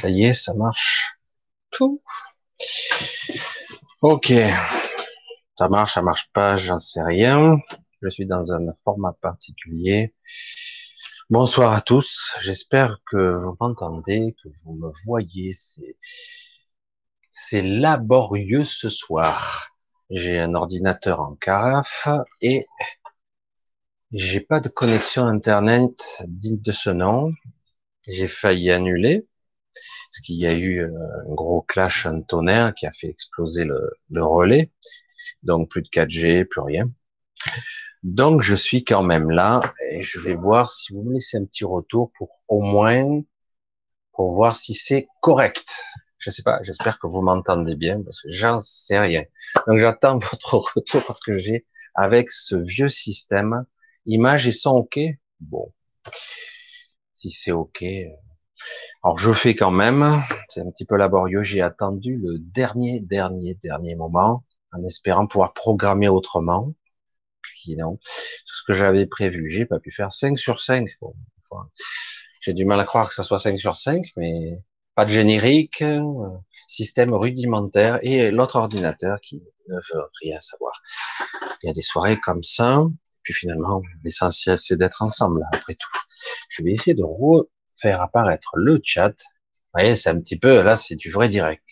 Ça y est, ça marche. Tout. Ok. Ça marche, ça marche pas, j'en sais rien. Je suis dans un format particulier. Bonsoir à tous. J'espère que vous m'entendez, que vous me voyez. C'est laborieux ce soir. J'ai un ordinateur en carafe et j'ai pas de connexion internet digne de ce nom. J'ai failli annuler parce qu'il y a eu euh, un gros clash, un tonnerre qui a fait exploser le, le relais. Donc plus de 4G, plus rien. Donc je suis quand même là et je vais voir si vous me laissez un petit retour pour au moins pour voir si c'est correct. Je sais pas, j'espère que vous m'entendez bien parce que j'en sais rien. Donc j'attends votre retour parce que j'ai avec ce vieux système image et son OK. Bon, si c'est OK. Alors je fais quand même, c'est un petit peu laborieux, j'ai attendu le dernier, dernier, dernier moment en espérant pouvoir programmer autrement. Puis non, tout ce que j'avais prévu, j'ai pas pu faire 5 sur 5. Bon, j'ai du mal à croire que ça soit 5 sur 5, mais pas de générique, euh, système rudimentaire et l'autre ordinateur qui ne veut rien savoir. Il y a des soirées comme ça, puis finalement, l'essentiel c'est d'être ensemble après tout. Je vais essayer de refaire apparaître le chat. Vous voyez, c'est un petit peu, là c'est du vrai direct.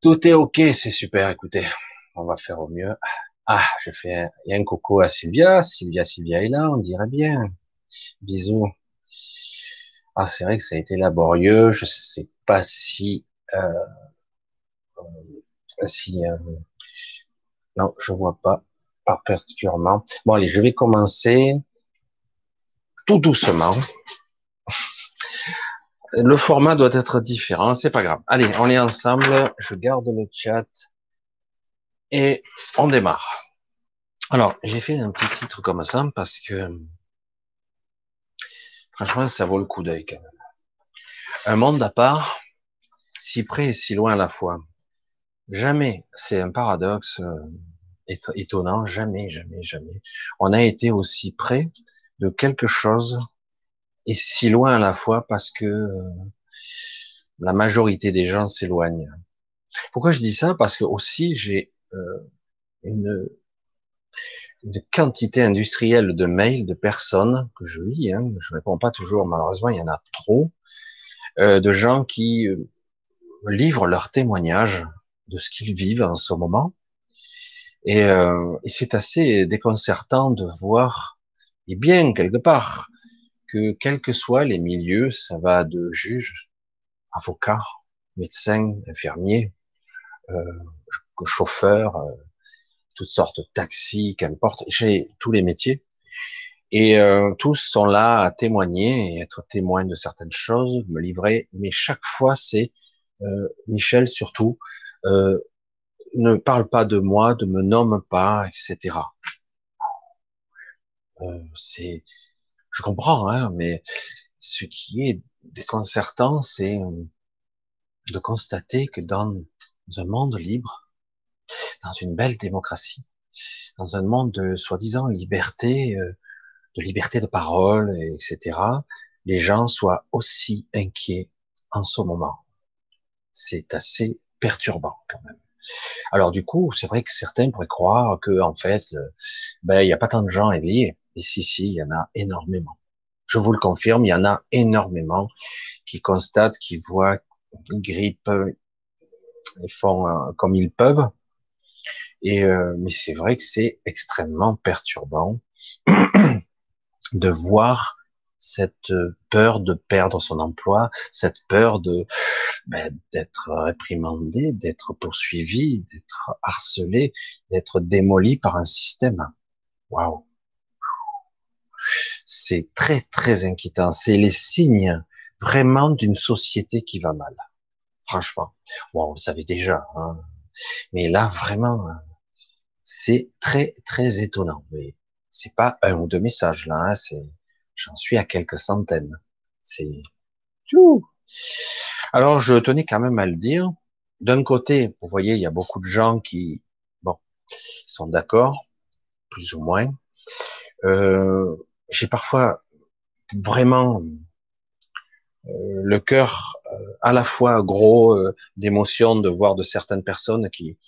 Tout est ok, c'est super. Écoutez, on va faire au mieux. Ah, je fais, il y a un coucou à Sylvia. Sylvia, Sylvia est là, on dirait bien. Bisous. Ah, c'est vrai que ça a été laborieux. Je sais pas si, euh, si, euh, non, je vois pas particulièrement. Bon, allez, je vais commencer tout doucement le format doit être différent, c'est pas grave. Allez, on est ensemble, je garde le chat et on démarre. Alors, j'ai fait un petit titre comme ça parce que franchement, ça vaut le coup d'œil quand même. Un monde à part, si près et si loin à la fois. Jamais, c'est un paradoxe euh, étonnant, jamais, jamais, jamais. On a été aussi près de quelque chose et si loin à la fois parce que euh, la majorité des gens s'éloignent. Pourquoi je dis ça? Parce que aussi j'ai euh, une, quantité industrielle de mails de personnes que je lis, hein, je réponds pas toujours, malheureusement il y en a trop, euh, de gens qui livrent leurs témoignages de ce qu'ils vivent en ce moment. Et c'est assez déconcertant de voir, et bien quelque part, que quels que soient les milieux, ça va de juges, avocats, médecins, infirmiers, euh, chauffeurs, euh, toutes sortes de taxis, qu'importe, j'ai tous les métiers. Et euh, tous sont là à témoigner et être témoins de certaines choses, me livrer, mais chaque fois c'est euh, Michel surtout, euh, ne parle pas de moi, ne me nomme pas, etc. Euh, c'est je comprends, hein, mais ce qui est déconcertant, c'est euh, de constater que dans un monde libre, dans une belle démocratie, dans un monde de soi-disant liberté, euh, de liberté de parole, etc., les gens soient aussi inquiets en ce moment. C'est assez perturbant quand même. Alors du coup, c'est vrai que certains pourraient croire que en fait, euh, ben il n'y a pas tant de gens éveillés. Et si, si, il y en a énormément. Je vous le confirme, il y en a énormément qui constatent, qui voient, qui grippent, ils font euh, comme ils peuvent. Et euh, mais c'est vrai que c'est extrêmement perturbant de voir cette peur de perdre son emploi, cette peur de ben, d'être réprimandé, d'être poursuivi, d'être harcelé, d'être démoli par un système. Waouh c'est très très inquiétant. C'est les signes vraiment d'une société qui va mal. Franchement, bon, vous le savez déjà, hein. mais là vraiment, c'est très très étonnant. Mais c'est pas un ou deux messages là, hein. c'est, j'en suis à quelques centaines. C'est tout. Alors je tenais quand même à le dire. D'un côté, vous voyez, il y a beaucoup de gens qui, bon, sont d'accord, plus ou moins. Euh, j'ai parfois vraiment le cœur à la fois gros d'émotion de voir de certaines personnes qui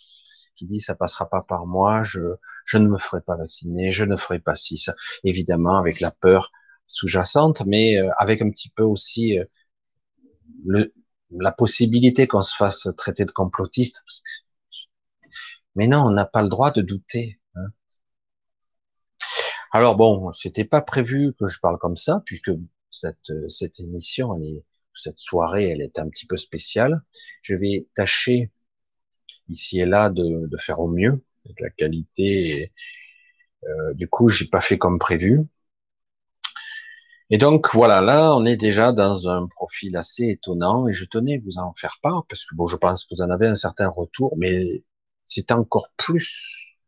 qui disent ça passera pas par moi, je je ne me ferai pas vacciner, je ne ferai pas si ça. Évidemment avec la peur sous-jacente, mais avec un petit peu aussi le, la possibilité qu'on se fasse traiter de complotiste. Mais non, on n'a pas le droit de douter. Alors bon, c'était pas prévu que je parle comme ça, puisque cette, émission, cette soirée, elle est un petit peu spéciale. Je vais tâcher ici et là de, faire au mieux, avec la qualité. euh, du coup, j'ai pas fait comme prévu. Et donc voilà, là on est déjà dans un profil assez étonnant et je tenais vous en faire part parce que bon, je pense que vous en avez un certain retour, mais c'est encore plus,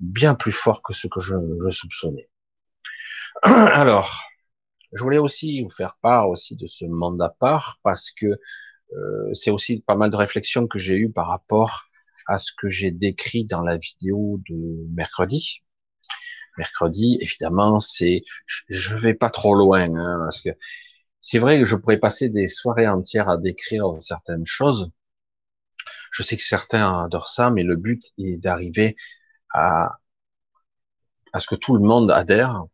bien plus fort que ce que je soupçonnais. Alors, je voulais aussi vous faire part aussi de ce monde à part parce que euh, c'est aussi pas mal de réflexions que j'ai eues par rapport à ce que j'ai décrit dans la vidéo de mercredi, mercredi, évidemment, c'est, je vais pas trop loin, hein, parce que c'est vrai que je pourrais passer des soirées entières à décrire certaines choses. Je sais que certains adorent ça, mais le but est d'arriver à, à ce que tout le monde adhère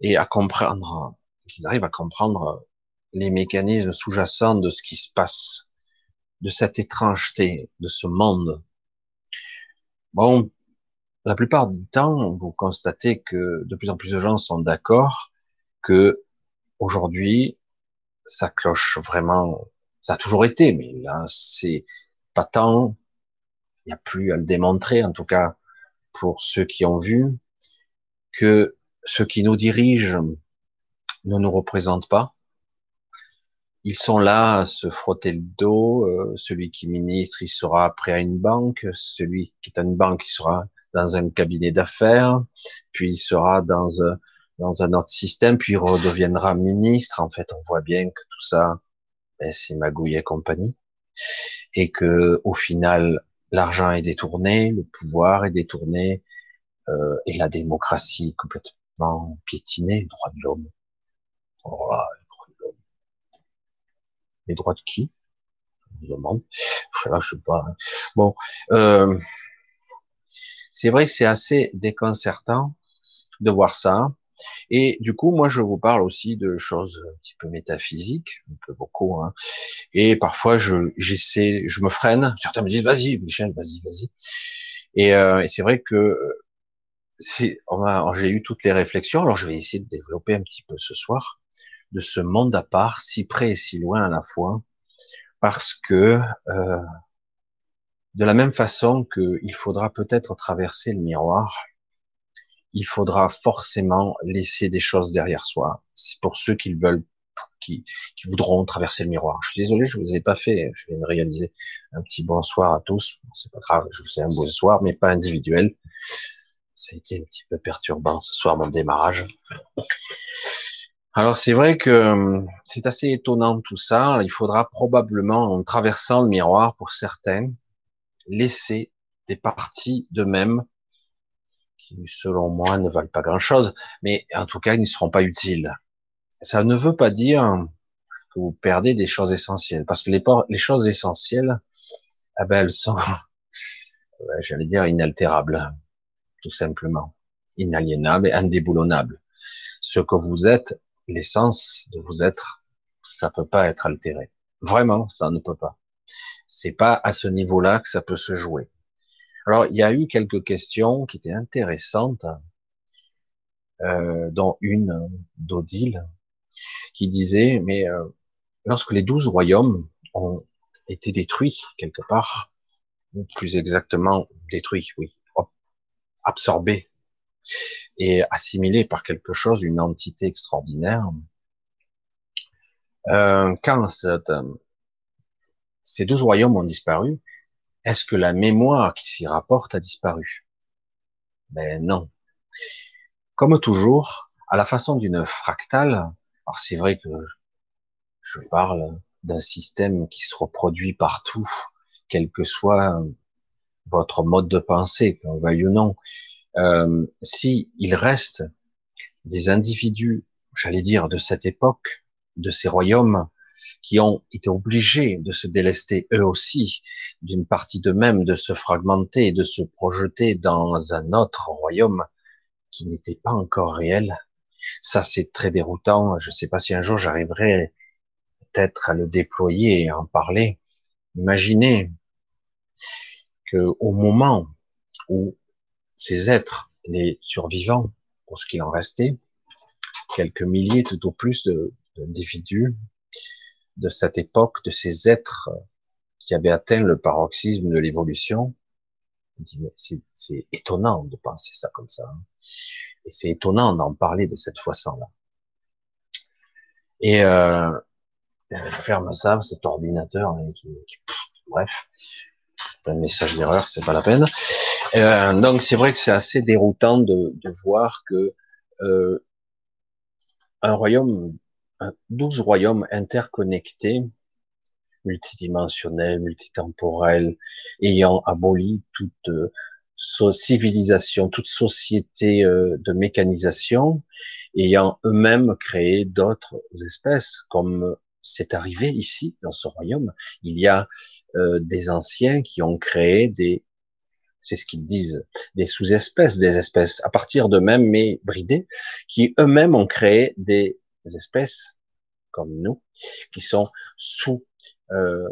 et à comprendre, qu'ils arrivent à comprendre les mécanismes sous-jacents de ce qui se passe, de cette étrangeté, de ce monde. Bon, la plupart du temps, vous constatez que de plus en plus de gens sont d'accord que aujourd'hui, ça cloche vraiment. Ça a toujours été, mais là, c'est pas tant. Il n'y a plus à le démontrer, en tout cas pour ceux qui ont vu, que ceux qui nous dirigent ne nous représentent pas. Ils sont là à se frotter le dos. Euh, celui qui ministre, il sera prêt à une banque. Celui qui est à une banque, il sera dans un cabinet d'affaires, puis il sera dans un, dans un autre système, puis il redeviendra ministre. En fait, on voit bien que tout ça, ben, c'est magouille et compagnie, et que au final, l'argent est détourné, le pouvoir est détourné, euh, et la démocratie complètement de l'homme. Oh, les droits de l'homme. Les droits de qui? Je demande. Là, je sais pas. Bon. Euh, c'est vrai que c'est assez déconcertant de voir ça. Et du coup, moi, je vous parle aussi de choses un petit peu métaphysiques, un peu beaucoup. Hein. Et parfois, je j'essaie, je me freine. Certains me disent, vas-y, Michel, vas-y, vas-y. Et, euh, et c'est vrai que j'ai eu toutes les réflexions. Alors, je vais essayer de développer un petit peu ce soir de ce monde à part, si près et si loin à la fois, parce que euh, de la même façon qu'il faudra peut-être traverser le miroir, il faudra forcément laisser des choses derrière soi. C'est pour ceux qui veulent, qui, voudront traverser le miroir. Je suis désolé, je vous ai pas fait. Je viens de réaliser un petit bonsoir à tous. C'est pas grave, je vous ai un bonsoir, mais pas individuel. Ça a été un petit peu perturbant ce soir mon démarrage. Alors c'est vrai que euh, c'est assez étonnant tout ça. Il faudra probablement, en traversant le miroir pour certains, laisser des parties d'eux-mêmes qui, selon moi, ne valent pas grand-chose, mais en tout cas, ils ne seront pas utiles. Ça ne veut pas dire que vous perdez des choses essentielles, parce que les, choses essentielles, eh ben, elles sont, j'allais dire, inaltérables, tout simplement, inaliénables et indéboulonnables. Ce que vous êtes, l'essence de vous être, ça peut pas être altéré. Vraiment, ça ne peut pas. C'est pas à ce niveau-là que ça peut se jouer. Alors, il y a eu quelques questions qui étaient intéressantes, euh, dont une d'Odile, qui disait, mais euh, lorsque les douze royaumes ont été détruits quelque part, plus exactement détruits, oui, absorbés et assimilés par quelque chose, une entité extraordinaire, euh, quand ces deux royaumes ont disparu, est-ce que la mémoire qui s'y rapporte a disparu? Ben non. Comme toujours, à la façon d'une fractale, alors c'est vrai que je parle d'un système qui se reproduit partout, quel que soit votre mode de pensée, qu'on veuille ou non. Euh, si il reste des individus, j'allais dire, de cette époque, de ces royaumes, qui ont été obligés de se délester eux aussi d'une partie d'eux-mêmes, de se fragmenter, de se projeter dans un autre royaume qui n'était pas encore réel. Ça, c'est très déroutant. Je ne sais pas si un jour j'arriverai peut-être à le déployer et à en parler. Imaginez que au moment où ces êtres, les survivants, pour ce qu'il en restait, quelques milliers tout au plus d'individus de cette époque, de ces êtres qui avaient atteint le paroxysme de l'évolution, c'est étonnant de penser ça comme ça. Hein. Et c'est étonnant d'en parler de cette façon-là. Et euh, ferme ça, cet ordinateur, hein, qui, bref, plein de messages d'erreur, c'est pas la peine. Euh, donc c'est vrai que c'est assez déroutant de, de voir que euh, un royaume, douze royaumes interconnectés, multidimensionnels, multitemporels, ayant aboli toute euh, civilisation, toute société euh, de mécanisation, ayant eux-mêmes créé d'autres espèces, comme c'est arrivé ici, dans ce royaume. Il y a euh, des anciens qui ont créé des, c'est ce qu'ils disent, des sous-espèces, des espèces à partir d'eux-mêmes, mais bridées, qui eux-mêmes ont créé des espèces comme nous, qui sont sous euh,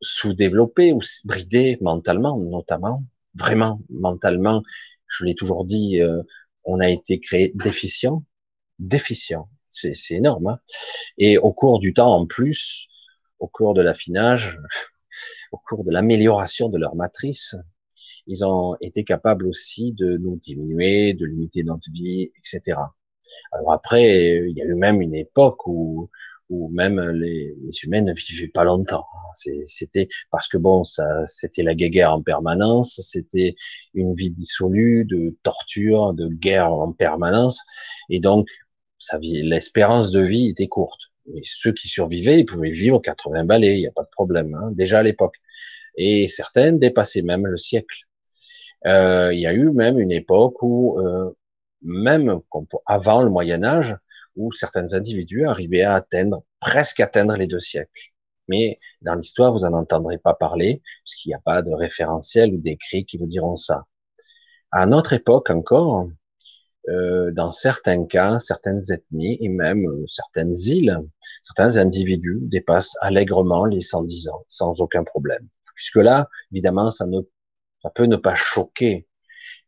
sous-développées ou bridées mentalement, notamment, vraiment mentalement. Je l'ai toujours dit, euh, on a été créé déficient, déficient. C'est énorme. Hein Et au cours du temps, en plus, au cours de l'affinage, au cours de l'amélioration de leur matrice, ils ont été capables aussi de nous diminuer, de limiter notre vie, etc. Alors après, il y a eu même une époque où, où même les, les humains ne vivaient pas longtemps. C'était parce que bon, ça, c'était la guerre en permanence, c'était une vie dissolue, de torture, de guerre en permanence, et donc l'espérance de vie était courte. Et ceux qui survivaient, ils pouvaient vivre 80 balais, il n'y a pas de problème, hein, déjà à l'époque. Et certaines dépassaient même le siècle. Euh, il y a eu même une époque où, euh, même avant le Moyen Âge, où certains individus arrivaient à atteindre, presque atteindre les deux siècles. Mais dans l'histoire, vous en entendrez pas parler, parce qu'il n'y a pas de référentiel ou d'écrits qui vous diront ça. À notre époque encore, euh, dans certains cas, certaines ethnies et même euh, certaines îles, certains individus dépassent allègrement les 110 ans sans aucun problème. Puisque là, évidemment, ça ne, ça peut ne pas choquer.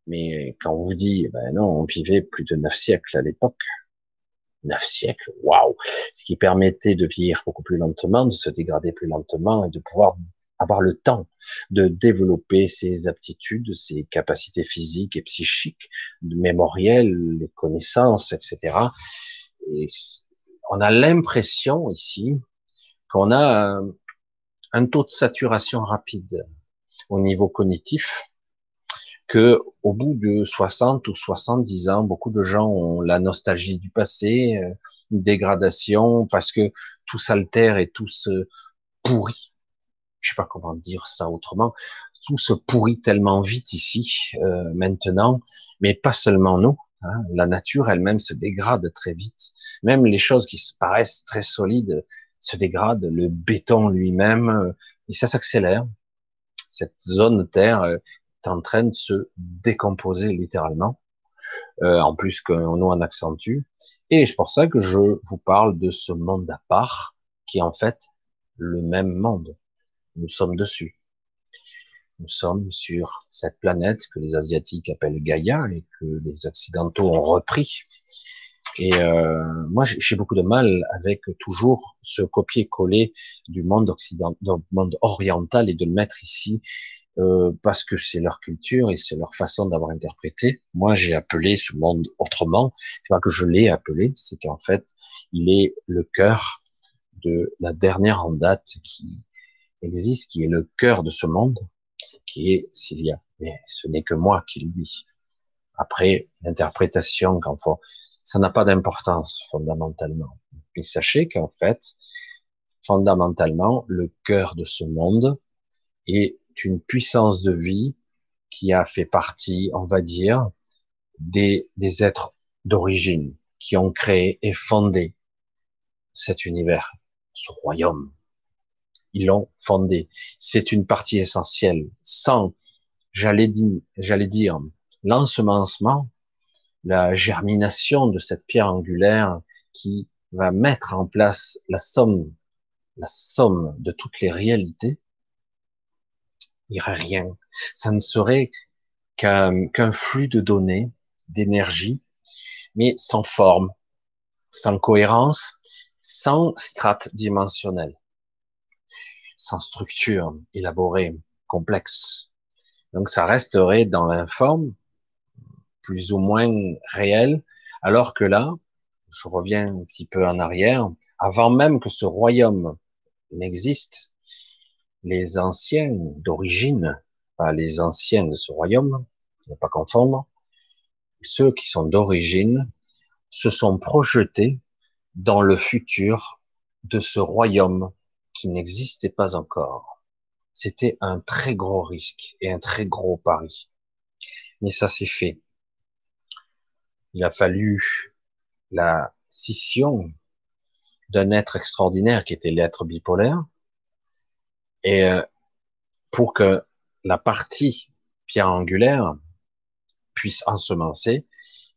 Mais quand on vous dit, ben non, on vivait plus de neuf siècles à l'époque, neuf siècles, waouh, ce qui permettait de vieillir beaucoup plus lentement, de se dégrader plus lentement et de pouvoir avoir le temps de développer ses aptitudes, ses capacités physiques et psychiques, mémorielles, les connaissances, etc. Et on a l'impression ici qu'on a un taux de saturation rapide au niveau cognitif, que au bout de 60 ou 70 ans, beaucoup de gens ont la nostalgie du passé, euh, une dégradation parce que tout s'altère et tout se pourrit je sais pas comment dire ça autrement, tout se pourrit tellement vite ici euh, maintenant, mais pas seulement nous. Hein, la nature elle-même se dégrade très vite. Même les choses qui paraissent très solides se dégradent. Le béton lui-même, euh, et ça s'accélère. Cette zone terre euh, est en train de se décomposer littéralement. en plus que nous en accentue. Et c'est pour ça que je vous parle de ce monde à part, qui est en fait le même monde nous sommes dessus. Nous sommes sur cette planète que les Asiatiques appellent Gaïa et que les Occidentaux ont repris. Et euh, moi, j'ai beaucoup de mal avec toujours ce copier-coller du monde occidental, du monde oriental et de le mettre ici euh, parce que c'est leur culture et c'est leur façon d'avoir interprété. Moi, j'ai appelé ce monde autrement. C'est pas que je l'ai appelé, c'est qu'en fait, il est le cœur de la dernière en date qui existe, qui est le cœur de ce monde, qui est s'il y a. Mais ce n'est que moi qui le dis. Après, l'interprétation, quand faut, ça n'a pas d'importance fondamentalement. Mais sachez qu'en fait, fondamentalement, le cœur de ce monde est une puissance de vie qui a fait partie, on va dire, des, des êtres d'origine qui ont créé et fondé cet univers ce royaume. Ils l'ont fondé. C'est une partie essentielle. Sans, j'allais dire, l'ensemencement, la germination de cette pierre angulaire qui va mettre en place la somme, la somme de toutes les réalités, il n'y aurait rien. Ça ne serait qu'un flux de données, d'énergie, mais sans forme, sans cohérence, sans strate dimensionnelle, sans structure élaborée, complexe. Donc ça resterait dans l'informe, plus ou moins réel, alors que là, je reviens un petit peu en arrière, avant même que ce royaume n'existe, les anciens d'origine, pas les anciens de ce royaume, ne pas confondre, ceux qui sont d'origine se sont projetés dans le futur de ce royaume qui n'existait pas encore. C'était un très gros risque et un très gros pari. Mais ça s'est fait. Il a fallu la scission d'un être extraordinaire qui était l'être bipolaire et euh, pour que la partie pierre angulaire puisse ensemencer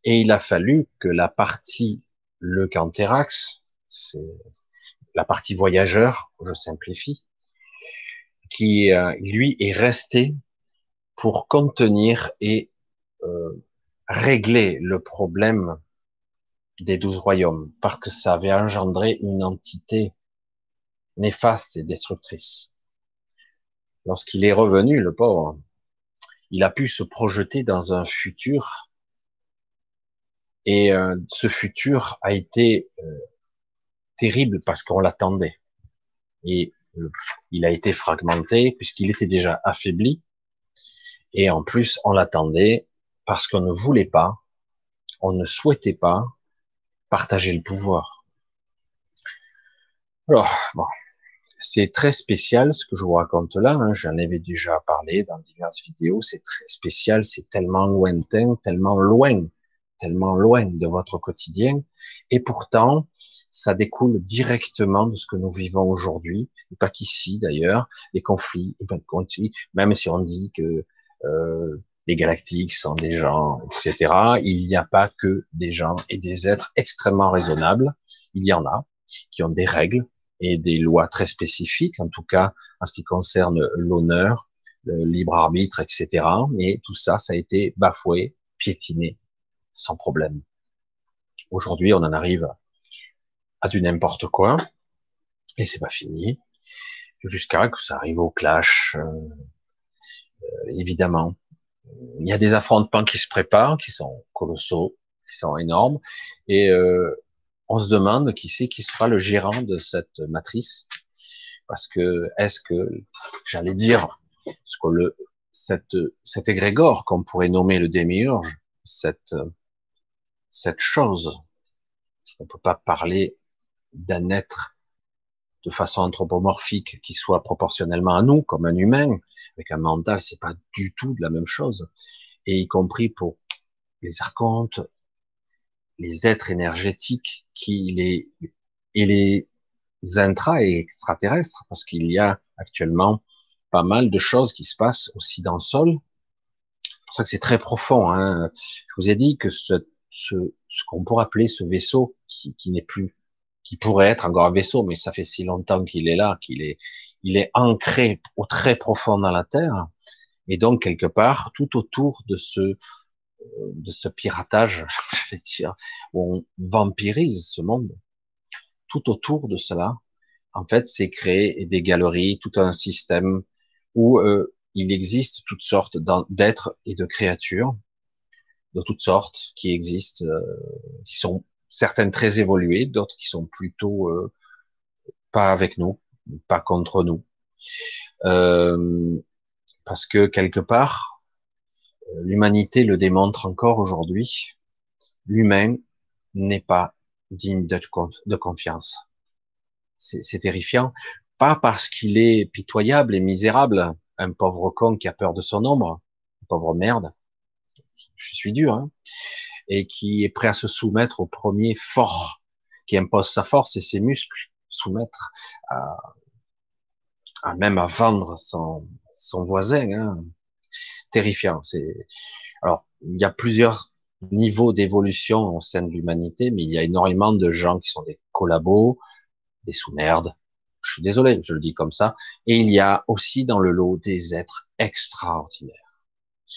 et il a fallu que la partie le canthérax, c'est la partie voyageur, je simplifie, qui euh, lui est resté pour contenir et euh, régler le problème des douze royaumes, parce que ça avait engendré une entité néfaste et destructrice. Lorsqu'il est revenu, le pauvre, il a pu se projeter dans un futur, et euh, ce futur a été terrible parce qu'on l'attendait. Et euh, il a été fragmenté puisqu'il était déjà affaibli, et en plus on l'attendait parce qu'on ne voulait pas, on ne souhaitait pas partager le pouvoir. Alors, bon, c'est très spécial ce que je vous raconte là. Hein. J'en avais déjà parlé dans diverses vidéos. C'est très spécial, c'est tellement lointain, tellement loin, tellement loin de votre quotidien. Et pourtant, ça découle directement de ce que nous vivons aujourd'hui, et pas qu'ici d'ailleurs, les conflits, même si on dit que euh, les galactiques sont des gens, etc. Il n'y a pas que des gens et des êtres extrêmement raisonnables. Il y en a qui ont des règles et des lois très spécifiques, en tout cas en ce qui concerne l'honneur, le libre arbitre, etc. Mais tout ça, ça a été bafoué, piétiné, sans problème. Aujourd'hui, on en arrive à du n'importe quoi, et c'est pas fini, jusqu'à que ça arrive au clash, euh, euh, évidemment. Il y a des affrontements qui se préparent, qui sont colossaux, qui sont énormes, et euh, on se demande qui c'est qui sera le gérant de cette matrice, parce que est-ce que, j'allais dire, ce que le, cette, cet égrégore qu'on pourrait nommer le démiurge, cette, cette chose, on peut pas parler d'un être de façon anthropomorphique qui soit proportionnellement à nous, comme un humain, avec un mental, c'est pas du tout de la même chose. Et y compris pour les archontes, les êtres énergétiques qui les, et les intra et extraterrestres, parce qu'il y a actuellement pas mal de choses qui se passent aussi dans le sol. C'est pour ça que c'est très profond. Hein. Je vous ai dit que ce, ce, ce qu'on pourrait appeler ce vaisseau qui, qui n'est plus qui pourrait être encore un vaisseau, mais ça fait si longtemps qu'il est là, qu'il est, il est ancré au très profond dans la terre, et donc quelque part tout autour de ce de ce piratage, je vais dire, où on vampirise ce monde, tout autour de cela, en fait, c'est créer des galeries, tout un système où euh, il existe toutes sortes d'êtres et de créatures de toutes sortes qui existent, euh, qui sont certaines très évoluées, d'autres qui sont plutôt euh, pas avec nous, pas contre nous. Euh, parce que quelque part, euh, l'humanité le démontre encore aujourd'hui, l'humain n'est pas digne de, confiance. C'est terrifiant. Pas parce qu'il est pitoyable et misérable, un pauvre con qui a peur de son ombre, pauvre merde. Je suis dur, hein et qui est prêt à se soumettre au premier fort qui impose sa force et ses muscles soumettre à, à même à vendre son, son voisin. Hein. Terrifiant. C'est alors il y a plusieurs niveaux d'évolution au sein de l'humanité, mais il y a énormément de gens qui sont des collabos, des sous-merdes. Je suis désolé, je le dis comme ça. Et il y a aussi dans le lot des êtres extraordinaires.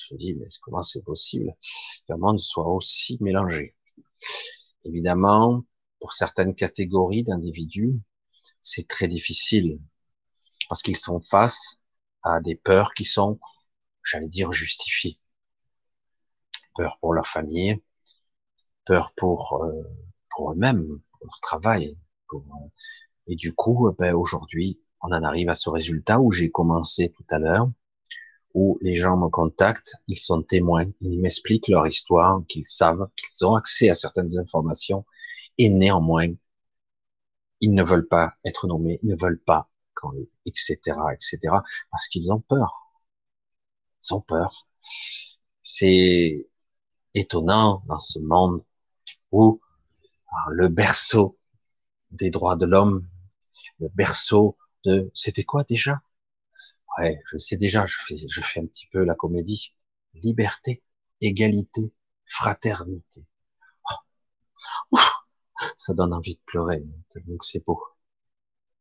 Je me dis, mais comment c'est possible qu'un monde soit aussi mélangé? Évidemment, pour certaines catégories d'individus, c'est très difficile parce qu'ils sont face à des peurs qui sont, j'allais dire, justifiées. Peur pour leur famille, peur pour, euh, eux-mêmes, pour leur travail. Euh, et du coup, ben, aujourd'hui, on en arrive à ce résultat où j'ai commencé tout à l'heure, où les gens me contactent, ils sont témoins, ils m'expliquent leur histoire, qu'ils savent, qu'ils ont accès à certaines informations, et néanmoins, ils ne veulent pas être nommés, ils ne veulent pas, etc., etc., parce qu'ils ont peur. Ils ont peur. C'est étonnant dans ce monde où le berceau des droits de l'homme, le berceau de, c'était quoi déjà? Ouais, je sais déjà, je fais, je fais un petit peu la comédie. Liberté, égalité, fraternité. Oh. Ça donne envie de pleurer, donc c'est beau.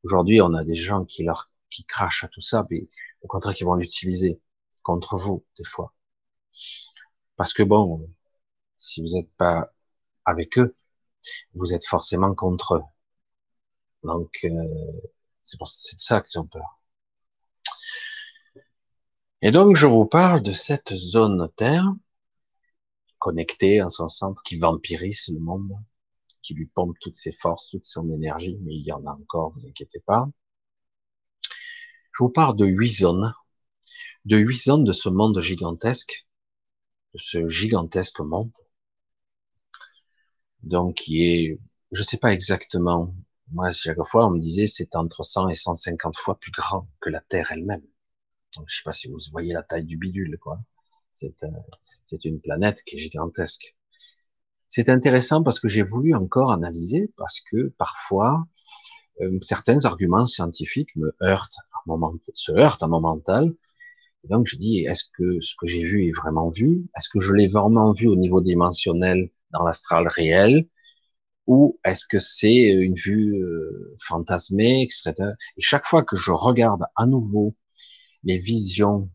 Aujourd'hui, on a des gens qui leur, qui crachent à tout ça, mais au contraire, qui vont l'utiliser contre vous, des fois. Parce que bon, si vous n'êtes pas avec eux, vous êtes forcément contre eux. Donc, euh, c'est pour ça qu'ils ont peur. Et donc, je vous parle de cette zone Terre, connectée en son centre, qui vampirise le monde, qui lui pompe toutes ses forces, toute son énergie, mais il y en a encore, vous inquiétez pas. Je vous parle de huit zones, de huit zones de ce monde gigantesque, de ce gigantesque monde, donc qui est, je sais pas exactement, moi chaque fois on me disait c'est entre 100 et 150 fois plus grand que la Terre elle-même. Je sais pas si vous voyez la taille du bidule, quoi. C'est euh, c'est une planète qui est gigantesque. C'est intéressant parce que j'ai voulu encore analyser parce que parfois euh, certains arguments scientifiques me heurtent, à moment, se heurtent à mon mental. Et donc je dis est-ce que ce que j'ai vu est vraiment vu? Est-ce que je l'ai vraiment vu au niveau dimensionnel dans l'astral réel? Ou est-ce que c'est une vue euh, fantasmée. Et chaque fois que je regarde à nouveau les visions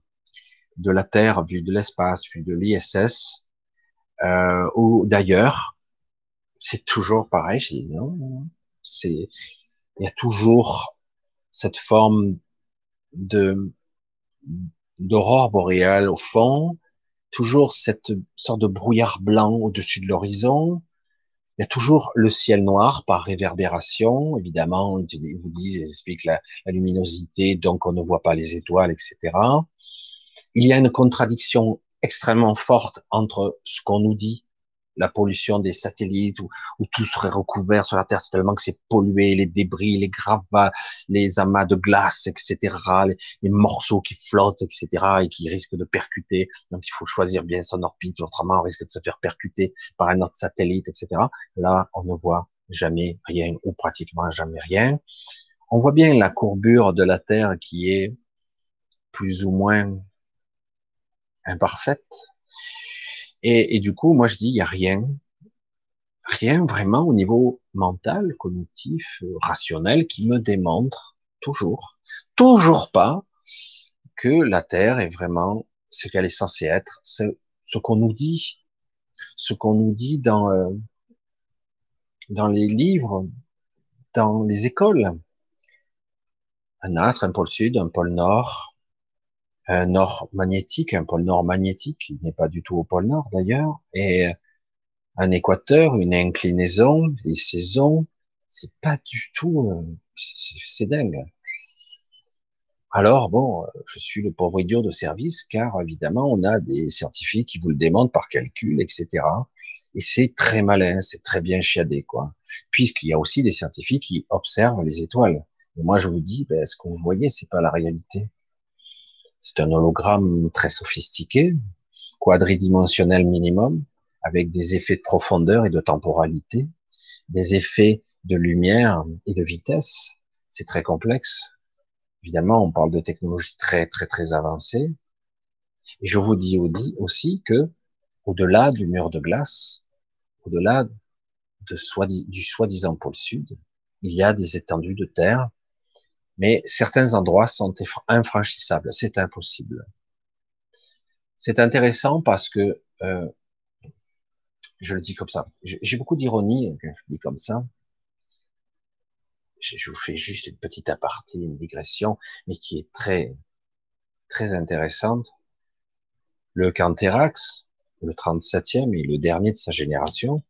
de la Terre, vue de l'espace, vue de l'ISS, euh, ou d'ailleurs, c'est toujours pareil. Je dis non, c'est il y a toujours cette forme de d'aurore boréale au fond, toujours cette sorte de brouillard blanc au-dessus de l'horizon. Il y a toujours le ciel noir par réverbération, évidemment, ils vous disent, ils expliquent la, la luminosité, donc on ne voit pas les étoiles, etc. Il y a une contradiction extrêmement forte entre ce qu'on nous dit la pollution des satellites, où, tout serait recouvert sur la Terre, c'est tellement que c'est pollué, les débris, les gravats, les amas de glace, etc., les, morceaux qui flottent, etc., et qui risquent de percuter. Donc il faut choisir bien son orbite, autrement on risque de se faire percuter par un autre satellite, etc. Là, on ne voit jamais rien, ou pratiquement jamais rien. On voit bien la courbure de la Terre qui est plus ou moins imparfaite. Et, du coup, moi je dis, il n'y a rien, rien vraiment au niveau mental, cognitif, euh, rationnel qui me démontre toujours, toujours pas que la Terre est vraiment ce qu'elle est censée être, ce, qu'on nous dit, ce qu'on nous dit dans euh, dans les livres, dans les écoles. Un astre, un pôle sud, un pôle nord, nord magnétique, un pôle nord magnétique, qui n'est pas du tout au pôle nord d'ailleurs, et un équateur, une inclinaison, les saisons, c'est pas du tout, euh, c'est dingue. Alors bon, je suis le pauvre idiot de service, car évidemment on a des scientifiques qui vous le démontrent par calcul, etc. Et c'est très malin, c'est très bien chiadé, quoi. Puisqu'il y a aussi des scientifiques qui observent les étoiles. Et moi je vous dis, ben, ce que vous voyez, c'est pas la réalité. C'est un hologramme très sophistiqué, quadridimensionnel minimum, avec des effets de profondeur et de temporalité. des effets de lumière et de vitesse. C'est très complexe. Évidemment, on parle de technologies très, très, très avancées. Et je vous dis aussi que, au-delà du mur de glace, au-delà du soi-disant pôle sud, il y a des étendues de terre, mais certains endroits sont infranchissables. C'est impossible. C'est intéressant parce que, euh, je le dis comme ça, j'ai beaucoup d'ironie quand je le dis comme ça. Je vous fais juste une petite aparté, une digression, mais qui est très, très intéressante. Le Canterax, le 37e et le dernier de sa génération,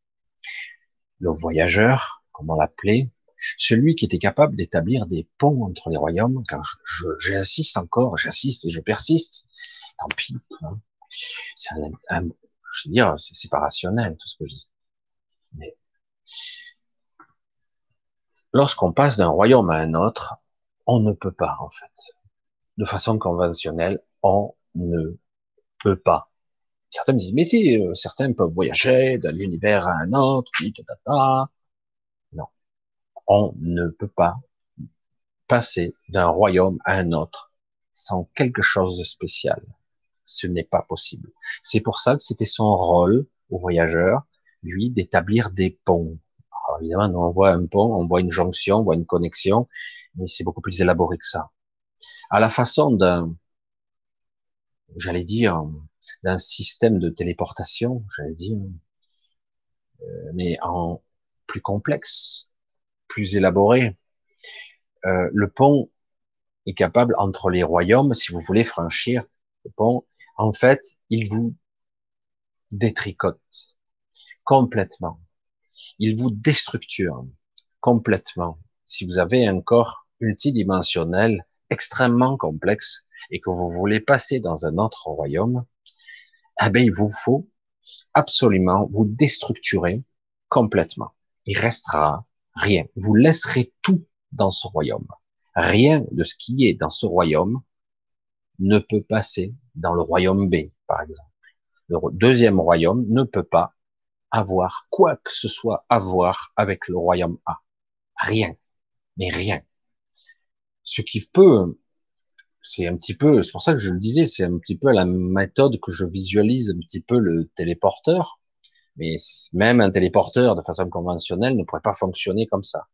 le voyageur, comme on l'appelait, celui qui était capable d'établir des ponts entre les royaumes, quand j'insiste encore, j'insiste et je persiste, tant pis, hein. c'est un, je veux dire, c'est pas rationnel tout ce que je dis. Mais lorsqu'on passe d'un royaume à un autre, on ne peut pas, en fait. De façon conventionnelle, on ne peut pas. Certains me disent, mais si, euh, certains peuvent voyager d'un univers à un autre, non. On ne peut pas passer d'un royaume à un autre sans quelque chose de spécial. Ce n'est pas possible. C'est pour ça que c'était son rôle au voyageur, lui, d'établir des ponts. Alors évidemment, on voit un pont, on voit une jonction, on voit une connexion, mais c'est beaucoup plus élaboré que ça. À la façon d'un, j'allais dire, d'un système de téléportation, j'allais dire, euh, mais en plus complexe, plus élaboré. Euh, le pont est capable entre les royaumes, si vous voulez franchir le pont, en fait, il vous détricote complètement. Il vous déstructure complètement. Si vous avez un corps multidimensionnel extrêmement complexe et que vous voulez passer dans un autre royaume, eh ben, il vous faut absolument vous déstructurer complètement. Il restera rien. Vous laisserez tout dans ce royaume. Rien de ce qui est dans ce royaume ne peut passer dans le royaume B, par exemple. Le deuxième royaume ne peut pas avoir quoi que ce soit à voir avec le royaume A. Rien. Mais rien. Ce qui peut c'est un petit peu, c'est pour ça que je le disais, c'est un petit peu la méthode que je visualise un petit peu le téléporteur. Mais même un téléporteur de façon conventionnelle ne pourrait pas fonctionner comme ça.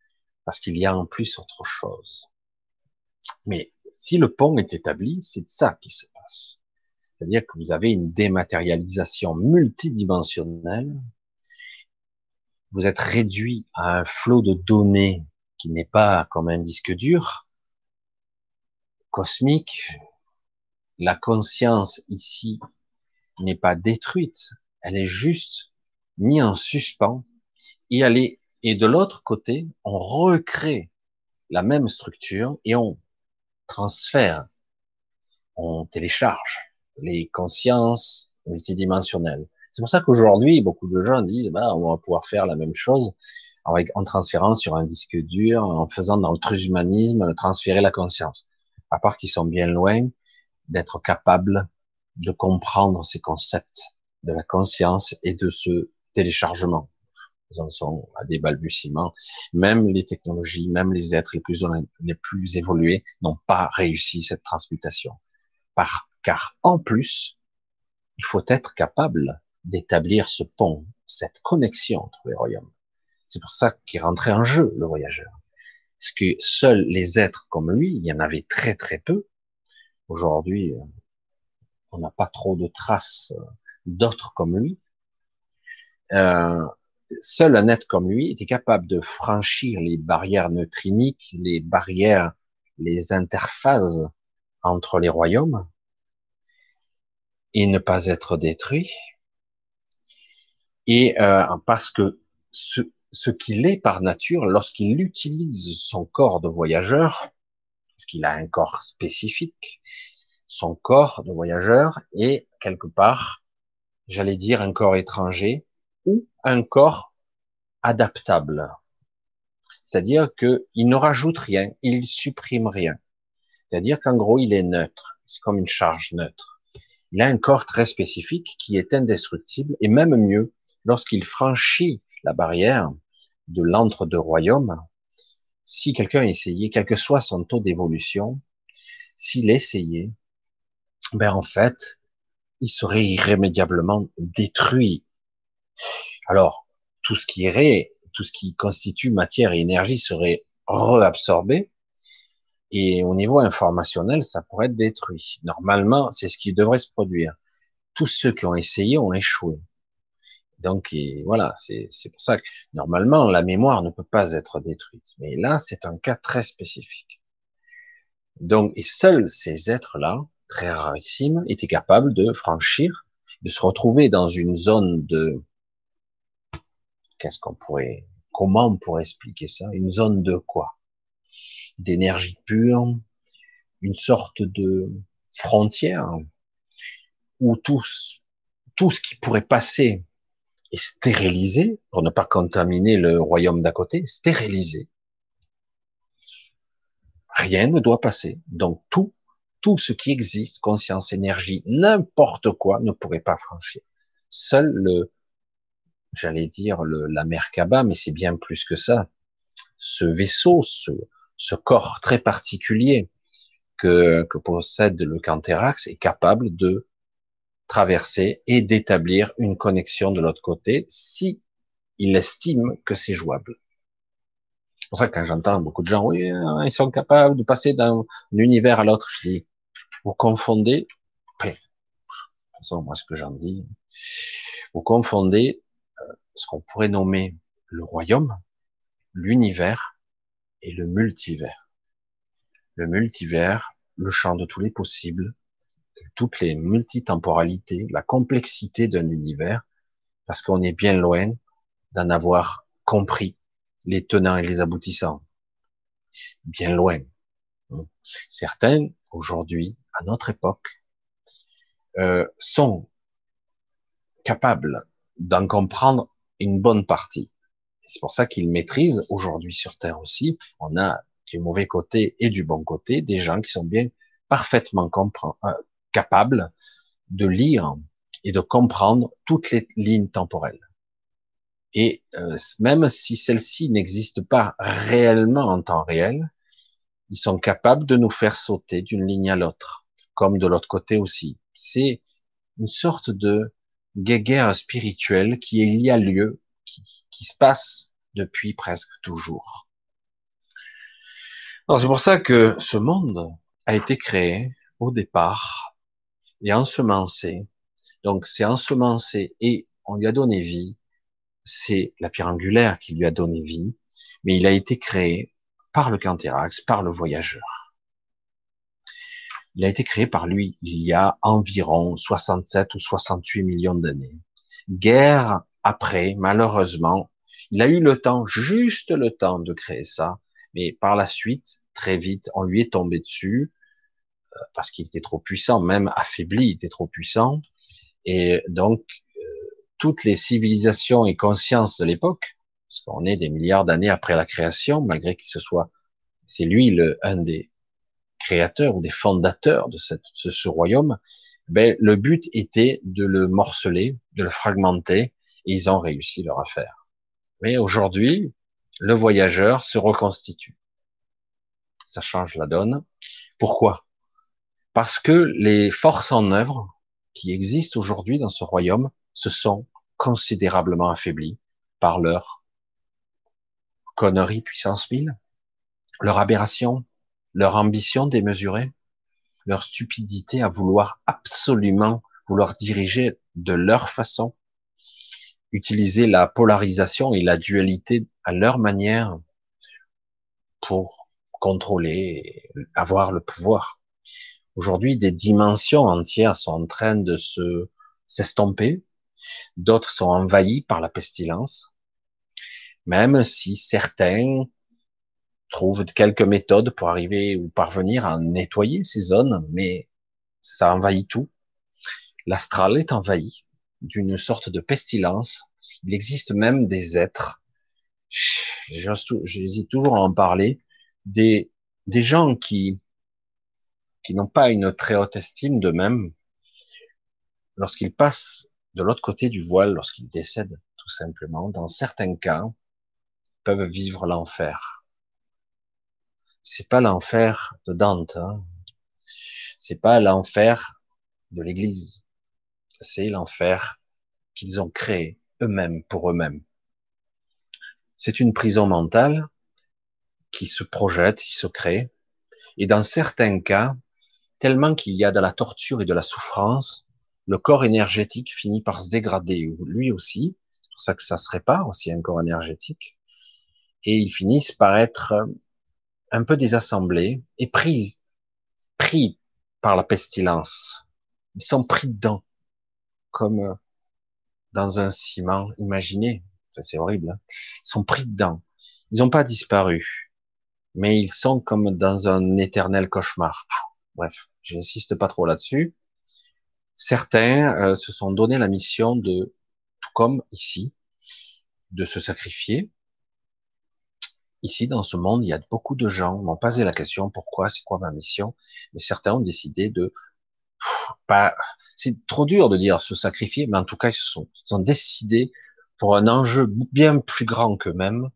Parce qu'il y a en plus autre chose. Mais si le pont est établi, c'est ça qui se passe. C'est-à-dire que vous avez une dématérialisation multidimensionnelle. Vous êtes réduit à un flot de données qui n'est pas comme un disque dur, cosmique, la conscience ici n'est pas détruite, elle est juste mise en suspens et est, et de l'autre côté, on recrée la même structure et on transfère, on télécharge les consciences multidimensionnelles. C'est pour ça qu'aujourd'hui, beaucoup de gens disent, bah, on va pouvoir faire la même chose en transférant sur un disque dur, en faisant dans le transhumanisme, transférer la conscience à part qu'ils sont bien loin d'être capables de comprendre ces concepts de la conscience et de ce téléchargement. Ils en sont à des balbutiements. Même les technologies, même les êtres les plus, évolués n'ont pas réussi cette transmutation. Par, car en plus, il faut être capable d'établir ce pont, cette connexion entre les royaumes. C'est pour ça qu'est rentré en jeu le voyageur. Parce que seuls les êtres comme lui, il y en avait très très peu. Aujourd'hui, on n'a pas trop de traces d'autres comme lui. Euh, seul un être comme lui était capable de franchir les barrières neutriniques, les barrières, les interfaces entre les royaumes et ne pas être détruit. Et euh, parce que ce, ce qu'il est par nature lorsqu'il utilise son corps de voyageur, parce qu'il a un corps spécifique, son corps de voyageur est quelque part, j'allais dire, un corps étranger ou un corps adaptable. C'est-à-dire qu'il ne rajoute rien, il supprime rien. C'est-à-dire qu'en gros, il est neutre. C'est comme une charge neutre. Il a un corps très spécifique qui est indestructible et même mieux, lorsqu'il franchit la barrière, de l'entre-deux royaumes, si quelqu'un essayait, quel que soit son taux d'évolution, s'il essayait, ben en fait, il serait irrémédiablement détruit. Alors, tout ce qui irait, tout ce qui constitue matière et énergie serait reabsorbé, et au niveau informationnel, ça pourrait être détruit. Normalement, c'est ce qui devrait se produire. Tous ceux qui ont essayé ont échoué. Donc voilà, c'est pour ça que normalement la mémoire ne peut pas être détruite. Mais là, c'est un cas très spécifique. Donc, et seuls ces êtres-là, très rarissimes, étaient capables de franchir, de se retrouver dans une zone de, qu'est-ce qu'on pourrait, comment on pourrait expliquer ça? Une zone de quoi? D'énergie pure, une sorte de frontière où tout, tout ce qui pourrait passer est stérilisé pour ne pas contaminer le royaume d'à côté, stérilisé. Rien ne doit passer. Donc tout, tout ce qui existe, conscience, énergie, n'importe quoi ne pourrait pas franchir. Seul le, j'allais dire le, la Merkaba, mais c'est bien plus que ça. Ce vaisseau, ce, ce corps très particulier que, que possède le Canthérax est capable de traverser et d'établir une connexion de l'autre côté si il estime que c'est jouable. C'est pour ça que quand j'entends beaucoup de gens, oui, hein, ils sont capables de passer d'un univers à l'autre, je dis, vous confondez, de toute façon, moi, ce que j'en dis, vous confondez ce qu'on pourrait nommer le royaume, l'univers et le multivers. Le multivers, le champ de tous les possibles, toutes les multitemporalités, la complexité d'un univers, parce qu'on est bien loin d'en avoir compris les tenants et les aboutissants. Bien loin. Certains, aujourd'hui, à notre époque, euh, sont capables d'en comprendre une bonne partie. C'est pour ça qu'ils maîtrisent aujourd'hui sur Terre aussi. On a du mauvais côté et du bon côté des gens qui sont bien parfaitement euh, capables de lire et de comprendre toutes les lignes temporelles. Et euh, même si celles-ci n'existent pas réellement en temps réel, ils sont capables de nous faire sauter d'une ligne à l'autre, comme de l'autre côté aussi. C'est une sorte de guéguerre spirituelle qui y a lieu, qui, qui se passe depuis presque toujours. C'est pour ça que ce monde a été créé au départ et ensemencé. Donc c'est ensemencé et on lui a donné vie. C'est la pierre angulaire qui lui a donné vie, mais il a été créé par le Canthérax, par le voyageur. Il a été créé par lui il y a environ 67 ou 68 millions d'années. Guerre après, malheureusement, il a eu le temps, juste le temps de créer ça, mais par la suite, très vite, on lui est tombé dessus, parce qu'il était trop puissant, même affaibli, il était trop puissant. Et donc, euh, toutes les civilisations et consciences de l'époque, parce qu'on est des milliards d'années après la création, malgré qu'il se soit, c'est lui le, un des créateurs ou des fondateurs de, ce, royaume, ben, le but était de le morceler, de le fragmenter, et ils ont réussi leur affaire. Mais aujourd'hui, le voyageur se reconstitue. Ça change la donne. Pourquoi? Parce que les forces en œuvre qui existent aujourd'hui dans ce royaume se sont considérablement affaiblies par leur connerie puissance 1000, leur aberration, leur ambition démesurée, leur stupidité à vouloir absolument vouloir diriger de leur façon, utiliser la polarisation et la dualité à leur manière pour contrôler, avoir le pouvoir. Aujourd'hui, des dimensions entières sont en train de se s'estomper, d'autres sont envahies par la pestilence, même si certains trouvent quelques méthodes pour arriver ou parvenir à nettoyer ces zones, mais ça envahit tout. L'astral est envahi d'une sorte de pestilence. Il existe même des êtres, j'hésite toujours à en parler, des, des gens qui qui n'ont pas une très haute estime d'eux-mêmes, lorsqu'ils passent de l'autre côté du voile, lorsqu'ils décèdent tout simplement, dans certains cas, peuvent vivre l'enfer. C'est pas l'enfer de Dante, hein. c'est pas l'enfer de l'Église, c'est l'enfer qu'ils ont créé eux-mêmes pour eux-mêmes. C'est une prison mentale qui se projette, qui se crée, et dans certains cas, tellement qu'il y a de la torture et de la souffrance, le corps énergétique finit par se dégrader, lui aussi. C'est pour ça que ça se répare aussi un corps énergétique. Et ils finissent par être un peu désassemblés et pris, pris par la pestilence. Ils sont pris dedans, comme dans un ciment. Imaginez, c'est horrible. Hein. ils sont pris dedans. Ils n'ont pas disparu, mais ils sont comme dans un éternel cauchemar. Bref, j'insiste pas trop là-dessus. Certains euh, se sont donné la mission de, tout comme ici, de se sacrifier. Ici, dans ce monde, il y a beaucoup de gens m'ont posé la question pourquoi, c'est quoi ma mission, mais certains ont décidé de pas. C'est trop dur de dire se sacrifier, mais en tout cas, ils se sont, ils ont décidé pour un enjeu bien plus grand qu'eux-mêmes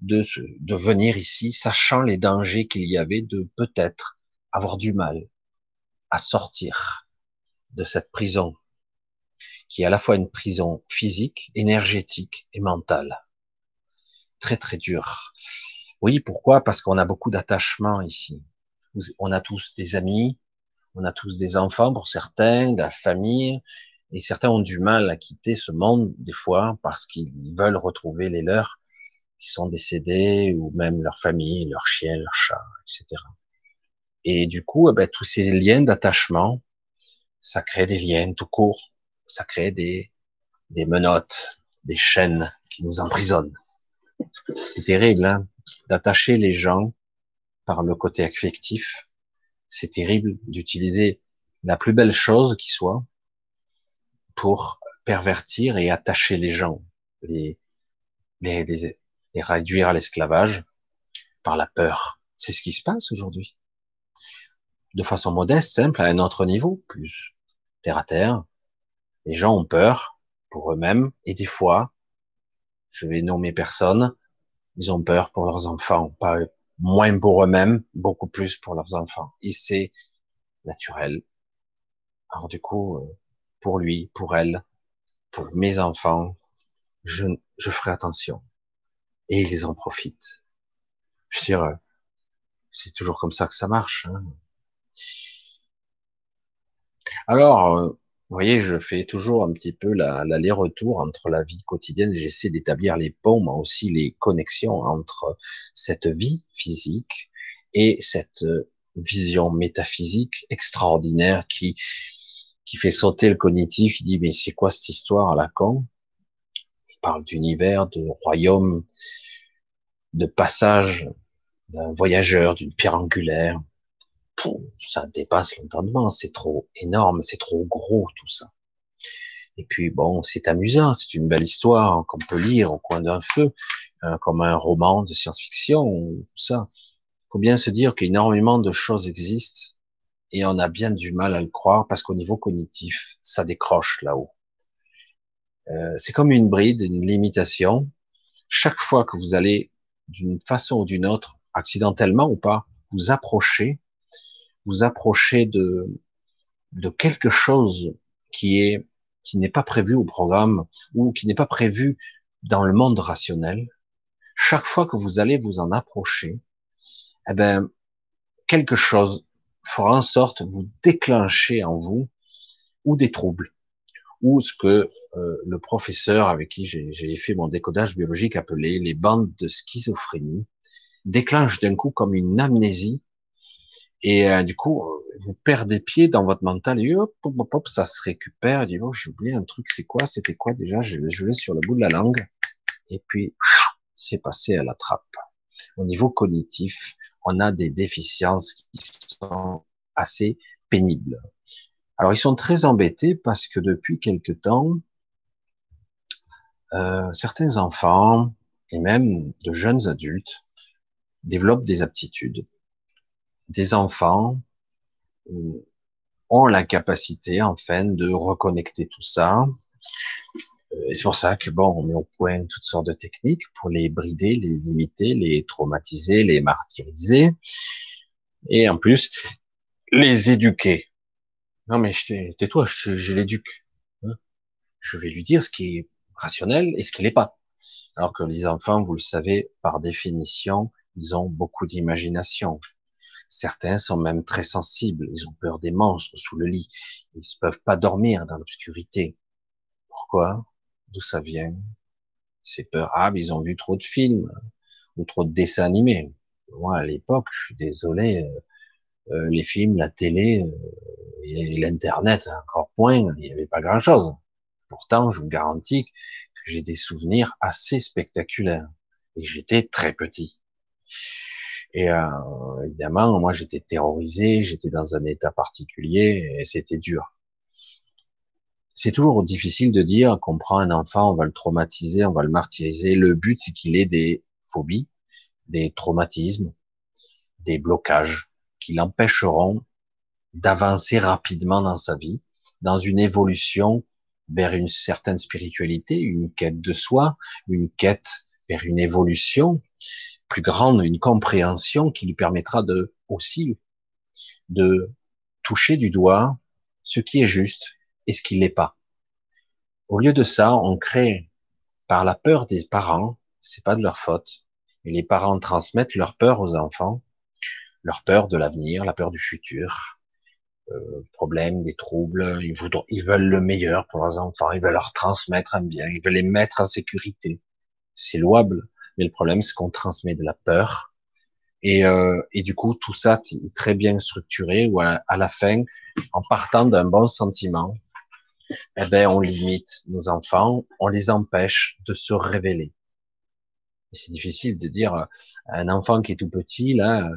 de, de venir ici, sachant les dangers qu'il y avait de peut-être avoir du mal à sortir de cette prison, qui est à la fois une prison physique, énergétique et mentale. Très très dur. Oui, pourquoi? Parce qu'on a beaucoup d'attachements ici. On a tous des amis, on a tous des enfants pour certains, de la famille, et certains ont du mal à quitter ce monde des fois parce qu'ils veulent retrouver les leurs qui sont décédés ou même leur famille, leurs chiens, leurs chats, etc. Et du coup, eh ben, tous ces liens d'attachement, ça crée des liens tout court, ça crée des, des menottes, des chaînes qui nous emprisonnent. C'est terrible, hein? D'attacher les gens par le côté affectif. C'est terrible d'utiliser la plus belle chose qui soit pour pervertir et attacher les gens, les, les, les, les réduire à l'esclavage par la peur. C'est ce qui se passe aujourd'hui de façon modeste, simple, à un autre niveau, plus terre à terre. Les gens ont peur pour eux-mêmes et des fois, je vais nommer personne, ils ont peur pour leurs enfants, pas moins pour eux-mêmes, beaucoup plus pour leurs enfants. Et c'est naturel. Alors du coup, euh, pour lui, pour elle, pour mes enfants, je, je ferai attention. Et ils en profitent. Je veux dire, euh, c'est toujours comme ça que ça marche. Hein. Alors, euh, vous voyez, je fais toujours un petit peu l'aller-retour entre la vie quotidienne. J'essaie d'établir les ponts, mais aussi les connexions entre cette vie physique et cette euh, vision métaphysique extraordinaire qui qui fait sauter le cognitif. Il dit mais c'est quoi cette histoire à la con? Il parle d'univers, de royaume, de passage d'un voyageur, d'une pierre angulaire, ça dépasse l'entendement, c'est trop énorme, c'est trop gros tout ça. Et puis bon, c'est amusant, c'est une belle histoire qu'on peut lire au coin d'un feu, euh, comme un roman de science-fiction, tout ça. Il faut bien se dire qu'énormément de choses existent et on a bien du mal à le croire parce qu'au niveau cognitif, ça décroche là-haut. Euh, c'est comme une bride, une limitation. Chaque fois que vous allez d'une façon ou d'une autre, accidentellement ou pas, vous approcher vous approchez de, quelque chose qui est, qui n'est pas prévu au programme ou qui n'est pas prévu dans le monde rationnel, chaque fois que vous allez vous en approcher, eh ben, quelque chose fera en sorte de vous déclencher en vous ou des troubles ou ce que euh, le professeur avec qui j'ai fait mon décodage biologique appelait les bandes de schizophrénie déclenche d'un coup comme une amnésie et euh, du coup, euh, vous perdez pied dans votre mental et hop, hop, hop, ça se récupère. dit, oh, j'ai oublié un truc, c'est quoi? C'était quoi déjà? Je, je l'ai sur le bout de la langue. Et puis, c'est passé à la trappe. Au niveau cognitif, on a des déficiences qui sont assez pénibles. Alors, ils sont très embêtés parce que depuis quelque temps, euh, certains enfants et même de jeunes adultes développent des aptitudes des enfants ont la capacité, enfin, de reconnecter tout ça Euh, c'est pour ça que bon, on met au point toutes sortes de techniques pour les brider, les limiter, les traumatiser, les martyriser, et en plus les éduquer. Non mais tais-toi, je, je l'éduque. Hein. je vais lui dire ce qui est rationnel et ce qui l'est pas. Alors que les enfants, vous le savez, par définition, ils ont beaucoup d'imagination. Certains sont même très sensibles. Ils ont peur des monstres sous le lit. Ils ne peuvent pas dormir dans l'obscurité. Pourquoi? D'où ça vient? C'est peur. Ah, ils ont vu trop de films ou trop de dessins animés. Moi, à l'époque, je suis désolé, euh, euh, les films, la télé euh, et l'internet, encore moins, il n'y avait pas grand-chose. Pourtant, je vous garantis que j'ai des souvenirs assez spectaculaires. Et j'étais très petit. Et euh, évidemment, moi j'étais terrorisé, j'étais dans un état particulier et c'était dur. C'est toujours difficile de dire qu'on prend un enfant, on va le traumatiser, on va le martyriser. Le but, c'est qu'il ait des phobies, des traumatismes, des blocages qui l'empêcheront d'avancer rapidement dans sa vie, dans une évolution vers une certaine spiritualité, une quête de soi, une quête vers une évolution plus grande, une compréhension qui lui permettra de aussi de toucher du doigt ce qui est juste et ce qui l'est pas. Au lieu de ça, on crée par la peur des parents, c'est pas de leur faute, et les parents transmettent leur peur aux enfants, leur peur de l'avenir, la peur du futur, euh, problèmes, des troubles, ils, ils veulent le meilleur pour leurs enfants, ils veulent leur transmettre un bien, ils veulent les mettre en sécurité. C'est louable, mais le problème, c'est qu'on transmet de la peur. Et, euh, du coup, tout ça est très bien structuré, ou à, la fin, en partant d'un bon sentiment, eh ben, on limite nos enfants, on les empêche de se révéler. C'est difficile de dire à un enfant qui est tout petit, là,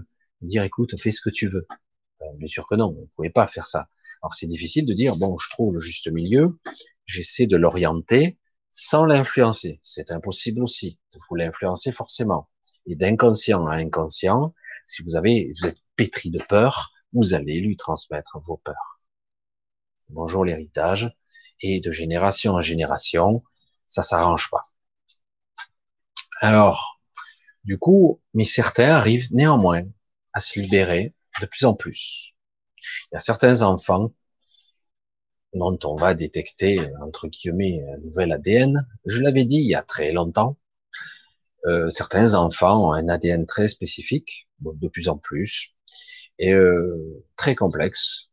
dire, écoute, fais ce que tu veux. Ben, bien sûr que non, on ne pouvait pas faire ça. Alors c'est difficile de dire, bon, je trouve le juste milieu, j'essaie de l'orienter, sans l'influencer. C'est impossible aussi. Vous l'influencer forcément. Et d'inconscient à inconscient, si vous avez, vous êtes pétri de peur, vous allez lui transmettre vos peurs. Bonjour l'héritage. Et de génération en génération, ça s'arrange pas. Alors, du coup, mais certains arrivent néanmoins à se libérer de plus en plus. Il y a certains enfants dont on va détecter, entre guillemets, un nouvel ADN. Je l'avais dit il y a très longtemps, euh, certains enfants ont un ADN très spécifique, de plus en plus, et euh, très complexe,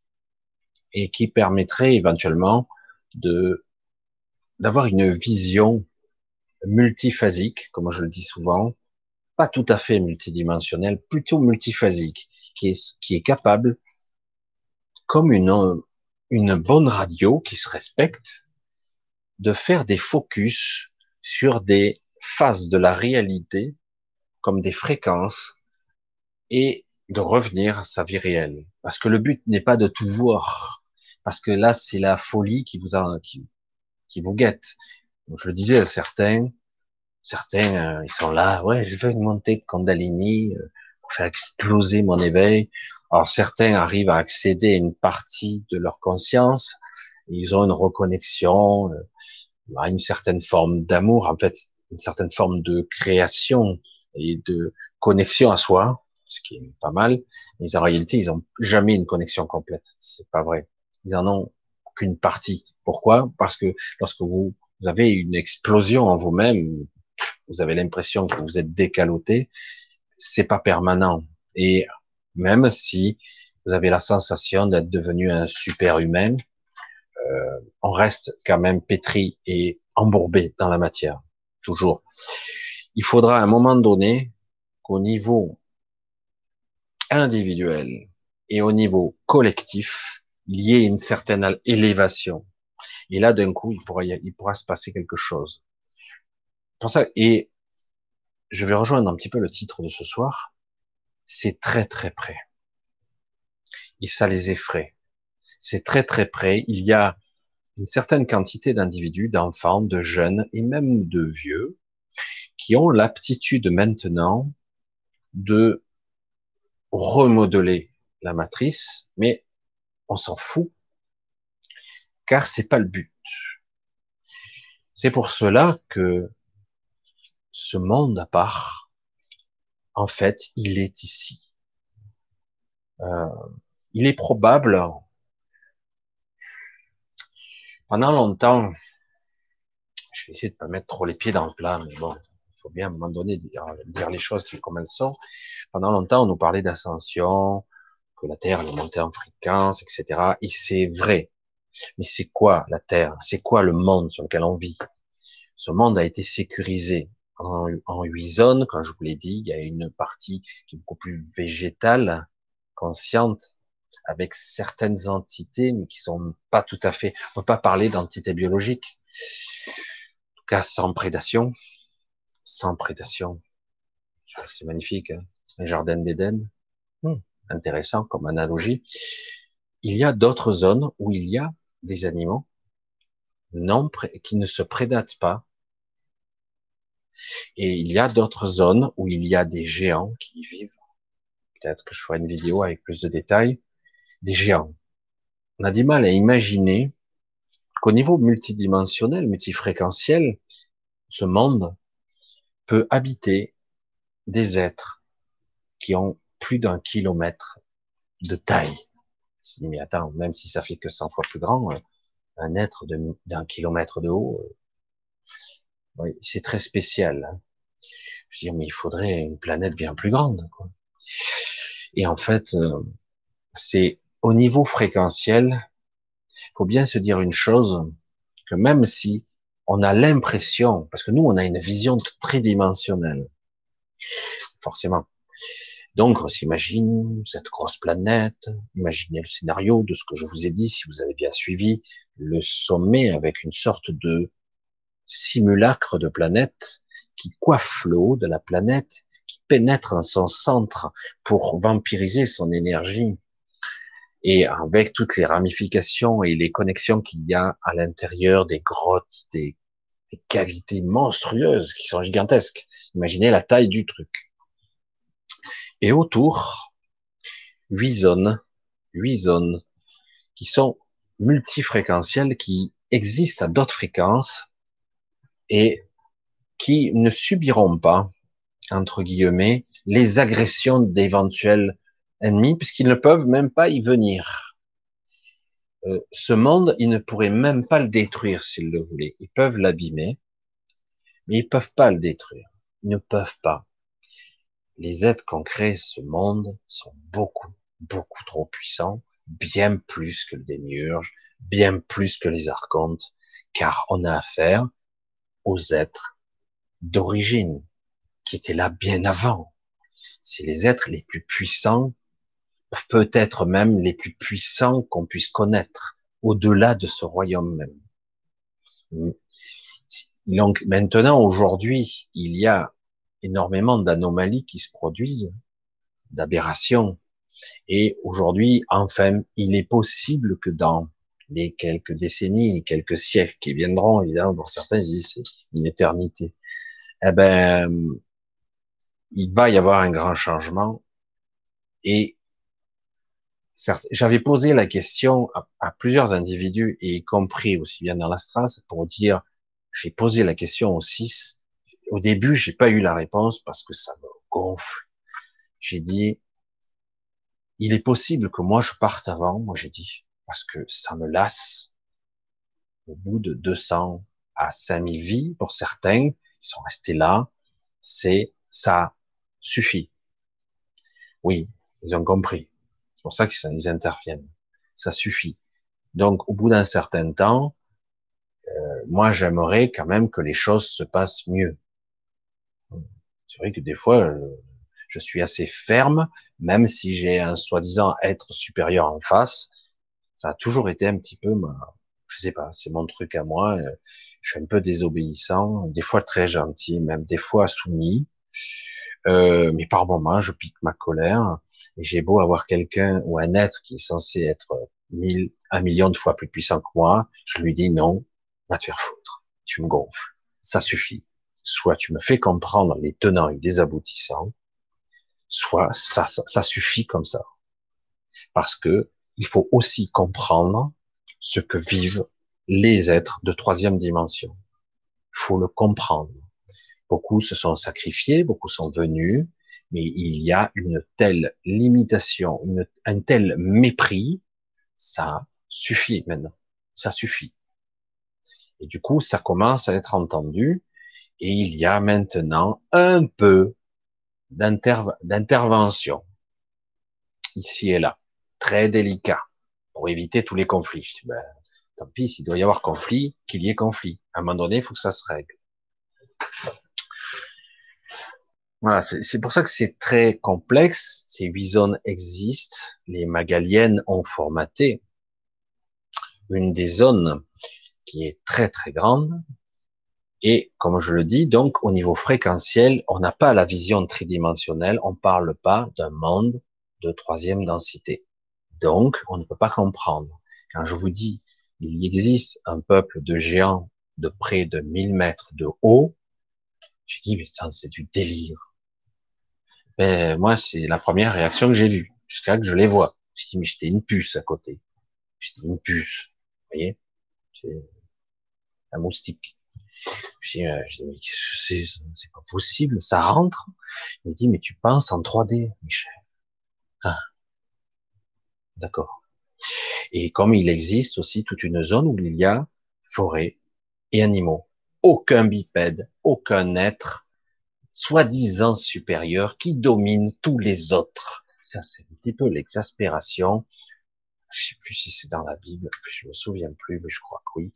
et qui permettrait éventuellement de d'avoir une vision multiphasique, comme je le dis souvent, pas tout à fait multidimensionnelle, plutôt multiphasique, qui est, qui est capable, comme une, une bonne radio qui se respecte, de faire des focus sur des phases de la réalité, comme des fréquences, et de revenir à sa vie réelle. Parce que le but n'est pas de tout voir, parce que là, c'est la folie qui vous qui, qui vous guette. je le disais à certains, certains, euh, ils sont là, ouais, je veux une montée de Kundalini euh, pour faire exploser mon éveil. Alors certains arrivent à accéder à une partie de leur conscience, ils ont une reconnexion, euh, à une certaine forme d'amour, en fait, une certaine forme de création et de connexion à soi, ce qui est pas mal. Mais en réalité, ils n'ont jamais une connexion complète. C'est pas vrai. Ils en ont qu'une partie. Pourquoi? Parce que lorsque vous, vous avez une explosion en vous-même, vous avez l'impression que vous êtes décaloté, c'est pas permanent. Et même si vous avez la sensation d'être devenu un super humain, euh, on reste quand même pétri et embourbé dans la matière, toujours. Il faudra à un moment donné qu'au niveau individuel et au niveau collectif, il y ait une certaine élévation. Et là, d'un coup, il pourra, il pourra se passer quelque chose. Pour ça, et je vais rejoindre un petit peu le titre de ce soir, c'est très très près. Et ça les effraie. C'est très très près. Il y a une certaine quantité d'individus, d'enfants, de jeunes et même de vieux qui ont l'aptitude maintenant de remodeler la matrice, mais on s'en fout, car c'est pas le but. C'est pour cela que ce monde à part, en fait, il est ici. Euh, il est probable, pendant longtemps, je vais essayer de pas mettre trop les pieds dans le plat, mais bon, il faut bien à un moment donné dire, les choses comme elles sont. Pendant longtemps, on nous parlait d'ascension, que la Terre est montée en fréquence, etc. Et c'est vrai. Mais c'est quoi la Terre? C'est quoi le monde sur lequel on vit? Ce monde a été sécurisé en, en huit zones, comme je vous l'ai dit. Il y a une partie qui est beaucoup plus végétale, consciente, avec certaines entités, mais qui sont pas tout à fait. On peut pas parler d'entités biologiques. En tout cas, sans prédation, sans prédation. C'est magnifique, hein un jardin d'Éden. Hmm, intéressant comme analogie. Il y a d'autres zones où il y a des animaux non qui ne se prédatent pas. Et il y a d'autres zones où il y a des géants qui y vivent. Peut-être que je ferai une vidéo avec plus de détails. Des géants. On a du mal à imaginer qu'au niveau multidimensionnel, multifréquentiel, ce monde peut habiter des êtres qui ont plus d'un kilomètre de taille. Mais attends, même si ça fait que 100 fois plus grand, euh, un être d'un kilomètre de haut, euh, c'est très spécial. Hein. Je veux dire, mais il faudrait une planète bien plus grande. Quoi. Et en fait, euh, c'est au niveau fréquentiel, faut bien se dire une chose, que même si on a l'impression, parce que nous, on a une vision tridimensionnelle, forcément. Donc, on s'imagine cette grosse planète, imaginez le scénario de ce que je vous ai dit, si vous avez bien suivi, le sommet avec une sorte de simulacre de planète qui coiffe le haut de la planète, qui pénètre dans son centre pour vampiriser son énergie, et avec toutes les ramifications et les connexions qu'il y a à l'intérieur des grottes, des, des cavités monstrueuses qui sont gigantesques. Imaginez la taille du truc. Et autour, huit zones, huit zones qui sont multifréquentielles, qui existent à d'autres fréquences et qui ne subiront pas, entre guillemets, les agressions d'éventuels ennemis, puisqu'ils ne peuvent même pas y venir. Euh, ce monde, ils ne pourraient même pas le détruire s'ils le voulaient. Ils peuvent l'abîmer, mais ils peuvent pas le détruire. Ils ne peuvent pas les êtres qui ont créé ce monde sont beaucoup, beaucoup trop puissants, bien plus que le démiurge, bien plus que les archontes, car on a affaire aux êtres d'origine, qui étaient là bien avant. C'est les êtres les plus puissants, peut-être même les plus puissants qu'on puisse connaître, au-delà de ce royaume même. Donc maintenant, aujourd'hui, il y a énormément d'anomalies qui se produisent, d'aberrations. Et aujourd'hui, enfin, il est possible que dans les quelques décennies, quelques siècles qui viendront, évidemment, pour certains, c'est une éternité. Eh ben, il va y avoir un grand changement. Et j'avais posé la question à, à, plusieurs individus, et y compris aussi bien dans l'astral, pour dire, j'ai posé la question aux six, au début, j'ai pas eu la réponse parce que ça me gonfle. J'ai dit, il est possible que moi je parte avant, moi j'ai dit, parce que ça me lasse. Au bout de 200 à 5000 vies, pour certains, ils sont restés là, c'est, ça suffit. Oui, ils ont compris. C'est pour ça qu'ils interviennent. Ça suffit. Donc, au bout d'un certain temps, euh, moi, j'aimerais quand même que les choses se passent mieux. C'est vrai que des fois, je suis assez ferme, même si j'ai un soi-disant être supérieur en face. Ça a toujours été un petit peu, ma, je sais pas, c'est mon truc à moi. Je suis un peu désobéissant, des fois très gentil, même des fois soumis. Euh, mais par moments, je pique ma colère. Et j'ai beau avoir quelqu'un ou un être qui est censé être mille, un million de fois plus puissant que moi, je lui dis non, va te faire foutre. Tu me gonfles. Ça suffit soit tu me fais comprendre les tenants et les aboutissants, soit ça, ça, suffit comme ça. Parce que il faut aussi comprendre ce que vivent les êtres de troisième dimension. faut le comprendre. Beaucoup se sont sacrifiés, beaucoup sont venus, mais il y a une telle limitation, un tel mépris, ça suffit maintenant, ça suffit. Et du coup, ça commence à être entendu, et il y a maintenant un peu d'intervention, ici et là, très délicat, pour éviter tous les conflits. Ben, tant pis, s'il doit y avoir conflit, qu'il y ait conflit. À un moment donné, il faut que ça se règle. Voilà, c'est pour ça que c'est très complexe. Ces huit zones existent. Les Magaliennes ont formaté une des zones qui est très très grande. Et comme je le dis, donc au niveau fréquentiel, on n'a pas la vision tridimensionnelle. On parle pas d'un monde de troisième densité. Donc, on ne peut pas comprendre. Quand je vous dis, il existe un peuple de géants de près de 1000 mètres de haut, je dis, mais c'est du délire. Ben, moi, c'est la première réaction que j'ai vue, jusqu'à que je les vois. Je dis, mais j'étais une puce à côté. J'étais une puce. Vous voyez? C'est un moustique. Je dis, je dis mais c'est, c'est pas possible, ça rentre. Il me dit, mais tu penses en 3D, Michel. Ah. D'accord. Et comme il existe aussi toute une zone où il y a forêt et animaux. Aucun bipède, aucun être soi-disant supérieur qui domine tous les autres. Ça, c'est un petit peu l'exaspération. Je sais plus si c'est dans la Bible, je me souviens plus, mais je crois que oui.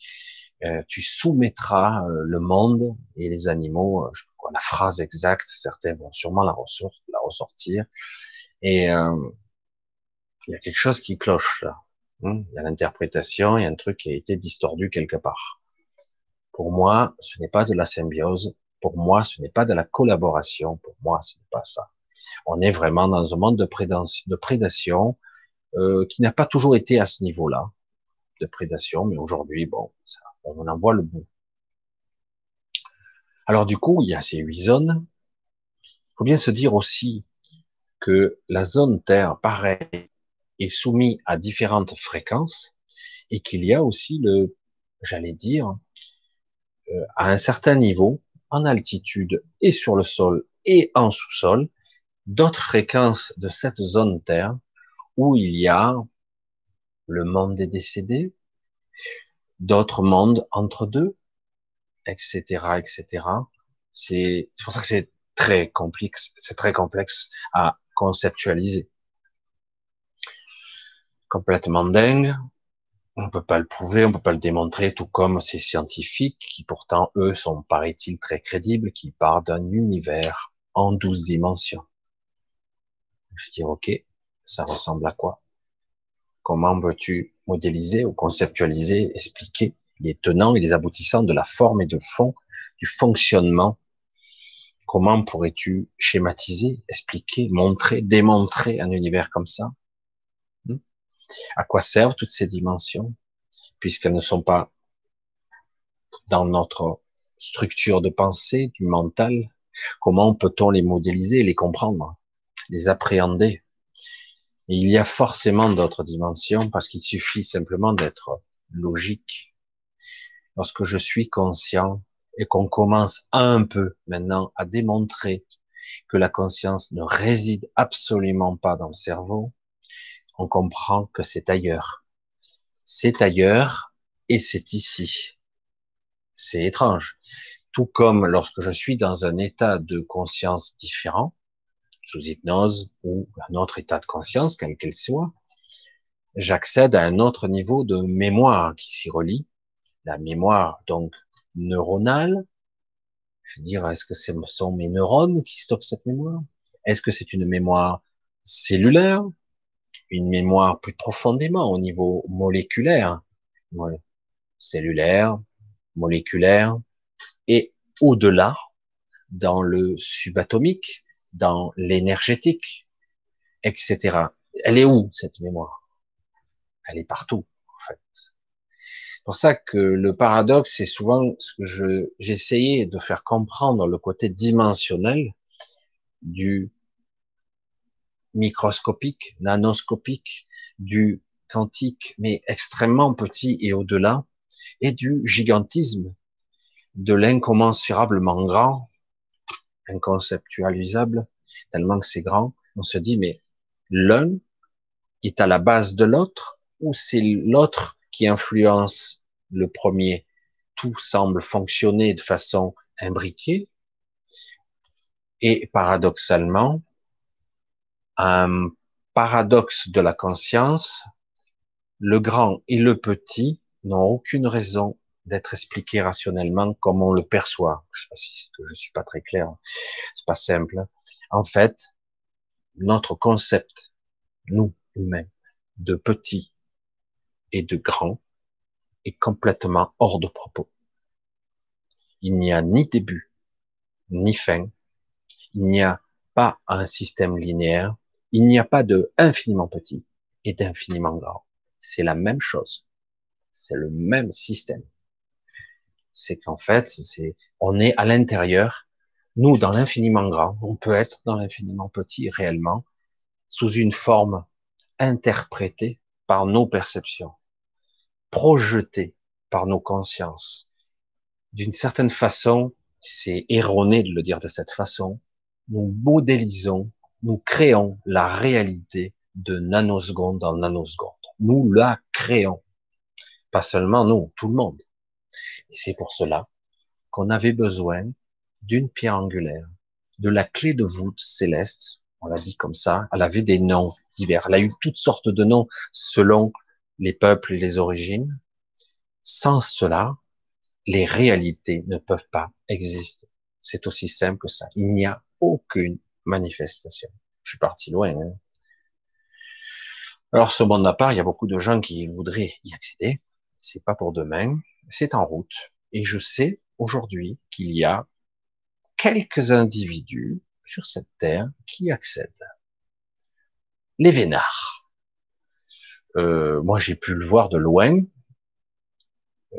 Euh, tu soumettras euh, le monde et les animaux, euh, je quoi, la phrase exacte, certains vont sûrement la ressortir. Et euh, il y a quelque chose qui cloche là. Hmm, il y a l'interprétation, il y a un truc qui a été distordu quelque part. Pour moi, ce n'est pas de la symbiose, pour moi, ce n'est pas de la collaboration. Pour moi, ce n'est pas ça. On est vraiment dans un monde de prédation, de prédation euh, qui n'a pas toujours été à ce niveau-là de prédation, mais aujourd'hui, bon, ça, on en voit le bout. Alors du coup, il y a ces huit zones. Il faut bien se dire aussi que la zone Terre, pareil, est soumise à différentes fréquences et qu'il y a aussi le, j'allais dire, euh, à un certain niveau, en altitude et sur le sol et en sous-sol, d'autres fréquences de cette zone Terre où il y a le monde des décédés, d'autres mondes entre deux, etc., etc. C'est pour ça que c'est très complexe, c'est très complexe à conceptualiser. Complètement dingue, on peut pas le prouver, on peut pas le démontrer, tout comme ces scientifiques qui pourtant, eux, sont, paraît-il, très crédibles, qui partent d'un univers en douze dimensions. Je dis, ok, ça ressemble à quoi? Comment veux-tu modéliser ou conceptualiser, expliquer les tenants et les aboutissants de la forme et de fond du fonctionnement? Comment pourrais-tu schématiser, expliquer, montrer, démontrer un univers comme ça? À quoi servent toutes ces dimensions, puisqu'elles ne sont pas dans notre structure de pensée, du mental Comment peut-on les modéliser, les comprendre, les appréhender? Il y a forcément d'autres dimensions, parce qu'il suffit simplement d'être logique. Lorsque je suis conscient et qu'on commence un peu maintenant à démontrer que la conscience ne réside absolument pas dans le cerveau, on comprend que c'est ailleurs. C'est ailleurs et c'est ici. C'est étrange. Tout comme lorsque je suis dans un état de conscience différent, sous hypnose ou un autre état de conscience, quel qu'il soit, j'accède à un autre niveau de mémoire qui s'y relie. La mémoire, donc, neuronale. Je veux dire, est-ce que ce sont mes neurones qui stockent cette mémoire? Est-ce que c'est une mémoire cellulaire? Une mémoire plus profondément au niveau moléculaire, cellulaire, moléculaire, et au-delà, dans le subatomique, dans l'énergétique, etc. Elle est où cette mémoire? Elle est partout, en fait. C'est pour ça que le paradoxe, c'est souvent ce que je, j'essayais de faire comprendre le côté dimensionnel du microscopique, nanoscopique, du quantique, mais extrêmement petit et au-delà, et du gigantisme. de l'incommensurablement grand, inconceptualisable, tellement que c'est grand, on se dit, mais l'un est à la base de l'autre, ou c'est l'autre qui influence le premier? Tout semble fonctionner de façon imbriquée, et paradoxalement, un paradoxe de la conscience, le grand et le petit n'ont aucune raison d'être expliqués rationnellement comme on le perçoit. Je sais pas si que je suis pas très clair. C'est pas simple. En fait, notre concept, nous, humains, de petit et de grand, est complètement hors de propos. Il n'y a ni début, ni fin. Il n'y a pas un système linéaire. Il n'y a pas de infiniment petit et d'infiniment grand. C'est la même chose. C'est le même système. C'est qu'en fait, c'est, on est à l'intérieur. Nous, dans l'infiniment grand, on peut être dans l'infiniment petit réellement, sous une forme interprétée par nos perceptions, projetée par nos consciences. D'une certaine façon, c'est erroné de le dire de cette façon, nous modélisons, nous créons la réalité de nanoseconde en nanoseconde. Nous la créons. Pas seulement nous, tout le monde. Et c'est pour cela qu'on avait besoin d'une pierre angulaire, de la clé de voûte céleste. On l'a dit comme ça. Elle avait des noms divers. Elle a eu toutes sortes de noms selon les peuples et les origines. Sans cela, les réalités ne peuvent pas exister. C'est aussi simple que ça. Il n'y a aucune manifestation. Je suis parti loin. Hein. Alors ce monde à part, il y a beaucoup de gens qui voudraient y accéder c'est pas pour demain, c'est en route. Et je sais aujourd'hui qu'il y a quelques individus sur cette terre qui accèdent. Les vénards. Euh, moi, j'ai pu le voir de loin. Euh,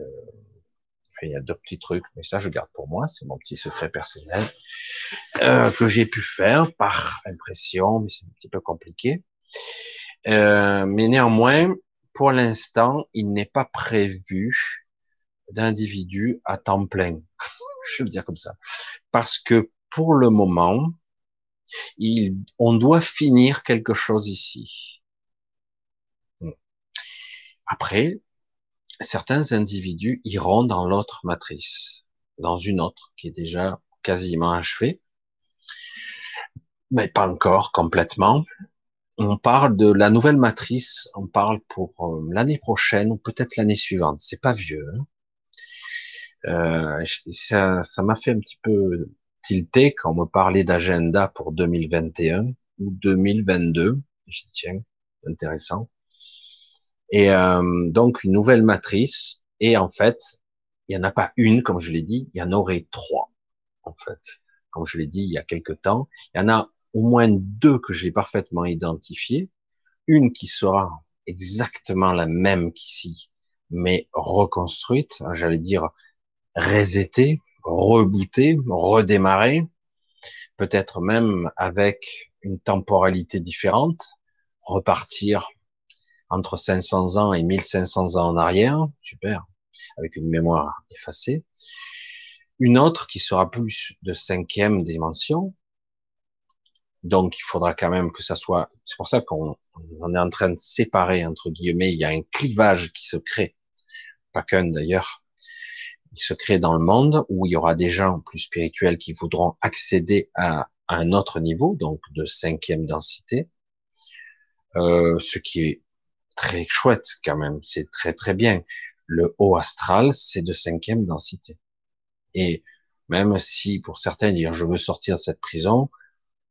il y a deux petits trucs, mais ça, je garde pour moi. C'est mon petit secret personnel euh, que j'ai pu faire par impression, mais c'est un petit peu compliqué. mais néanmoins, pour l'instant, il n'est pas prévu d'individus à temps plein. Je veux dire comme ça. Parce que pour le moment, il, on doit finir quelque chose ici. Après, certains individus iront dans l'autre matrice, dans une autre qui est déjà quasiment achevée, mais pas encore complètement on parle de la nouvelle matrice, on parle pour euh, l'année prochaine ou peut-être l'année suivante. C'est pas vieux. Hein. Euh, ça, ça m'a fait un petit peu tilter quand on me parlait d'agenda pour 2021 ou 2022. Je dis tiens, intéressant. Et euh, donc une nouvelle matrice. Et en fait, il n'y en a pas une, comme je l'ai dit, il y en aurait trois. En fait, comme je l'ai dit il y a quelque temps, il y en a au moins deux que j'ai parfaitement identifiées. Une qui sera exactement la même qu'ici, mais reconstruite, j'allais dire resetée, rebootée, redémarrée, peut-être même avec une temporalité différente, repartir entre 500 ans et 1500 ans en arrière, super, avec une mémoire effacée. Une autre qui sera plus de cinquième dimension, donc, il faudra quand même que ça soit. C'est pour ça qu'on est en train de séparer entre guillemets. Il y a un clivage qui se crée, pas qu'un d'ailleurs, qui se crée dans le monde où il y aura des gens plus spirituels qui voudront accéder à, un autre niveau, donc de cinquième densité, euh, ce qui est très chouette quand même. C'est très très bien. Le haut astral, c'est de cinquième densité. Et même si pour certains dire je veux sortir de cette prison,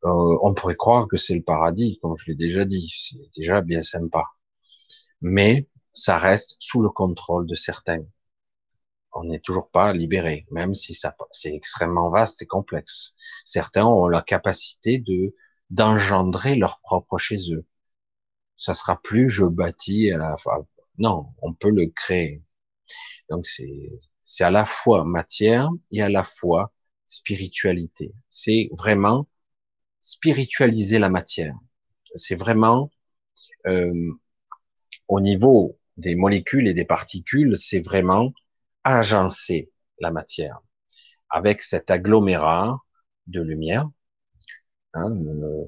euh, on pourrait croire que c'est le paradis, comme je l'ai déjà dit. C'est déjà bien sympa. Mais ça reste sous le contrôle de certains. On n'est toujours pas libéré, même si ça, c'est extrêmement vaste et complexe. Certains ont la capacité de d'engendrer leur propre chez eux. Ça sera plus je bâtis à la fois. Non, on peut le créer. Donc c'est c'est à la fois matière et à la fois spiritualité. C'est vraiment spiritualiser la matière. C'est vraiment euh, au niveau des molécules et des particules, c'est vraiment agencer la matière. avec cet agglomérat de lumière. Hein, euh,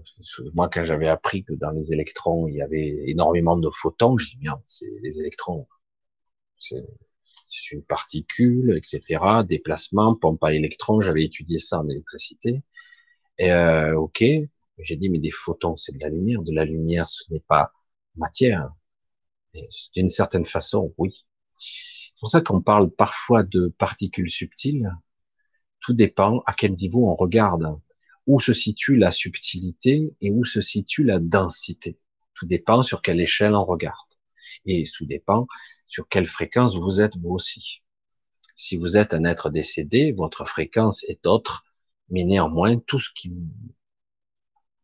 moi, quand j'avais appris que dans les électrons, il y avait énormément de photons, je dis bien, c'est les électrons, c'est une particule, etc. Déplacement, pompe à électrons, j'avais étudié ça en électricité. Euh, ok, j'ai dit mais des photons, c'est de la lumière. De la lumière, ce n'est pas matière. D'une certaine façon, oui. C'est pour ça qu'on parle parfois de particules subtiles. Tout dépend à quel niveau on regarde, où se situe la subtilité et où se situe la densité. Tout dépend sur quelle échelle on regarde. Et tout dépend sur quelle fréquence vous êtes vous aussi. Si vous êtes un être décédé, votre fréquence est autre, mais néanmoins, tout ce qui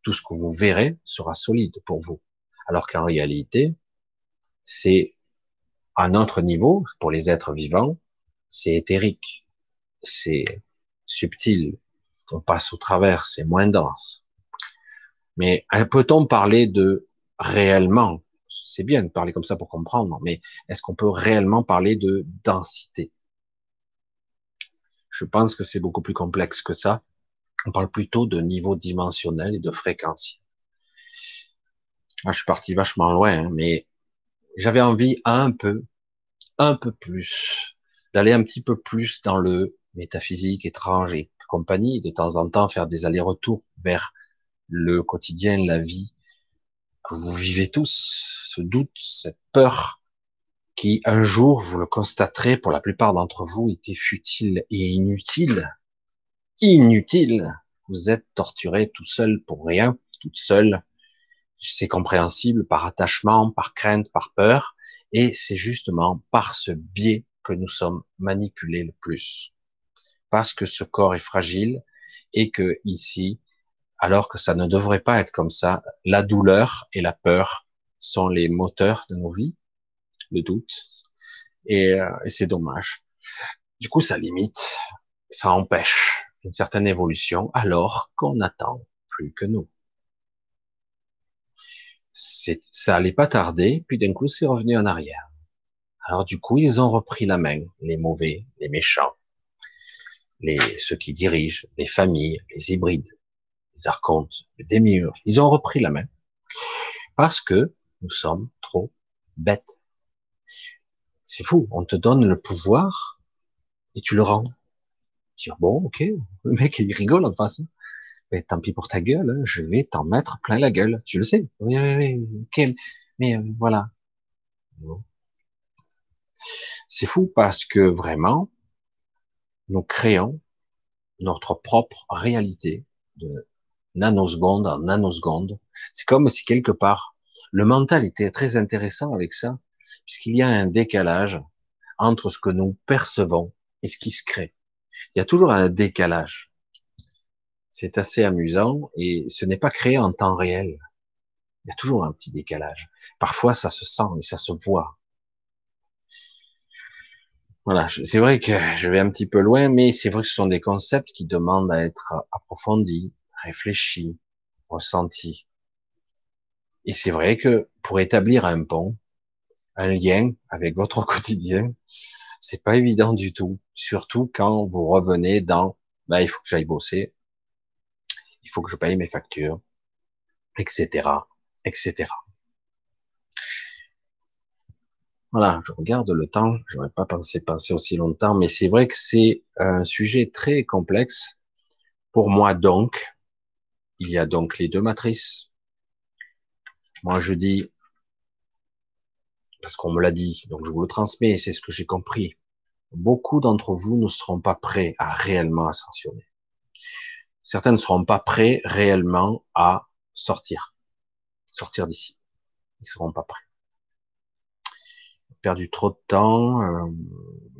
tout ce que vous verrez sera solide pour vous. Alors qu'en réalité, c'est à notre niveau, pour les êtres vivants, c'est éthérique, c'est subtil, on passe au travers, c'est moins dense. Mais euh, peut-on parler de réellement? C'est bien de parler comme ça pour comprendre, mais est-ce qu'on peut réellement parler de densité? Je pense que c'est beaucoup plus complexe que ça. On parle plutôt de niveau dimensionnel et de fréquence. Ah, je suis parti vachement loin, hein, mais j'avais envie un peu, un peu plus, d'aller un petit peu plus dans le métaphysique étrange et compagnie, de temps en temps faire des allers-retours vers le quotidien, la vie que vous vivez tous, ce doute, cette peur qui un jour, vous le constaterez, pour la plupart d'entre vous, était futile et inutile. Inutile. Vous êtes torturé tout seul pour rien, toute seule, c'est compréhensible par attachement, par crainte, par peur, et c'est justement par ce biais que nous sommes manipulés le plus. Parce que ce corps est fragile et que ici, alors que ça ne devrait pas être comme ça, la douleur et la peur sont les moteurs de nos vies, le doute, et, euh, c'est dommage. Du coup, ça limite, ça empêche une certaine évolution alors qu'on attend plus que nous ça allait pas tarder, puis d'un coup, c'est revenu en arrière. Alors du coup, ils ont repris la main, les mauvais, les méchants, les ceux qui dirigent, les familles, les hybrides, les archontes, les démiurges. Ils ont repris la main parce que nous sommes trop bêtes. C'est fou, on te donne le pouvoir et tu le rends. Tu dis, bon, ok, le mec il rigole en face tant pis pour ta gueule, hein, je vais t'en mettre plein la gueule. Tu le sais. Oui, oui, oui. Mais euh, voilà. C'est fou parce que vraiment, nous créons notre propre réalité de nanoseconde en nanoseconde. C'est comme si quelque part, le mental était très intéressant avec ça, puisqu'il y a un décalage entre ce que nous percevons et ce qui se crée. Il y a toujours un décalage. C'est assez amusant et ce n'est pas créé en temps réel. Il y a toujours un petit décalage. Parfois, ça se sent et ça se voit. Voilà, c'est vrai que je vais un petit peu loin, mais c'est vrai que ce sont des concepts qui demandent à être approfondis, réfléchis, ressentis. Et c'est vrai que pour établir un pont, un lien avec votre quotidien, c'est pas évident du tout. Surtout quand vous revenez dans, bah, il faut que j'aille bosser, il faut que je paye mes factures, etc., etc. Voilà, je regarde le temps, j'aurais pas pensé passer aussi longtemps, mais c'est vrai que c'est un sujet très complexe. Pour moi donc, il y a donc les deux matrices. Moi je dis, parce qu'on me l'a dit, donc je vous le transmets, c'est ce que j'ai compris. Beaucoup d'entre vous ne seront pas prêts à réellement ascensionner certains ne seront pas prêts réellement à sortir, sortir d'ici. Ils seront pas prêts. Perdu trop de temps, euh,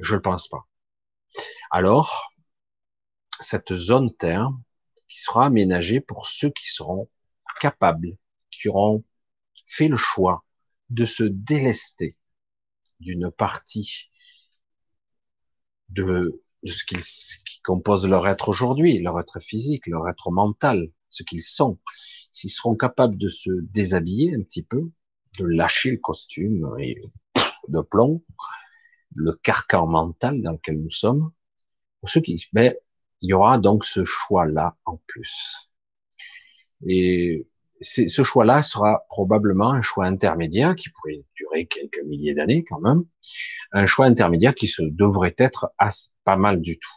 je le pense pas. Alors, cette zone Terre qui sera aménagée pour ceux qui seront capables, qui auront fait le choix de se délester d'une partie de de ce, qui compose leur être aujourd'hui, leur être physique, leur être mental, ce qu'ils sont. S'ils seront capables de se déshabiller un petit peu, de lâcher le costume et de plomb, le carcan mental dans lequel nous sommes, pour ceux qui, ben, il y aura donc ce choix-là en plus. Et ce choix-là sera probablement un choix intermédiaire qui pourrait durer quelques milliers d'années quand même, un choix intermédiaire qui se devrait être pas mal du tout.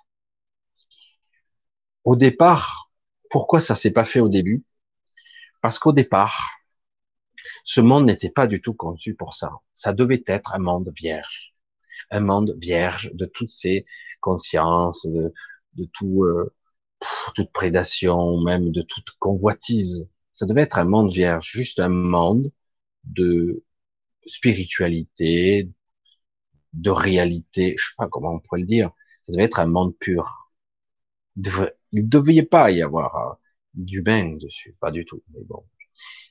Au départ, pourquoi ça s'est pas fait au début? Parce qu'au départ, ce monde n'était pas du tout conçu pour ça. Ça devait être un monde vierge, un monde vierge de toutes ces consciences, de, tout, euh, toute prédation, même de toute convoitise. Ça devait être un monde vierge, juste un monde de spiritualité, de réalité, je sais pas comment on pourrait le dire. Ça devait être un monde pur. Il ne devait pas y avoir euh, d'humain dessus, pas du tout. Mais bon,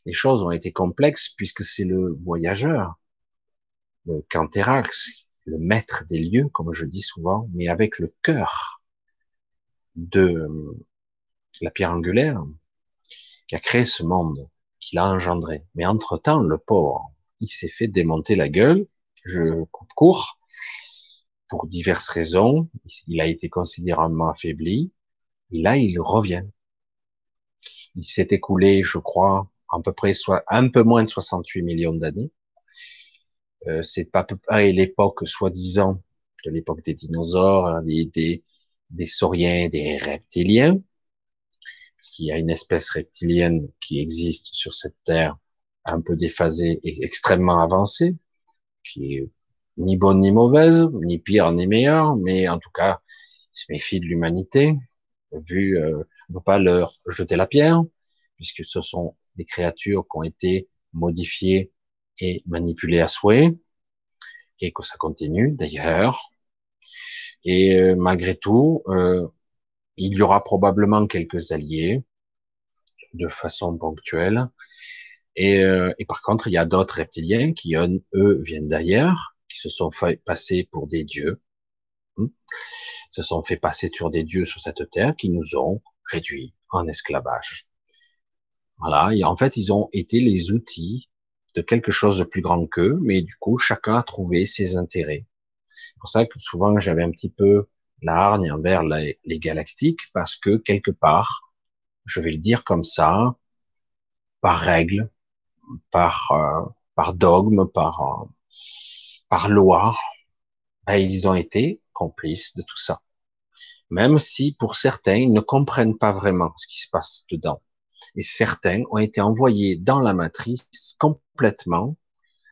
les choses ont été complexes puisque c'est le voyageur, le Canthérax, le maître des lieux, comme je dis souvent, mais avec le cœur de la pierre angulaire, qui a créé ce monde, qui l'a engendré. Mais entre-temps, le pauvre, il s'est fait démonter la gueule, je coupe court, pour diverses raisons, il a été considérablement affaibli, et là, il revient. Il s'est écoulé, je crois, à peu près soit un peu moins de 68 millions d'années. Euh, c'est pas près l'époque soi-disant de l'époque des dinosaures, hein, des, des, sauriens, des reptiliens. Il y a une espèce reptilienne qui existe sur cette terre, un peu déphasée et extrêmement avancée, qui est ni bonne ni mauvaise, ni pire ni meilleure, mais en tout cas, se méfie de l'humanité, vu, euh, on ne peut pas leur jeter la pierre, puisque ce sont des créatures qui ont été modifiées et manipulées à souhait, et que ça continue d'ailleurs. Et euh, malgré tout, euh, il y aura probablement quelques alliés de façon ponctuelle. Et, euh, par contre, il y a d'autres reptiliens qui, eux, viennent d'ailleurs, qui se sont fait passer pour des dieux, hein, se sont fait passer sur des dieux sur cette terre, qui nous ont réduits en esclavage. Voilà, et en fait, ils ont été les outils de quelque chose de plus grand qu'eux, mais du coup, chacun a trouvé ses intérêts. C'est pour ça que souvent, j'avais un petit peu la hargne envers les, galactiques, parce que quelque part, je vais le dire comme ça, par règle, par, euh, par dogme, par, euh, par loi, ben, ils ont été complices de tout ça. Même si pour certains, ils ne comprennent pas vraiment ce qui se passe dedans et certains ont été envoyés dans la matrice complètement,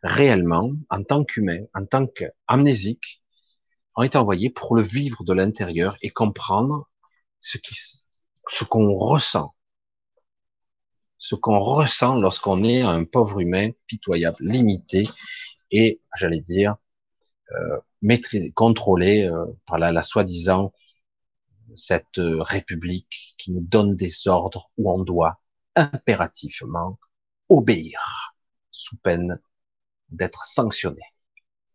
réellement, en tant qu'humains, en tant qu'amnésiques, ont été envoyés pour le vivre de l'intérieur et comprendre ce qui, ce qu'on ressent, ce qu'on ressent lorsqu'on est un pauvre humain pitoyable, limité et, j'allais dire, euh, maîtrisé, contrôlé euh, par la, la soi-disant cette euh, république qui nous donne des ordres où on doit impérativement obéir sous peine d'être sanctionné.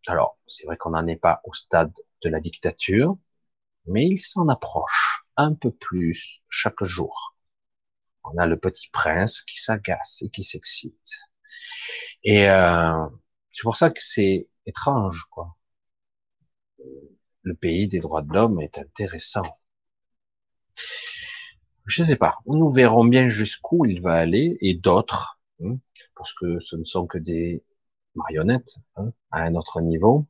Alors, c'est vrai qu'on n'en est pas au stade de la dictature, mais il s'en approche un peu plus chaque jour. On a le petit prince qui s'agace et qui s'excite. Et euh, c'est pour ça que c'est étrange, quoi. Le pays des droits de l'homme est intéressant. Je sais pas. Nous verrons bien jusqu'où il va aller et d'autres, hein, parce que ce ne sont que des marionnettes hein, à un autre niveau.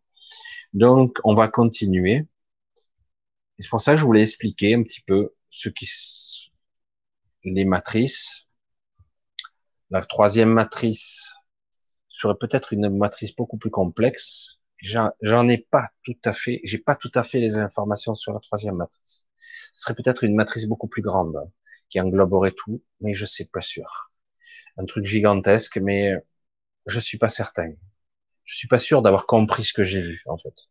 Donc, on va continuer. C'est pour ça que je voulais expliquer un petit peu ce qui, les matrices. La troisième matrice serait peut-être une matrice beaucoup plus complexe. J'en ai pas tout à fait, j'ai pas tout à fait les informations sur la troisième matrice ce serait peut-être une matrice beaucoup plus grande qui engloberait tout, mais je sais pas sûr. Un truc gigantesque, mais je suis pas certain. Je suis pas sûr d'avoir compris ce que j'ai vu en fait.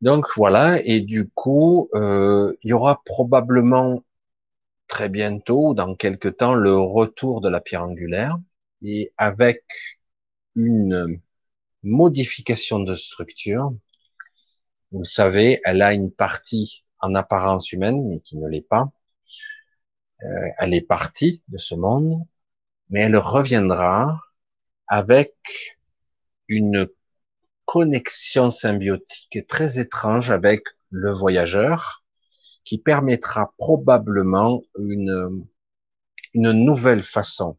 Donc voilà, et du coup, euh, il y aura probablement très bientôt, dans quelques temps, le retour de la pierre angulaire, et avec une modification de structure vous le savez, elle a une partie en apparence humaine, mais qui ne l'est pas. Euh, elle est partie de ce monde, mais elle reviendra avec une connexion symbiotique très étrange avec le voyageur, qui permettra probablement une, une nouvelle façon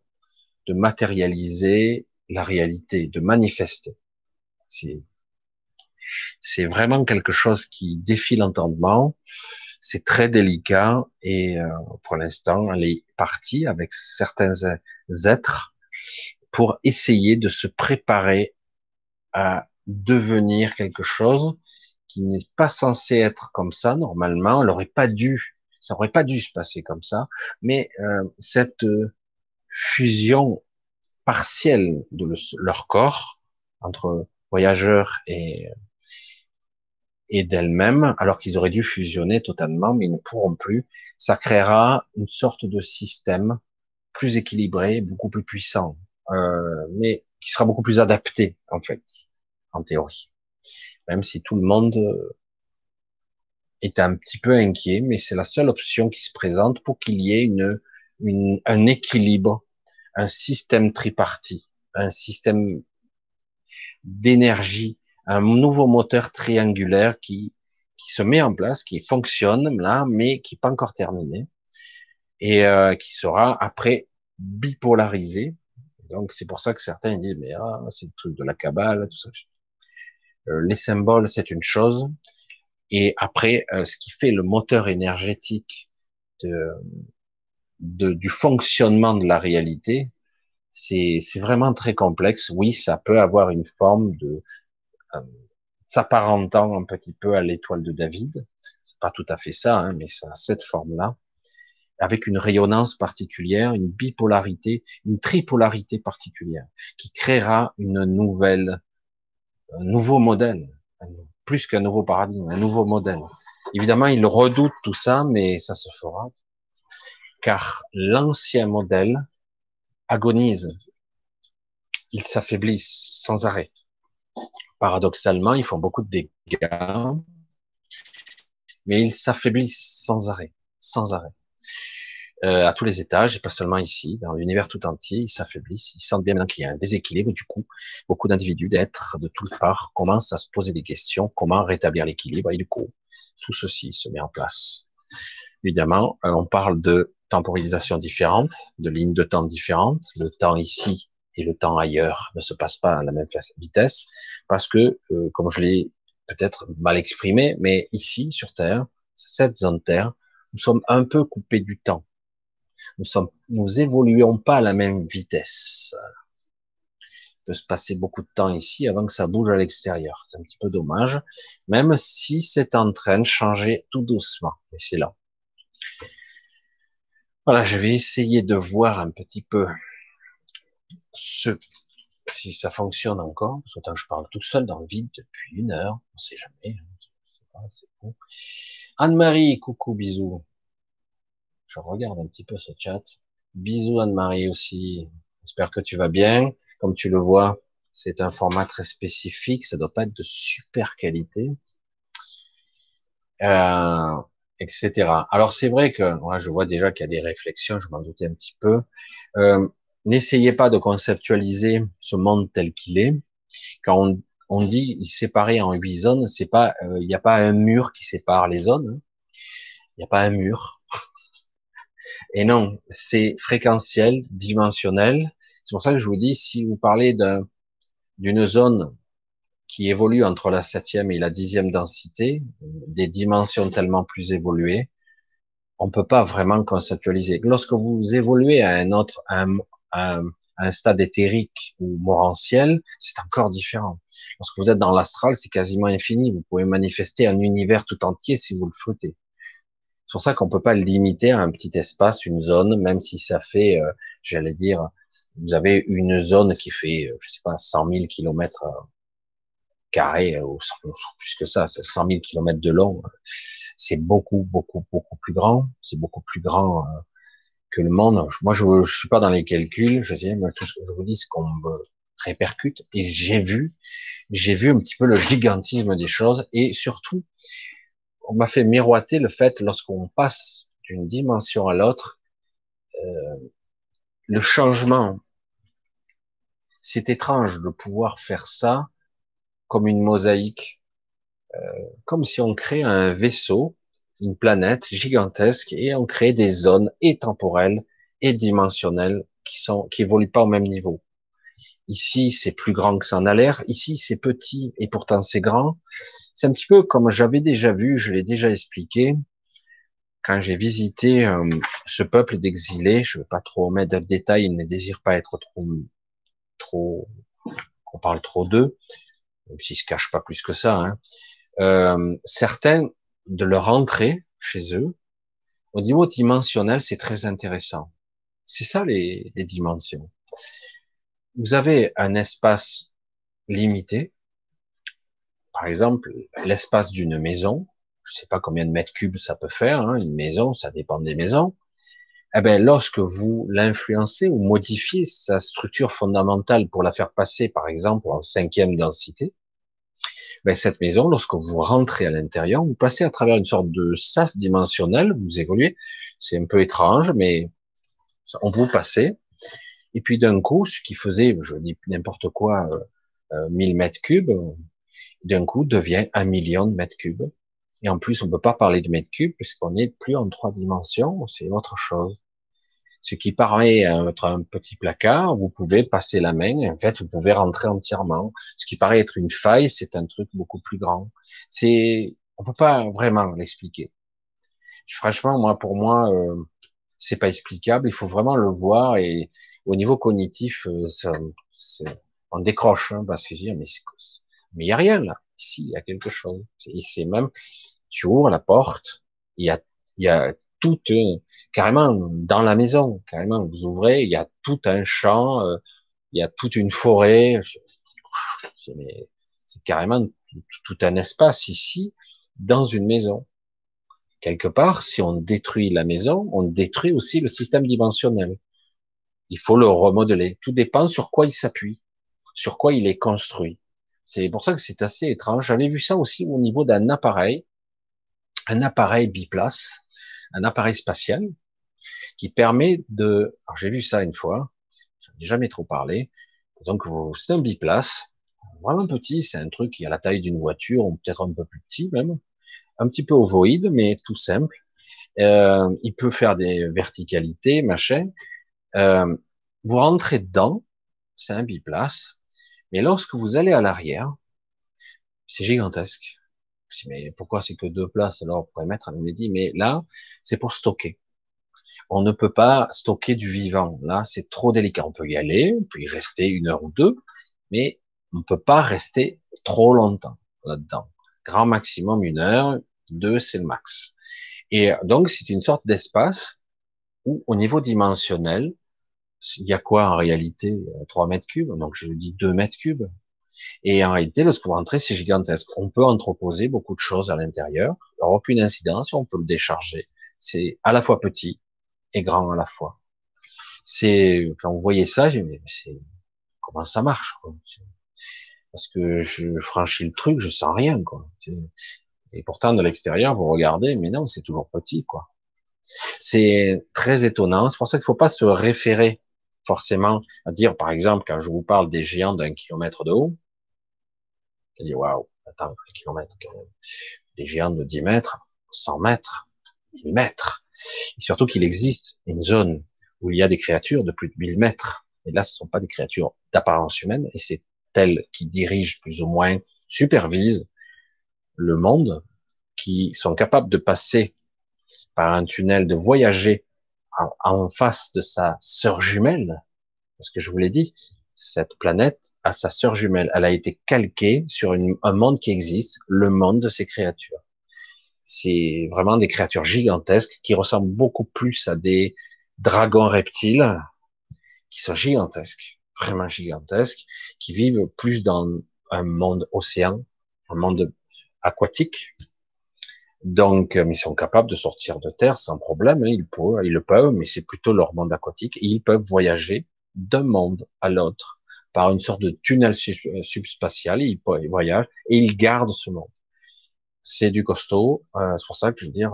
de matérialiser la réalité, de manifester. C'est vraiment quelque chose qui défie l'entendement. C'est très délicat et euh, pour l'instant, elle est partie avec certains êtres pour essayer de se préparer à devenir quelque chose qui n'est pas censé être comme ça normalement. Elle n'aurait pas dû, ça aurait pas dû se passer comme ça. Mais euh, cette fusion partielle de leur corps entre voyageurs et et d'elles-mêmes, alors qu'ils auraient dû fusionner totalement, mais ils ne pourront plus. Ça créera une sorte de système plus équilibré, beaucoup plus puissant, euh, mais qui sera beaucoup plus adapté, en fait, en théorie. Même si tout le monde est un petit peu inquiet, mais c'est la seule option qui se présente pour qu'il y ait une, une, un équilibre, un système tripartite, un système d'énergie un nouveau moteur triangulaire qui, qui se met en place, qui fonctionne là, mais qui n'est pas encore terminé, et euh, qui sera après bipolarisé. Donc c'est pour ça que certains disent mais ah, c'est le truc de la cabale, tout ça. Euh, les symboles c'est une chose, et après euh, ce qui fait le moteur énergétique de, de, du fonctionnement de la réalité, c'est vraiment très complexe. Oui, ça peut avoir une forme de, euh, s'apparentant un petit peu à l'étoile de David. C'est pas tout à fait ça, hein, mais ça a cette forme-là, avec une rayonnance particulière, une bipolarité, une tripolarité particulière, qui créera une nouvelle, un nouveau modèle, plus qu'un nouveau paradigme, un nouveau modèle. Évidemment, il redoute tout ça, mais ça se fera, car l'ancien modèle agonise, il s'affaiblit sans arrêt paradoxalement, ils font beaucoup de dégâts, mais ils s'affaiblissent sans arrêt, sans arrêt. Euh, à tous les étages, et pas seulement ici, dans l'univers tout entier, ils s'affaiblissent, ils sentent bien qu'il y a un déséquilibre, du coup, beaucoup d'individus, d'êtres de toutes parts commencent à se poser des questions, comment rétablir l'équilibre, et du coup, tout ceci se met en place. Évidemment, euh, on parle de temporisation différente, de lignes de temps différentes, le temps ici et le temps ailleurs ne se passe pas à la même vitesse, parce que, euh, comme je l'ai peut-être mal exprimé, mais ici, sur Terre, cette zone Terre, nous sommes un peu coupés du temps. Nous sommes, nous évoluons pas à la même vitesse. Il peut se passer beaucoup de temps ici avant que ça bouge à l'extérieur. C'est un petit peu dommage, même si c'est en train de changer tout doucement. Mais c'est là. Voilà, je vais essayer de voir un petit peu ce, si ça fonctionne encore, parce que je parle tout seul dans le vide depuis une heure, on sait jamais, hein. Anne-Marie, coucou, bisous. Je regarde un petit peu ce chat. Bisous Anne-Marie aussi. J'espère que tu vas bien. Comme tu le vois, c'est un format très spécifique, ça doit pas être de super qualité, euh, etc. Alors c'est vrai que moi je vois déjà qu'il y a des réflexions, je m'en doutais un petit peu. Euh, n'essayez pas de conceptualiser ce monde tel qu'il est. Quand on, dit séparé en huit zones, c'est pas, euh, il n'y a pas un mur qui sépare les zones. Hein. Il n'y a pas un mur. Et non, c'est fréquentiel, dimensionnel. C'est pour ça que je vous dis, si vous parlez d'une zone qui évolue entre la septième et la dixième densité, des dimensions tellement plus évoluées, on peut pas vraiment conceptualiser. Lorsque vous évoluez à un autre, un, un, un stade éthérique ou morantiel, c'est encore différent. Lorsque vous êtes dans l'astral, c'est quasiment infini. Vous pouvez manifester un univers tout entier si vous le souhaitez. C'est pour ça qu'on peut pas le limiter à un petit espace, une zone, même si ça fait, euh, j'allais dire, vous avez une zone qui fait, euh, je sais pas, 100 000 kilomètres euh, carrés, ou plus que ça, c'est 100 000 kilomètres de long. C'est beaucoup, beaucoup, beaucoup plus grand. C'est beaucoup plus grand que le monde. Moi, je ne suis pas dans les calculs. Je dis, tout ce que je vous dis, c'est qu'on me répercute. Et j'ai vu, j'ai vu un petit peu le gigantisme des choses. Et surtout, on m'a fait miroiter le fait, lorsqu'on passe d'une dimension à l'autre, euh, le changement. C'est étrange de pouvoir faire ça comme une mosaïque, euh, comme si on crée un vaisseau une planète gigantesque et on crée des zones et temporelles et dimensionnelles qui sont qui évoluent pas au même niveau. Ici, c'est plus grand que ça en a l'air. Ici, c'est petit et pourtant c'est grand. C'est un petit peu comme j'avais déjà vu, je l'ai déjà expliqué quand j'ai visité euh, ce peuple d'exilés. Je ne veux pas trop mettre de détails, ils ne désirent pas être trop, trop, on parle trop d'eux, même s'ils se cachent pas plus que ça. Hein. Euh, certains de leur entrée chez eux, au niveau dimensionnel, c'est très intéressant. C'est ça les, les dimensions. Vous avez un espace limité, par exemple l'espace d'une maison. Je sais pas combien de mètres cubes ça peut faire, hein, une maison, ça dépend des maisons. Eh ben, lorsque vous l'influencez ou modifiez sa structure fondamentale pour la faire passer, par exemple, en cinquième densité, ben, cette maison, lorsque vous rentrez à l'intérieur, vous passez à travers une sorte de sas dimensionnel, vous évoluez. C'est un peu étrange, mais on peut passer. Et puis d'un coup, ce qui faisait, je dis n'importe quoi, euh, 1000 euh, mètres cubes, d'un coup devient un million de mètres cubes. Et en plus, on ne peut pas parler de mètres cubes puisqu'on n'est plus en trois dimensions, c'est autre chose. Ce qui paraît être un petit placard, vous pouvez passer la main, et en fait, vous pouvez rentrer entièrement. Ce qui paraît être une faille, c'est un truc beaucoup plus grand. C'est, on peut pas vraiment l'expliquer. Franchement, moi, pour moi, euh, c'est pas explicable. Il faut vraiment le voir et au niveau cognitif, euh, ça, on décroche hein, parce que je dis mais mais il y a rien là. Ici, il y a quelque chose. C'est même, tu ouvres la porte, il y a, il y a tout, carrément dans la maison, carrément, vous ouvrez, il y a tout un champ, euh, il y a toute une forêt, c'est carrément tout, un espace ici, dans une maison. Quelque part, si on détruit la maison, on détruit aussi le système dimensionnel. Il faut le remodeler. Tout dépend sur quoi il s'appuie, sur quoi il est construit. C'est pour ça que c'est assez étrange. J'avais vu ça aussi au niveau d'un appareil, un appareil biplace, un appareil spatial qui permet de. Alors j'ai vu ça une fois, j'en ai jamais trop parlé. Donc c'est un biplace, vraiment petit, c'est un truc qui a la taille d'une voiture, ou peut-être un peu plus petit même, un petit peu ovoïde, mais tout simple. Euh, il peut faire des verticalités, machin. Euh, vous rentrez dedans, c'est un biplace, mais lorsque vous allez à l'arrière, c'est gigantesque. Mais pourquoi c'est que deux places? Alors on pourrait mettre un dit mais là c'est pour stocker. On ne peut pas stocker du vivant. Là c'est trop délicat. On peut y aller, on peut y rester une heure ou deux, mais on ne peut pas rester trop longtemps là-dedans. Grand maximum une heure, deux c'est le max. Et donc c'est une sorte d'espace où au niveau dimensionnel, il y a quoi en réalité? 3 mètres cubes, donc je dis 2 mètres cubes. Et en réalité, lorsque vous rentrez, c'est gigantesque. On peut entreposer beaucoup de choses à l'intérieur. Aura aucune incidence, on peut le décharger. C'est à la fois petit et grand à la fois. C'est quand vous voyez ça, je mais c'est comment ça marche quoi? Parce que je franchis le truc, je sens rien quoi. Et pourtant de l'extérieur, vous regardez, mais non, c'est toujours petit quoi. C'est très étonnant. C'est pour ça qu'il ne faut pas se référer forcément à dire, par exemple, quand je vous parle des géants d'un kilomètre de haut, je dis, waouh, attends, un kilomètre, des géants de 10 mètres, 100 mètres, 1000 mètres. Et surtout qu'il existe une zone où il y a des créatures de plus de 1000 mètres. Et là, ce ne sont pas des créatures d'apparence humaine, et c'est elles qui dirigent plus ou moins, supervisent le monde, qui sont capables de passer par un tunnel, de voyager en, face de sa sœur jumelle, parce que je vous l'ai dit, cette planète a sa sœur jumelle. Elle a été calquée sur un monde qui existe, le monde de ces créatures. C'est vraiment des créatures gigantesques qui ressemblent beaucoup plus à des dragons reptiles, qui sont gigantesques, vraiment gigantesques, qui vivent plus dans un monde océan, un monde aquatique, donc, euh, ils sont capables de sortir de terre sans problème. Hein, ils, peuvent, ils le peuvent, mais c'est plutôt leur monde aquatique. Et ils peuvent voyager d'un monde à l'autre par une sorte de tunnel euh, subspatial. Ils voyagent et ils gardent ce monde. C'est du costaud. Euh, c'est pour ça que je veux dire,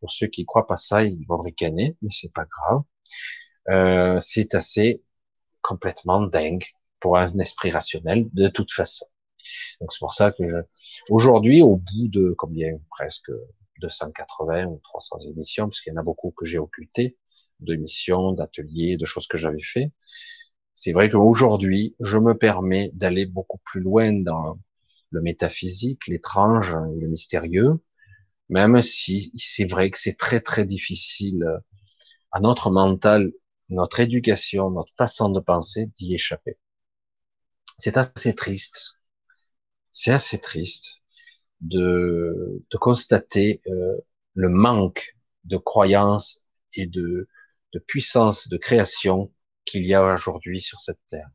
pour ceux qui croient pas ça, ils vont ricaner, mais c'est pas grave. Euh, c'est assez complètement dingue pour un esprit rationnel de toute façon. Donc c'est pour ça que aujourd'hui, au bout de combien presque 280 ou 300 émissions, parce qu'il y en a beaucoup que j'ai occultées, de missions, d'ateliers, de choses que j'avais fait. C'est vrai qu'aujourd'hui, je me permets d'aller beaucoup plus loin dans le métaphysique, l'étrange, le mystérieux, même si c'est vrai que c'est très très difficile à notre mental, notre éducation, notre façon de penser d'y échapper. C'est assez triste. C'est assez triste de, de constater euh, le manque de croyance et de, de puissance de création qu'il y a aujourd'hui sur cette terre.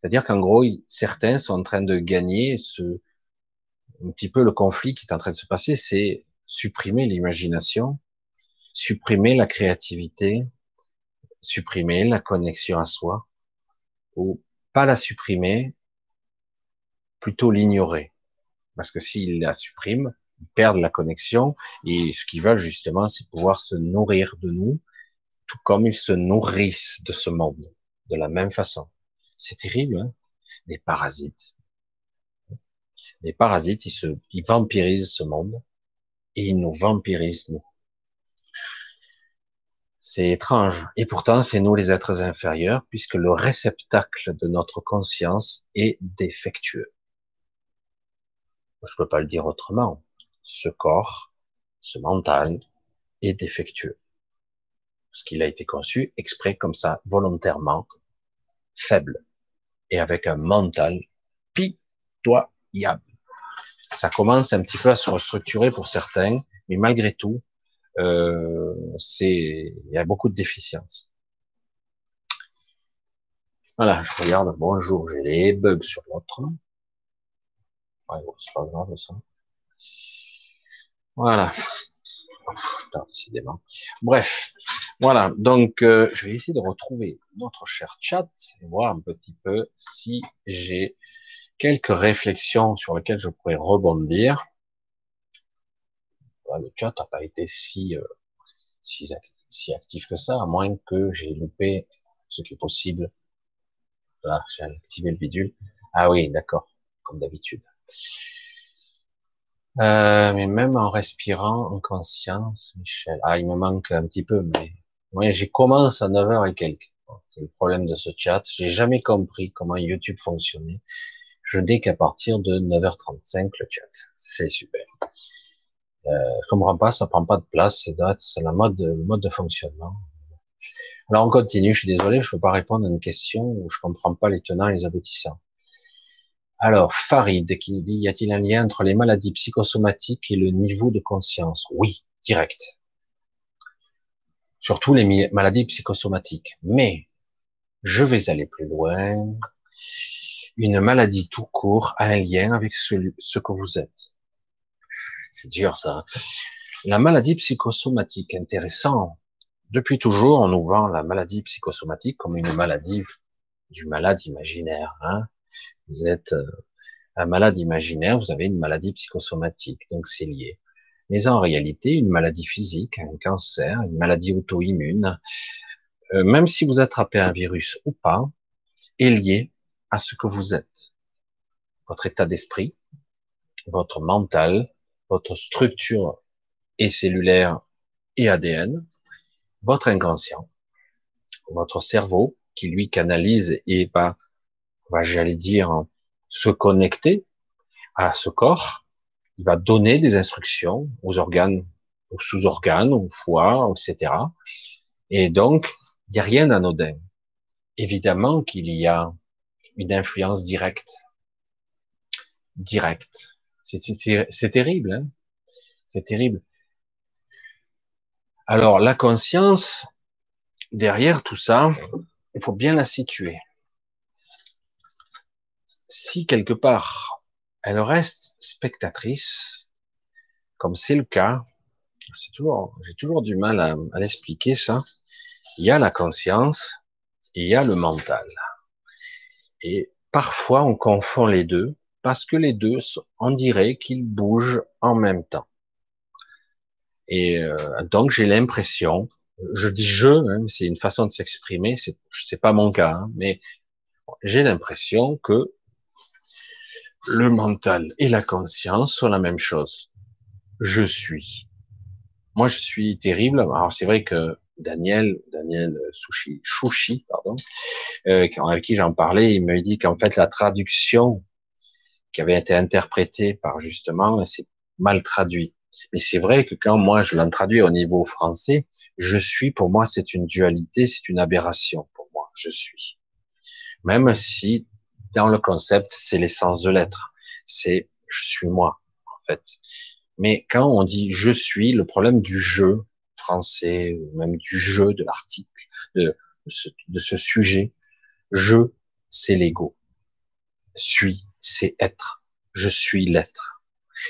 C'est-à-dire qu'en gros, certains sont en train de gagner ce, un petit peu le conflit qui est en train de se passer, c'est supprimer l'imagination, supprimer la créativité, supprimer la connexion à soi, ou pas la supprimer, plutôt l'ignorer. Parce que s'ils la suppriment, ils perdent la connexion, et ce qu'ils veulent justement, c'est pouvoir se nourrir de nous, tout comme ils se nourrissent de ce monde, de la même façon. C'est terrible, hein des parasites. Les parasites, ils, se, ils vampirisent ce monde et ils nous vampirisent, nous. C'est étrange. Et pourtant, c'est nous les êtres inférieurs, puisque le réceptacle de notre conscience est défectueux. Je ne peux pas le dire autrement. Ce corps, ce mental, est défectueux. Parce qu'il a été conçu exprès comme ça, volontairement, faible. Et avec un mental pitoyable ça commence un petit peu à se restructurer pour certains, mais malgré tout, euh, il y a beaucoup de déficiences. Voilà, je regarde. Bonjour, j'ai les bugs sur l'autre. C'est pas grave ça. Voilà. décidément. Bref, voilà. Donc, euh, je vais essayer de retrouver notre cher chat et voir un petit peu si j'ai quelques réflexions sur lesquelles je pourrais rebondir. Le chat n'a pas été si, euh, si, si, actif que ça, à moins que j'ai loupé ce qui est possible. Voilà, j'ai activé le bidule. Ah oui, d'accord, comme d'habitude. Euh, mais même en respirant en conscience, Michel. Ah, il me manque un petit peu, mais moi, j'ai commencé à 9h et quelques. C'est le problème de ce chat. J'ai jamais compris comment YouTube fonctionnait. Je n'ai qu'à partir de 9h35 le chat. C'est super. Euh, je comprends pas, ça prend pas de place, c'est la mode, le mode de fonctionnement. Alors on continue, je suis désolé, je peux pas répondre à une question où je comprends pas les tenants et les aboutissants. Alors, Farid qui dit, y a-t-il un lien entre les maladies psychosomatiques et le niveau de conscience? Oui, direct. Surtout les maladies psychosomatiques. Mais, je vais aller plus loin une maladie tout court a un lien avec ce, que vous êtes. C'est dur ça. Hein. La maladie psychosomatique, intéressant. Depuis toujours, on nous vend la maladie psychosomatique comme une maladie du malade imaginaire. Hein. Vous êtes euh, un malade imaginaire, vous avez une maladie psychosomatique, donc c'est lié. Mais en réalité, une maladie physique, un cancer, une maladie auto-immune, euh, même si vous attrapez un virus ou pas, est lié à ce que vous êtes. Votre état d'esprit, votre mental, votre structure et cellulaire et ADN, votre inconscient, votre cerveau qui lui canalise et va, va j'allais dire, se connecter à ce corps, il va donner des instructions aux organes, aux sous-organes, au foie, etc. Et donc, il n'y a rien d'anodin. Évidemment qu'il y a une influence directe. Directe. C'est terrible, hein c'est terrible. Alors, la conscience, derrière tout ça, il faut bien la situer. Si quelque part, elle reste spectatrice, comme c'est le cas, c'est toujours, j'ai toujours du mal à, l'expliquer ça. Il y a la conscience il y a le mental. Et parfois, on confond les deux parce que les deux, on dirait qu'ils bougent en même temps. Et euh, donc, j'ai l'impression, je dis je, hein, c'est une façon de s'exprimer, c'est, c'est pas mon cas, hein, mais j'ai l'impression que le mental et la conscience sont la même chose. Je suis. moi, je suis terrible. Alors, c'est vrai que Daniel, Daniel Sushi, Chouchi, pardon, euh, avec qui j'en parlais, il me dit qu'en fait, la traduction qui avait été interprétée par justement, c'est mal traduit. Mais c'est vrai que quand moi je l'en traduis au niveau français, je suis, pour moi, c'est une dualité, c'est une aberration pour moi, je suis. Même si, dans le concept, c'est l'essence de l'être. C'est, je suis moi, en fait. Mais quand on dit je suis, le problème du jeu français, ou même du jeu de l'article, de, de, ce, sujet, je, c'est l'ego. Suis, c'est être. Je suis l'être.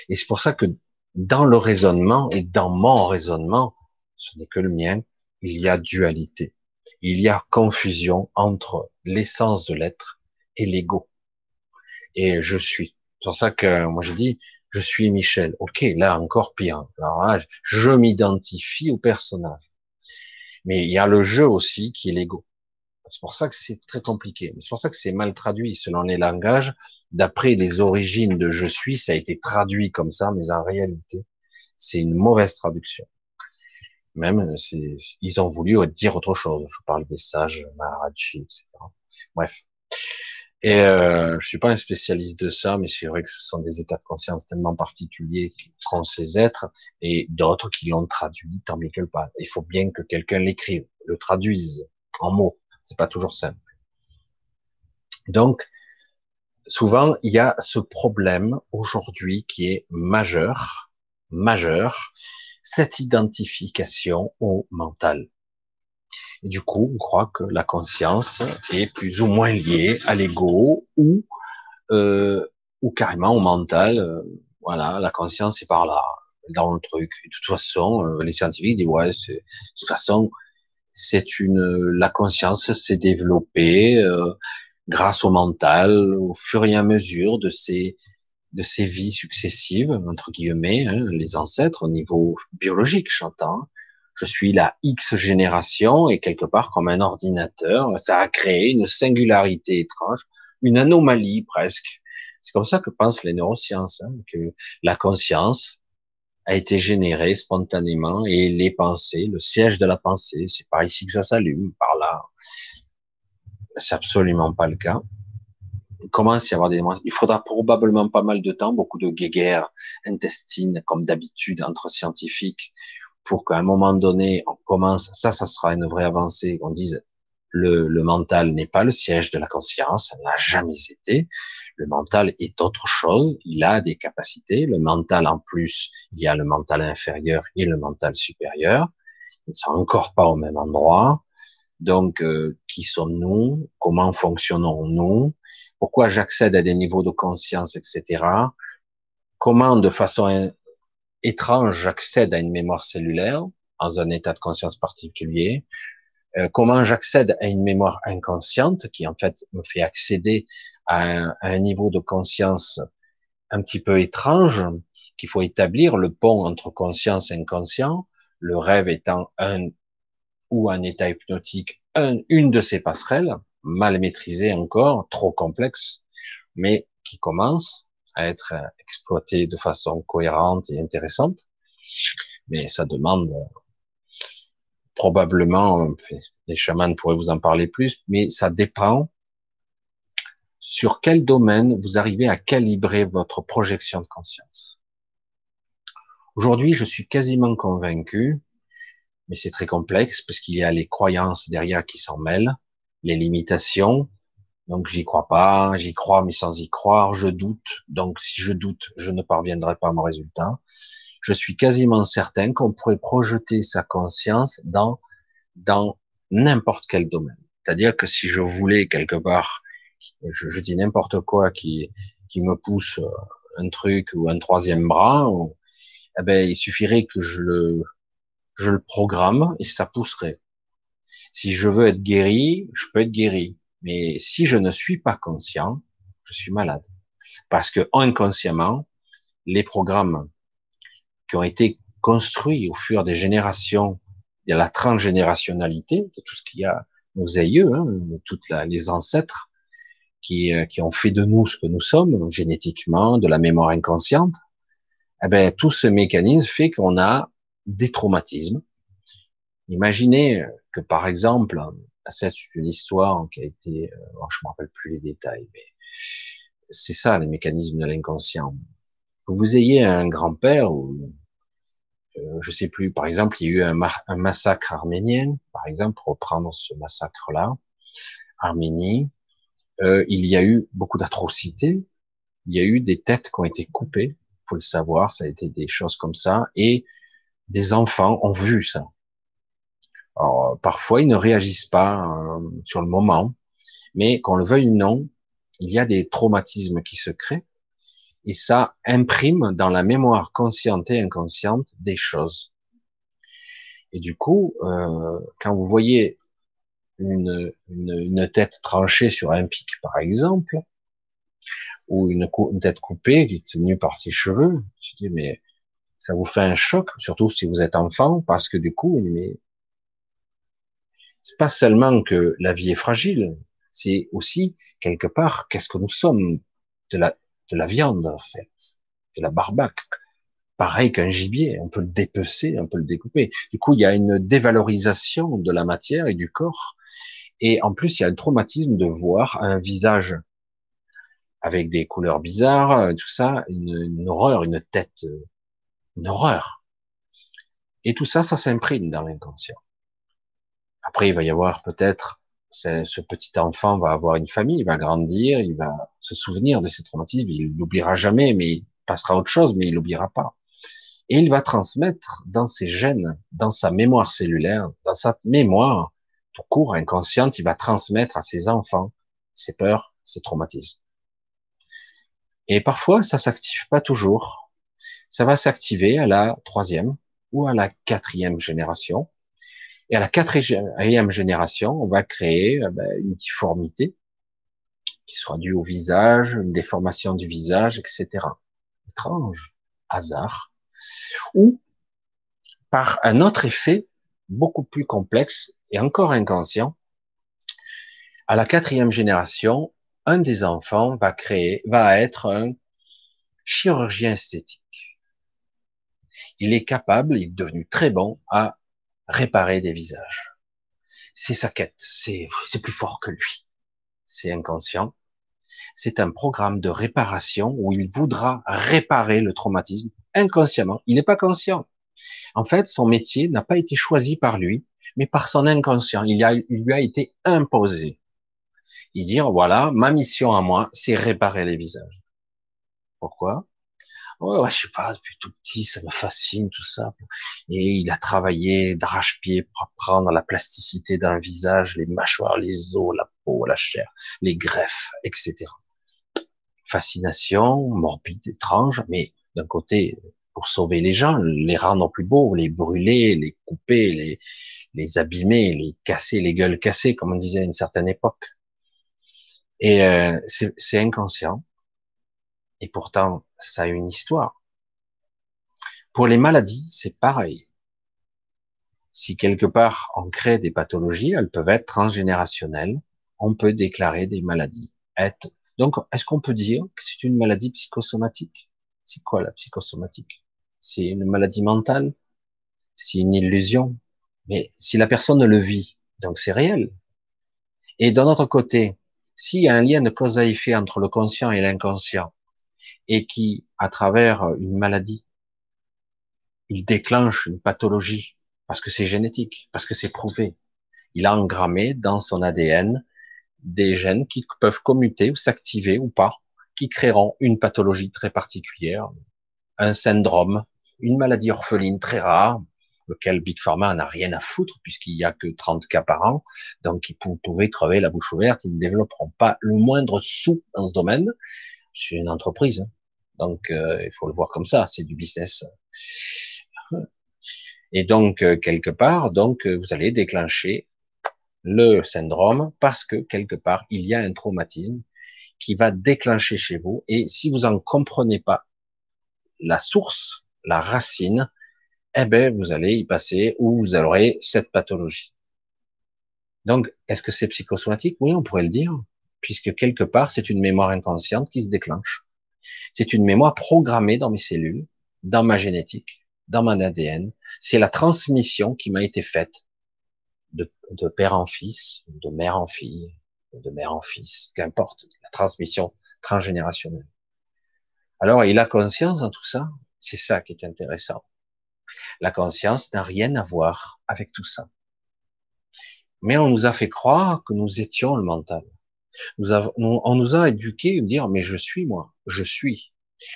Et c'est pour ça que dans le raisonnement et dans mon raisonnement, ce n'est que le mien, il y a dualité. Il y a confusion entre l'essence de l'être et l'ego. Et je suis. C'est pour ça que moi je dis, je suis Michel. Ok, là encore pire. Alors je m'identifie au personnage. Mais il y a le jeu aussi qui est l'ego. C'est pour ça que c'est très compliqué. C'est pour ça que c'est mal traduit selon les langages. D'après les origines de je suis, ça a été traduit comme ça, mais en réalité, c'est une mauvaise traduction. Même, ils ont voulu dire autre chose. Je parle des sages, Maharaji, etc. Bref. Et euh, je suis pas un spécialiste de ça, mais c'est vrai que ce sont des états de conscience tellement particuliers qu'ont ces êtres et d'autres qui l'ont traduit tant bien que pas. Il faut bien que quelqu'un l'écrive, le traduise en mots. C'est pas toujours simple. Donc, souvent, il y a ce problème aujourd'hui qui est majeur, majeur, cette identification au mental. Du coup, on croit que la conscience est plus ou moins liée à l'ego ou euh, ou carrément au mental. Voilà, la conscience est par là, dans le truc. de toute façon, euh, les scientifiques disent ouais, de toute façon, c'est une la conscience s'est développée euh, grâce au mental au fur et à mesure de ces de ces vies successives entre guillemets, hein, les ancêtres au niveau biologique, j'entends je suis la X génération et quelque part comme un ordinateur, ça a créé une singularité étrange, une anomalie presque. C'est comme ça que pensent les neurosciences, hein, que la conscience a été générée spontanément et les pensées, le siège de la pensée, c'est par ici que ça s'allume, par là. C'est absolument pas le cas. Il commence à y avoir des Il faudra probablement pas mal de temps, beaucoup de guéguerres intestines, comme d'habitude entre scientifiques, pour qu'à un moment donné, on commence, ça, ça sera une vraie avancée, qu'on dise, le, le mental n'est pas le siège de la conscience, ça n'a jamais été. Le mental est autre chose, il a des capacités. Le mental, en plus, il y a le mental inférieur et le mental supérieur. Ils ne sont encore pas au même endroit. Donc, euh, qui sommes-nous? Comment fonctionnons-nous Pourquoi j'accède à des niveaux de conscience, etc. Comment, de façon étrange, j'accède à une mémoire cellulaire dans un état de conscience particulier. Euh, comment j'accède à une mémoire inconsciente qui en fait me fait accéder à un, niveau de conscience un petit peu étrange qu'il faut établir le pont entre conscience et inconscient, le rêve étant un ou un état hypnotique, une de ces passerelles, mal maîtrisée encore, trop complexe, mais qui commence à être exploité de façon cohérente et intéressante. Mais ça demande euh, probablement, les chamans pourraient vous en parler plus, mais ça dépend sur quel domaine vous arrivez à calibrer votre projection de conscience. Aujourd'hui, je suis quasiment convaincu, mais c'est très complexe parce qu'il y a les croyances derrière qui s'en mêlent, les limitations, donc j'y crois pas, j'y crois mais sans y croire, je doute. Donc si je doute, je ne parviendrai pas à mon résultat. Je suis quasiment certain qu'on pourrait projeter sa conscience dans dans n'importe quel domaine. C'est-à-dire que si je voulais quelque part, je, dis n'importe quoi qui qui me pousse euh, un truc ou un troisième bras, eh ben il suffirait que je le je le programme et ça pousserait. Si je veux être guéri, je peux être guéri. Mais si je ne suis pas conscient, je suis malade. Parce que inconsciemment, les programmes qui ont été construits au fur des générations, de la transgénérationnalité, de tout ce qu'il y a, nos aïeux, hein, toutes les ancêtres, qui, euh, qui ont fait de nous ce que nous sommes, génétiquement, de la mémoire inconsciente, eh ben, tout ce mécanisme fait qu'on a des traumatismes. Imaginez que par exemple, c'est une histoire qui a été, euh, je me rappelle plus les détails, mais c'est ça les mécanismes de l'inconscient. Que vous ayez un grand-père ou euh, je sais plus, par exemple, il y a eu un, massacre arménien, par exemple, pour reprendre ce massacre-là, Arménie, euh, il y a eu beaucoup d'atrocités, il y a eu des têtes qui ont été coupées, faut le savoir, ça a été des choses comme ça, et des enfants ont vu ça. Alors, parfois, ils ne réagissent pas euh, sur le moment, mais qu'on le veuille ou non, il y a des traumatismes qui se créent, et ça imprime dans la mémoire consciente et inconsciente des choses. Et du coup, euh, quand vous voyez une, une, tête tranchée sur un pic, par exemple, ou une, tête coupée qui est tenue par ses cheveux, je dis mais ça vous fait un choc, surtout si vous êtes enfant, parce que du coup, mais c'est pas seulement que la vie est fragile, c'est aussi quelque part qu'est-ce que nous sommes de la de la viande, en fait, de la barbaque. Pareil qu'un gibier, on peut le dépecer, on peut le découper. Du coup, il y a une dévalorisation de la matière et du corps. Et en plus, il y a un traumatisme de voir un visage avec des couleurs bizarres, tout ça, une, horreur, une tête, une horreur. Et tout ça, ça s'imprime dans l'inconscient. Après, il va y avoir peut-être ce petit enfant va avoir une famille, il va grandir, il va se souvenir de ses traumatismes, il l'oubliera jamais, mais il passera autre chose, mais il l'oubliera pas. Et il va transmettre dans ses gènes, dans sa mémoire cellulaire, dans sa mémoire tout court inconsciente, il va transmettre à ses enfants ses peurs, ses traumatismes. Et parfois, ça s'active pas toujours. Ça va s'activer à la troisième ou à la quatrième génération. Et à la quatrième génération, on va créer euh, ben, une difformité qui sera due au visage, une déformation du visage, etc. Étrange, hasard. Ou par un autre effet beaucoup plus complexe et encore inconscient, à la quatrième génération, un des enfants va créer, va être un chirurgien esthétique. Il est capable, il est devenu très bon à réparer des visages. C'est sa quête, c'est plus fort que lui. C'est inconscient. C'est un programme de réparation où il voudra réparer le traumatisme inconsciemment. Il n'est pas conscient. En fait, son métier n'a pas été choisi par lui, mais par son inconscient. Il, il lui a été imposé. Il dit, voilà, ma mission à moi, c'est réparer les visages. Pourquoi? Ouais, ouais, je sais pas, depuis tout petit, ça me fascine tout ça. Et il a travaillé d'arrache-pied pour apprendre la plasticité d'un visage, les mâchoires, les os, la peau, la chair, les greffes, etc. Fascination, morbide, étrange, mais d'un côté, pour sauver les gens, les rendre plus beaux, les brûler, les couper, les, les abîmer, les casser, les gueules cassées, comme on disait à une certaine époque. Et euh, c'est inconscient. Et pourtant, ça a une histoire. Pour les maladies, c'est pareil. Si quelque part on crée des pathologies, elles peuvent être transgénérationnelles. On peut déclarer des maladies. Donc, est-ce qu'on peut dire que c'est une maladie psychosomatique? C'est quoi la psychosomatique? C'est une maladie mentale? C'est une illusion? Mais si la personne le vit, donc c'est réel. Et d'un autre côté, s'il y a un lien de cause à effet entre le conscient et l'inconscient, et qui, à travers une maladie, il déclenche une pathologie parce que c'est génétique, parce que c'est prouvé. Il a engrammé dans son ADN des gènes qui peuvent commuter ou s'activer ou pas, qui créeront une pathologie très particulière, un syndrome, une maladie orpheline très rare, lequel Big Pharma n'a rien à foutre puisqu'il y a que 30 cas par an, donc ils pouvaient crever la bouche ouverte, ils ne développeront pas le moindre sou dans ce domaine. C'est une entreprise, hein. Donc, euh, il faut le voir comme ça, c'est du business. Et donc, euh, quelque part, donc, euh, vous allez déclencher le syndrome parce que quelque part, il y a un traumatisme qui va déclencher chez vous. Et si vous en comprenez pas la source, la racine, eh ben, vous allez y passer ou vous aurez cette pathologie. Donc, est-ce que c'est psychosomatique? Oui, on pourrait le dire, puisque quelque part, c'est une mémoire inconsciente qui se déclenche. C'est une mémoire programmée dans mes cellules, dans ma génétique. dans mon ADN. C'est la transmission qui m'a été faite de, père en fils, de mère en fille, de mère en fils, qu'importe, la transmission transgénérationnelle. Alors, il a conscience dans tout ça. C'est ça qui est intéressant. La conscience n'a rien à voir avec tout ça. Mais on nous a fait croire que nous étions le mental. Nous avons, on nous a éduqués à dire, mais je suis moi, je suis,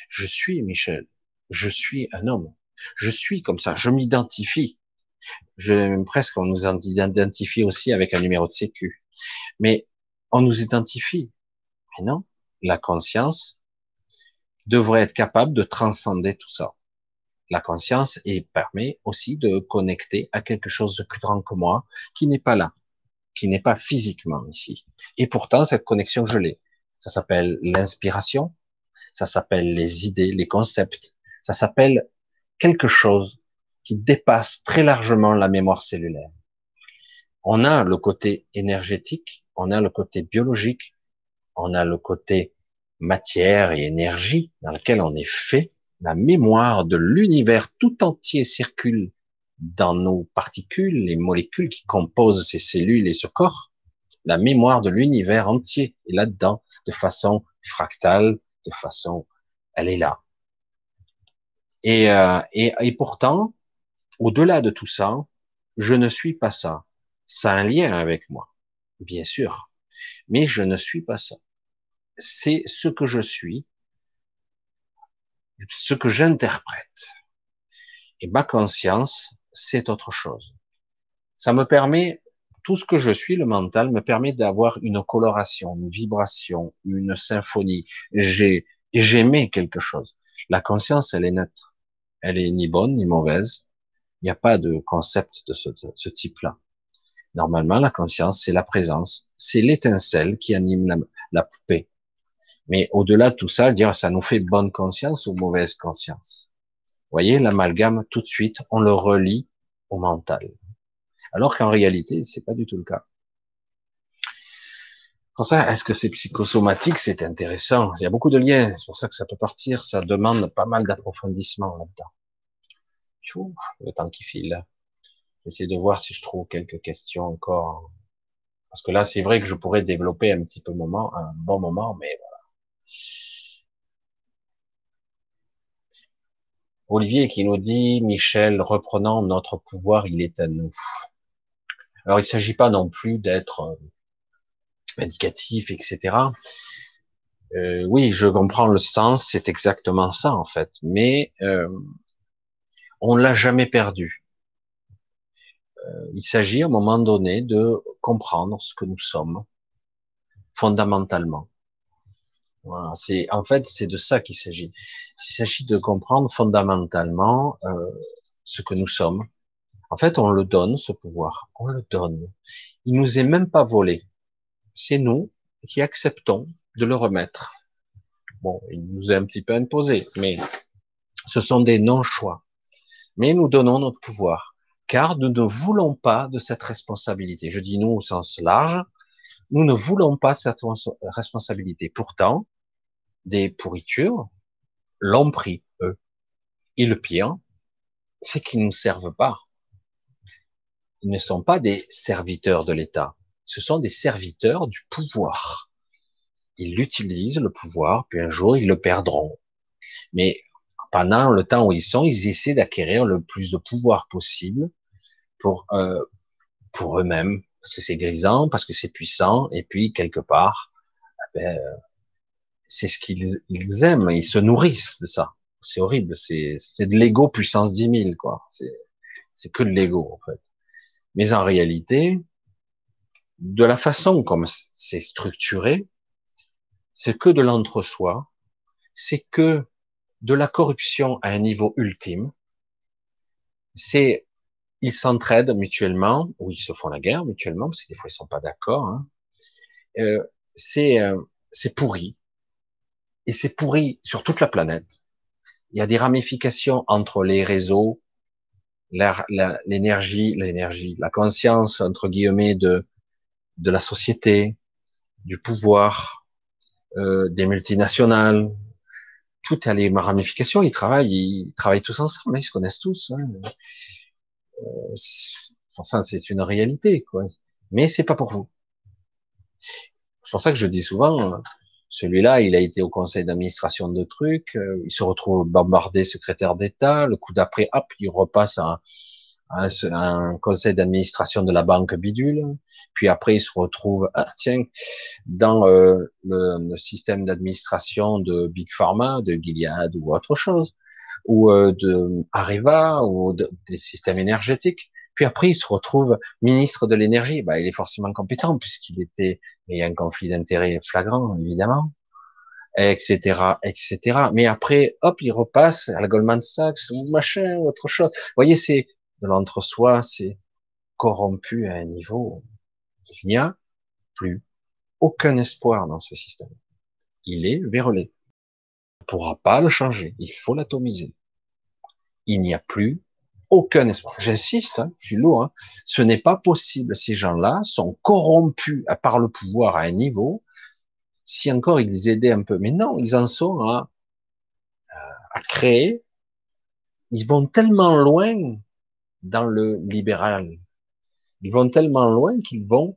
je suis Michel, je suis un homme, je suis comme ça, je m'identifie. Je, presque, on nous identifie aussi avec un numéro de sécu. Mais on nous identifie. Mais non, la conscience devrait être capable de transcender tout ça. La conscience et permet aussi de connecter à quelque chose de plus grand que moi, qui n'est pas là, qui n'est pas physiquement ici. Et pourtant, cette connexion, je l'ai. Ça s'appelle l'inspiration, ça s'appelle les idées, les concepts, ça s'appelle quelque chose qui dépasse très largement la mémoire cellulaire. On a le côté énergétique, on a le côté biologique, on a le côté matière et énergie dans lequel on est fait. La mémoire de l'univers tout entier circule dans nos particules, les molécules qui composent ces cellules et ce corps. La mémoire de l'univers entier est là-dedans, de façon fractale, de façon, elle est là. Et, euh, et, et pourtant, au-delà de tout ça, je ne suis pas ça. Ça a un lien avec moi bien sûr, mais je ne suis pas ça. C'est ce que je suis, ce que j'interprète. Et ma conscience, c'est autre chose. Ça me permet, tout ce que je suis, le mental, me permet d'avoir une coloration, une vibration, une symphonie. J'ai, j'aimais quelque chose. La conscience, elle est neutre. Elle est ni bonne ni mauvaise. Il n'y a pas de concept de ce, ce type-là. Normalement, la conscience, c'est la présence, c'est l'étincelle qui anime la, poupée. Mais au-delà de tout ça, dire ça nous fait bonne conscience ou mauvaise conscience? Voyez, l'amalgame, tout de suite, on le relie au mental. Alors qu'en réalité, c'est pas du tout le cas. Pour ça, est-ce que c'est psychosomatique? C'est intéressant. Il y a beaucoup de liens. C'est pour ça que ça peut partir. Ça demande pas mal d'approfondissement là-dedans. Le temps qui file. J'essaie de voir si je trouve quelques questions encore. Parce que là, c'est vrai que je pourrais développer un petit peu moment, un bon moment, mais voilà. Olivier qui nous dit, Michel, reprenons notre pouvoir, il est à nous. Alors, il ne s'agit pas non plus d'être euh, indicatif, etc. Euh, oui, je comprends le sens, c'est exactement ça en fait, mais euh, on l'a jamais perdu. Euh, il s'agit à un moment donné de comprendre ce que nous sommes fondamentalement. Voilà, c'est en fait c'est de ça qu'il s'agit. Il s'agit de comprendre fondamentalement euh, ce que nous sommes. En fait, on le donne ce pouvoir, on le donne. Il nous est même pas volé. C'est nous qui acceptons de le remettre. Bon, il nous est un petit peu imposé, mais ce sont des non-choix. Mais nous donnons notre pouvoir car nous ne voulons pas de cette responsabilité. Je dis nous au sens large, nous ne voulons pas cette responsabilité. Pourtant, des pourritures l'ont pris, eux. Et le pire, c'est qu'ils ne nous servent pas. Ils ne sont pas des serviteurs de l'État. Ce sont des serviteurs du pouvoir. Ils l'utilisent, le pouvoir, puis un jour, ils le perdront. Mais pendant le temps où ils sont, ils essaient d'acquérir le plus de pouvoir possible pour euh, pour eux-mêmes, parce que c'est grisant, parce que c'est puissant, et puis quelque part, ben, c'est ce qu'ils ils aiment, ils se nourrissent de ça. C'est horrible, c'est c'est de l'ego puissance 10 000, quoi. C'est c'est que de l'ego en fait. Mais en réalité, de la façon comme c'est structuré, c'est que de l'entre-soi, c'est que de la corruption à un niveau ultime. C'est ils s'entraident mutuellement, ou ils se font la guerre mutuellement, parce que des fois ils sont pas d'accord. Hein. Euh, c'est euh, c'est pourri, et c'est pourri sur toute la planète. Il y a des ramifications entre les réseaux, l'énergie, l'énergie, la conscience entre guillemets de de la société, du pouvoir, euh, des multinationales, tout a les ramifications, ils travaillent, ils travaillent tous ensemble, ils se connaissent tous. Hein. Euh, ça, c'est une réalité, quoi. Mais c'est pas pour vous. C'est pour ça que je dis souvent, celui-là, il a été au conseil d'administration de trucs, euh, il se retrouve bombardé secrétaire d'État, le coup d'après, hop, il repasse à, un conseil d'administration de la banque bidule, puis après il se retrouve, ah, tiens, dans euh, le, système d'administration de Big Pharma, de Gilead ou autre chose, ou euh, de Areva ou des systèmes énergétiques. Puis après, il se retrouve ministre de l'énergie. Bah, il est forcément compétent puisqu'il était, il y a un conflit d'intérêts flagrant, évidemment, etc., etc. Mais après, hop, il repasse à la Goldman Sachs ou machin, autre chose. Vous voyez, c'est de l'entre-soi, c'est corrompu à un niveau. Il n'y a plus aucun espoir dans ce système. Il est vérolé. Pourra pas le changer. Il faut l'atomiser. Il n'y a plus aucun espoir. J'insiste, hein, je suis lourd. Ce n'est pas possible. Ces gens-là sont corrompus à part le pouvoir à un niveau. Si encore ils aidaient un peu, mais non, ils en sont à, à créer. Ils vont tellement loin dans le libéral. Ils vont tellement loin qu'ils vont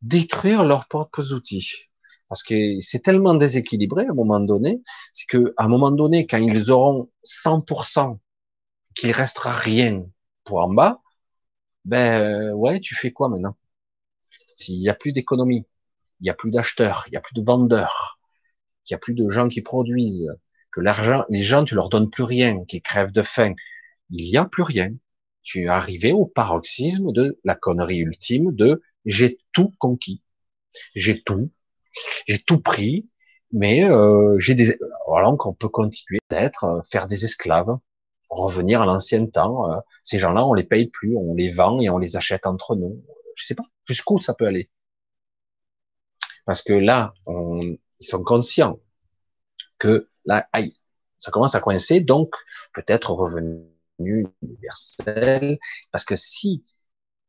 détruire leurs propres outils. Parce que c'est tellement déséquilibré à un moment donné, c'est que à un moment donné, quand ils auront 100% qu'il restera rien pour en bas, ben euh, ouais, tu fais quoi maintenant? S'il n'y a plus d'économie, il n'y a plus d'acheteurs, il n'y a plus de vendeurs, il n'y a plus de gens qui produisent, que l'argent, les gens, tu leur donnes plus rien, qui crèvent de faim, il n'y a plus rien. Tu es arrivé au paroxysme de la connerie ultime de j'ai tout conquis, j'ai tout, j'ai tout pris, mais euh, j'ai des alors qu'on peut continuer d'être euh, faire des esclaves revenir à l'ancien temps. Euh, ces gens-là, on les paye plus, on les vend et on les achète entre nous. Je sais pas jusqu'où ça peut aller. Parce que là, on, ils sont conscients que là, aïe, ça commence à coincer, donc peut-être revenu universel. Parce que si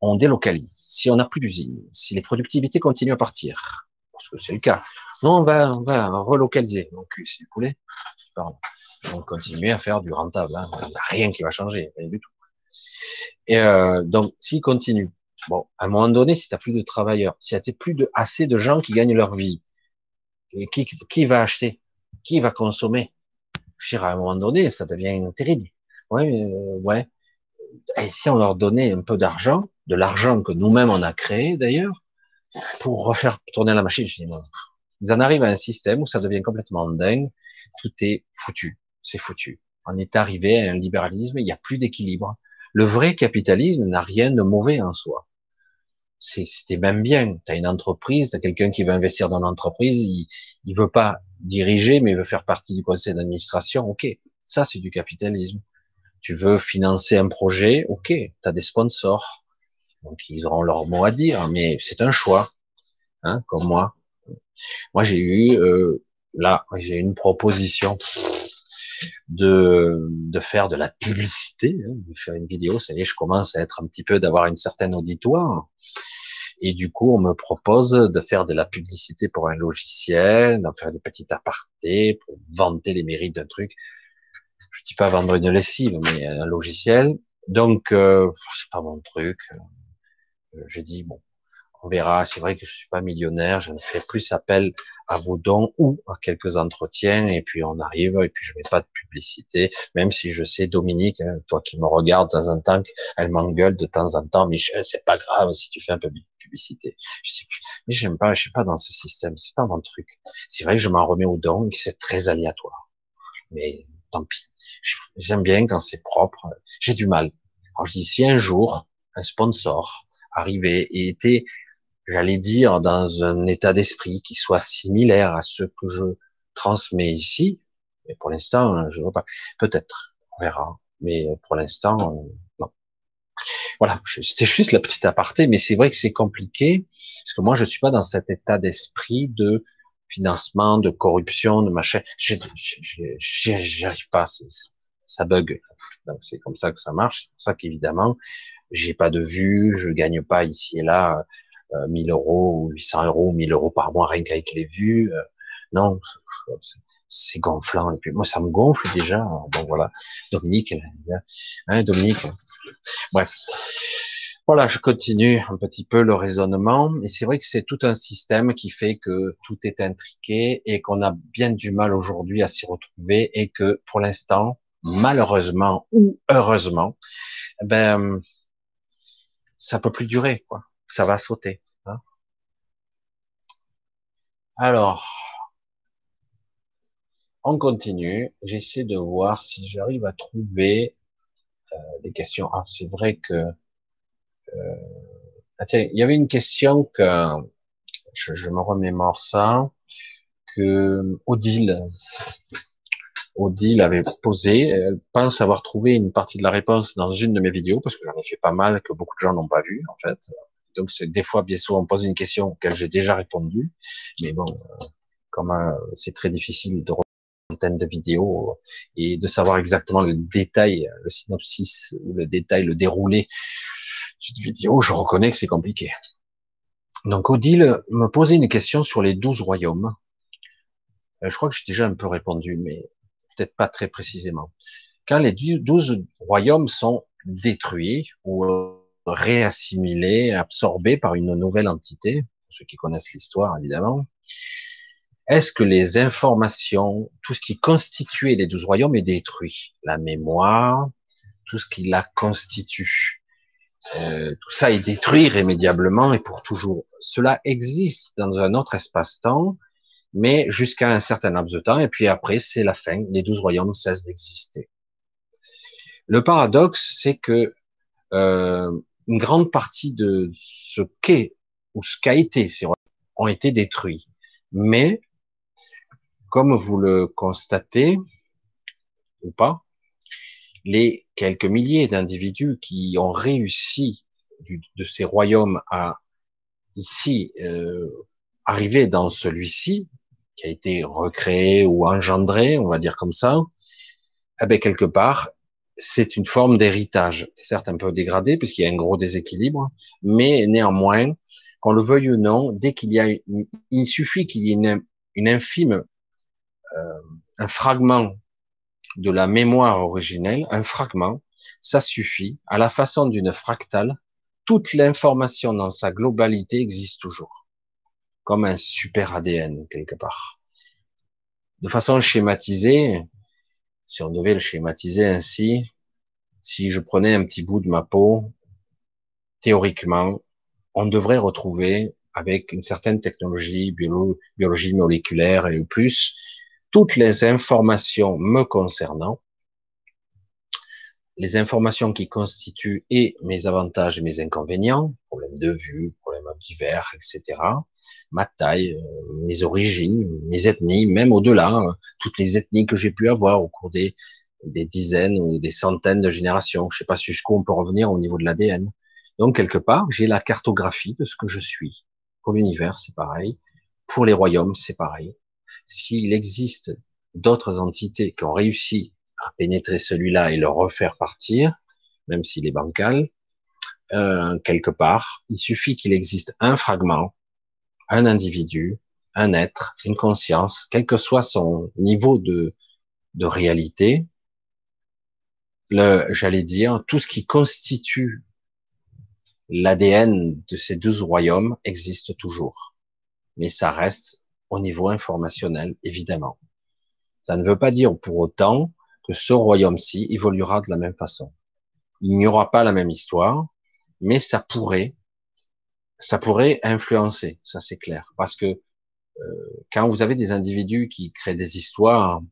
on délocalise, si on n'a plus d'usine, si les productivités continuent à partir, parce que c'est le cas, non, on va, on va relocaliser. Donc, c'est le poulet. Pardon on continue à faire du rentable. Hein. Il n'y a rien qui va changer, rien du tout. Et euh, donc, s'il continue, bon, à un moment donné, si tu plus de travailleurs, s'il n'y a plus de, assez de gens qui gagnent leur vie, qui, qui va acheter? Qui va consommer? Je à un moment donné, ça devient terrible. Ouais, euh, ouais. Et si on leur donnait un peu d'argent, de l'argent que nous-mêmes on a créé d'ailleurs, pour refaire tourner la machine, je dis, bon, ils en arrivent à un système où ça devient complètement dingue, tout est foutu c'est foutu. On est arrivé à un libéralisme, il n'y a plus d'équilibre. Le vrai capitalisme n'a rien de mauvais en soi. C'était même bien. Tu as une entreprise, tu as quelqu'un qui veut investir dans l'entreprise, il, il veut pas diriger, mais il veut faire partie du conseil d'administration. Ok, ça c'est du capitalisme. Tu veux financer un projet, ok, tu as des sponsors. Donc ils auront leur mot à dire, mais c'est un choix. Hein, comme moi. Moi j'ai eu, euh, là, j'ai une proposition de, de faire de la publicité, hein, de faire une vidéo. Ça y est, je commence à être un petit peu, d'avoir une certaine auditoire. Et du coup, on me propose de faire de la publicité pour un logiciel, d'en faire des petites apartés pour vanter les mérites d'un truc. Je dis pas vendre une lessive, mais un logiciel. Donc, euh, c'est pas mon truc. Euh, j'ai dit bon, on verra. C'est vrai que je suis pas millionnaire, je ne fais plus appel à vos dons ou à quelques entretiens et puis on arrive et puis je mets pas de publicité, même si je sais Dominique, hein, toi qui me regardes de temps en temps, elle m'engueule de temps en temps, Michel, c'est pas grave si tu fais un peu de publicité. Je sais, mais j'aime pas, je suis pas dans ce système, c'est pas mon truc. C'est vrai que je m'en remets aux dons c'est très aléatoire. Mais tant pis. J'aime bien quand c'est propre. J'ai du mal. Alors je dis si un jour un sponsor arrivait et était j'allais dire, dans un état d'esprit qui soit similaire à ce que je transmets ici. Mais pour l'instant, je ne vois pas. Peut-être, on verra. Mais pour l'instant, euh, non. Voilà, c'était juste la petite aparté, mais c'est vrai que c'est compliqué, parce que moi, je suis pas dans cet état d'esprit de financement, de corruption, de machin. J'y arrive pas, ça bug. Donc c'est comme ça que ça marche. C'est pour ça qu'évidemment, j'ai pas de vue, je gagne pas ici et là 1000 euh, euros ou 800 euros ou 1000 euros par mois rien qu'avec les vues. Euh, Non, c'est gonflant. Et puis moi, ça me gonfle déjà. Bon voilà, Dominique, hein, Dominique? Bref, voilà, je continue un petit peu le raisonnement. Et c'est vrai que c'est tout un système qui fait que tout est intriqué et qu'on a bien du mal aujourd'hui à s'y retrouver et que pour l'instant, malheureusement ou heureusement, ben ça peut plus durer, quoi. Ça va sauter. Hein. Alors, on continue. J'essaie de voir si j'arrive à trouver euh, des questions. Ah, c'est vrai que euh, ah, il y avait une question que je, je me remémore ça que Odile Odile avait posé. Elle pense avoir trouvé une partie de la réponse dans une de mes vidéos, parce que j'en ai fait pas mal, que beaucoup de gens n'ont pas vu, en fait. Donc, c'est des fois, bien souvent, on pose une question auquel j'ai déjà répondu. Mais bon, euh, comme euh, c'est très difficile de centaines de vidéos et de savoir exactement le détail, le synopsis ou le détail, le déroulé d'une vidéo, je reconnais que c'est compliqué. Donc Odile me posait une question sur les douze royaumes. Euh, je crois que j'ai déjà un peu répondu, mais peut-être pas très précisément. Quand les douze royaumes sont détruits ou euh, réassimilés, absorbés par une nouvelle entité, ceux qui connaissent l'histoire évidemment, est-ce que les informations, tout ce qui constituait les douze royaumes est détruit? La mémoire, tout ce qui la constitue. Euh, tout ça est détruit irrémédiablement et pour toujours. Cela existe dans un autre espace-temps mais jusqu'à un certain laps de temps, et puis après, c'est la fin, les douze royaumes cessent d'exister. Le paradoxe, c'est que euh, une grande partie de ce qu'est ou ce qu'a été ces royaumes ont été détruits. Mais, comme vous le constatez, ou pas, les quelques milliers d'individus qui ont réussi de ces royaumes à ici euh, arriver dans celui-ci, qui a été recréé ou engendré, on va dire comme ça, eh bien, quelque part, c'est une forme d'héritage. Certes un peu dégradé puisqu'il y a un gros déséquilibre, mais néanmoins, qu'on le veuille ou non, dès qu'il y a, il suffit qu'il y ait une, une infime, euh, un fragment de la mémoire originelle, un fragment, ça suffit. À la façon d'une fractale, toute l'information dans sa globalité existe toujours comme un super ADN quelque part. De façon schématisée, si on devait le schématiser ainsi, si je prenais un petit bout de ma peau, théoriquement, on devrait retrouver avec une certaine technologie, biologie moléculaire et plus, toutes les informations me concernant, les informations qui constituent et mes avantages et mes inconvénients, problèmes de vue, problèmes divers, etc., ma taille, euh, mes origines, mes ethnies, même au-delà, hein, toutes les ethnies que j'ai pu avoir au cours des, des dizaines ou des centaines de générations. Je sais pas jusqu'où on peut revenir au niveau de l'ADN. Donc, quelque part, j'ai la cartographie de ce que je suis. Pour l'univers, c'est pareil. Pour les royaumes, c'est pareil. S'il existe d'autres entités qui ont réussi à pénétrer celui-là et le refaire partir, même s'il est bancal, euh, quelque part. Il suffit qu'il existe un fragment, un individu, un être, une conscience, quel que soit son niveau de, de réalité, le, j'allais dire, tout ce qui constitue l'ADN de ces douze royaumes existe toujours. Mais ça reste au niveau informationnel, évidemment. Ça ne veut pas dire pour autant que ce royaume-ci évoluera de la même façon. Il n'y aura pas la même histoire, mais ça pourrait, ça pourrait influencer, ça c'est clair, parce que euh, quand vous avez des individus qui créent des histoires,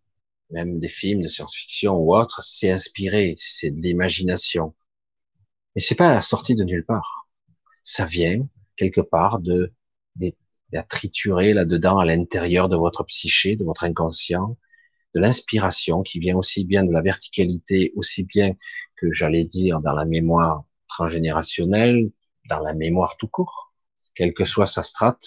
même des films de science-fiction ou autres, c'est inspiré, c'est de l'imagination, mais c'est pas sorti de nulle part. Ça vient quelque part de, de, de triturer là-dedans à l'intérieur de votre psyché, de votre inconscient, de l'inspiration qui vient aussi bien de la verticalité, aussi bien que j'allais dire dans la mémoire transgénérationnelle, dans la mémoire tout court, quelle que soit sa strate.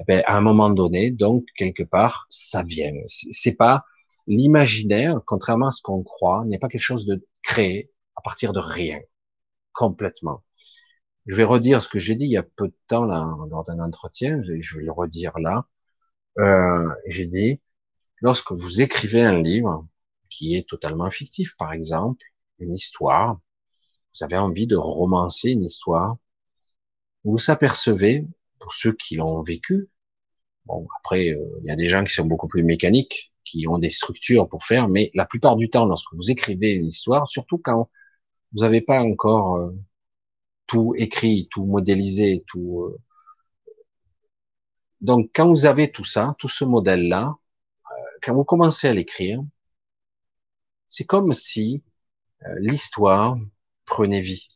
Eh bien, à un moment donné, donc quelque part, ça vient. C'est pas l'imaginaire, contrairement à ce qu'on croit, n'est pas quelque chose de créé à partir de rien, complètement. Je vais redire ce que j'ai dit il y a peu de temps là, lors d'un entretien, je vais le redire là. Euh, j'ai dit, lorsque vous écrivez un livre qui est totalement fictif, par exemple, une histoire, vous avez envie de romancer une histoire, vous s'apercevez, pour ceux qui l'ont vécu, bon, après, euh, il y a des gens qui sont beaucoup plus mécaniques, qui ont des structures pour faire, mais la plupart du temps, lorsque vous écrivez une histoire, surtout quand vous n'avez pas encore euh, tout écrit, tout modélisé, tout. Euh, donc, quand vous avez tout ça, tout ce modèle-là, quand vous commencez à l'écrire, c'est comme si l'histoire prenait vie.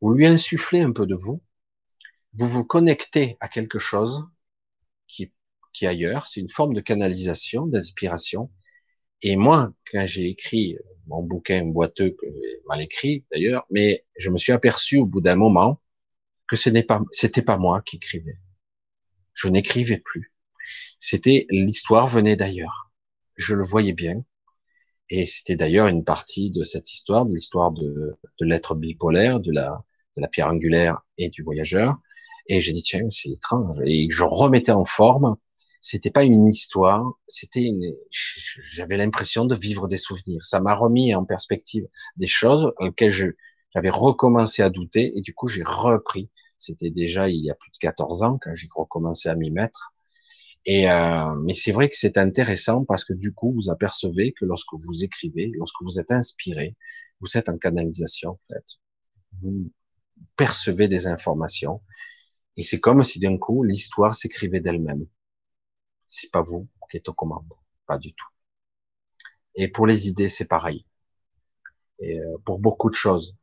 Vous lui insufflez un peu de vous, vous vous connectez à quelque chose qui, qui ailleurs, c'est une forme de canalisation, d'inspiration. Et moi, quand j'ai écrit mon bouquin boiteux, que j'ai mal écrit d'ailleurs, mais je me suis aperçu au bout d'un moment que ce n'est pas, c'était pas moi qui écrivais. Je n'écrivais plus. C'était l'histoire venait d'ailleurs. Je le voyais bien. Et c'était d'ailleurs une partie de cette histoire, de l'histoire de, de l'être bipolaire, de la, de la pierre angulaire et du voyageur. Et j'ai dit, tiens, c'est étrange. Et je remettais en forme. C'était pas une histoire, c'était une, j'avais l'impression de vivre des souvenirs. Ça m'a remis en perspective des choses auxquelles je, j'avais recommencé à douter et du coup j'ai repris. C'était déjà il y a plus de 14 ans quand j'ai recommencé à m'y mettre. Et euh, mais c'est vrai que c'est intéressant parce que du coup vous apercevez que lorsque vous écrivez, lorsque vous êtes inspiré, vous êtes en canalisation en fait. Vous percevez des informations et c'est comme si d'un coup, l'histoire s'écrivait d'elle-même. C'est pas vous qui êtes aux commandes. Pas du tout. Et pour les idées, c'est pareil. Et euh, pour beaucoup de choses.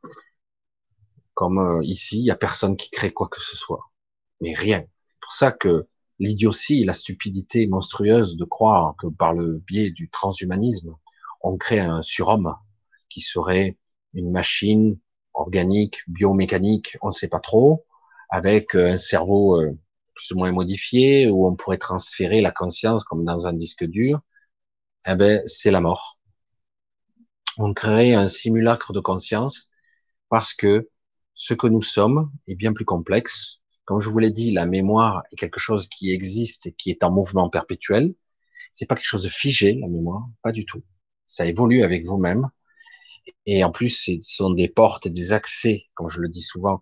Comme euh, ici, il y a personne qui crée quoi que ce soit. Mais rien. C'est pour ça que l'idiotie, la stupidité monstrueuse de croire que par le biais du transhumanisme, on crée un surhomme qui serait une machine organique, biomécanique, on ne sait pas trop, avec euh, un cerveau euh, plus ou moins modifié, où on pourrait transférer la conscience comme dans un disque dur, eh ben, c'est la mort. On crée un simulacre de conscience parce que ce que nous sommes est bien plus complexe. Comme je vous l'ai dit, la mémoire est quelque chose qui existe et qui est en mouvement perpétuel. C'est pas quelque chose de figé, la mémoire, pas du tout. Ça évolue avec vous-même. Et en plus, ce sont des portes des accès, comme je le dis souvent,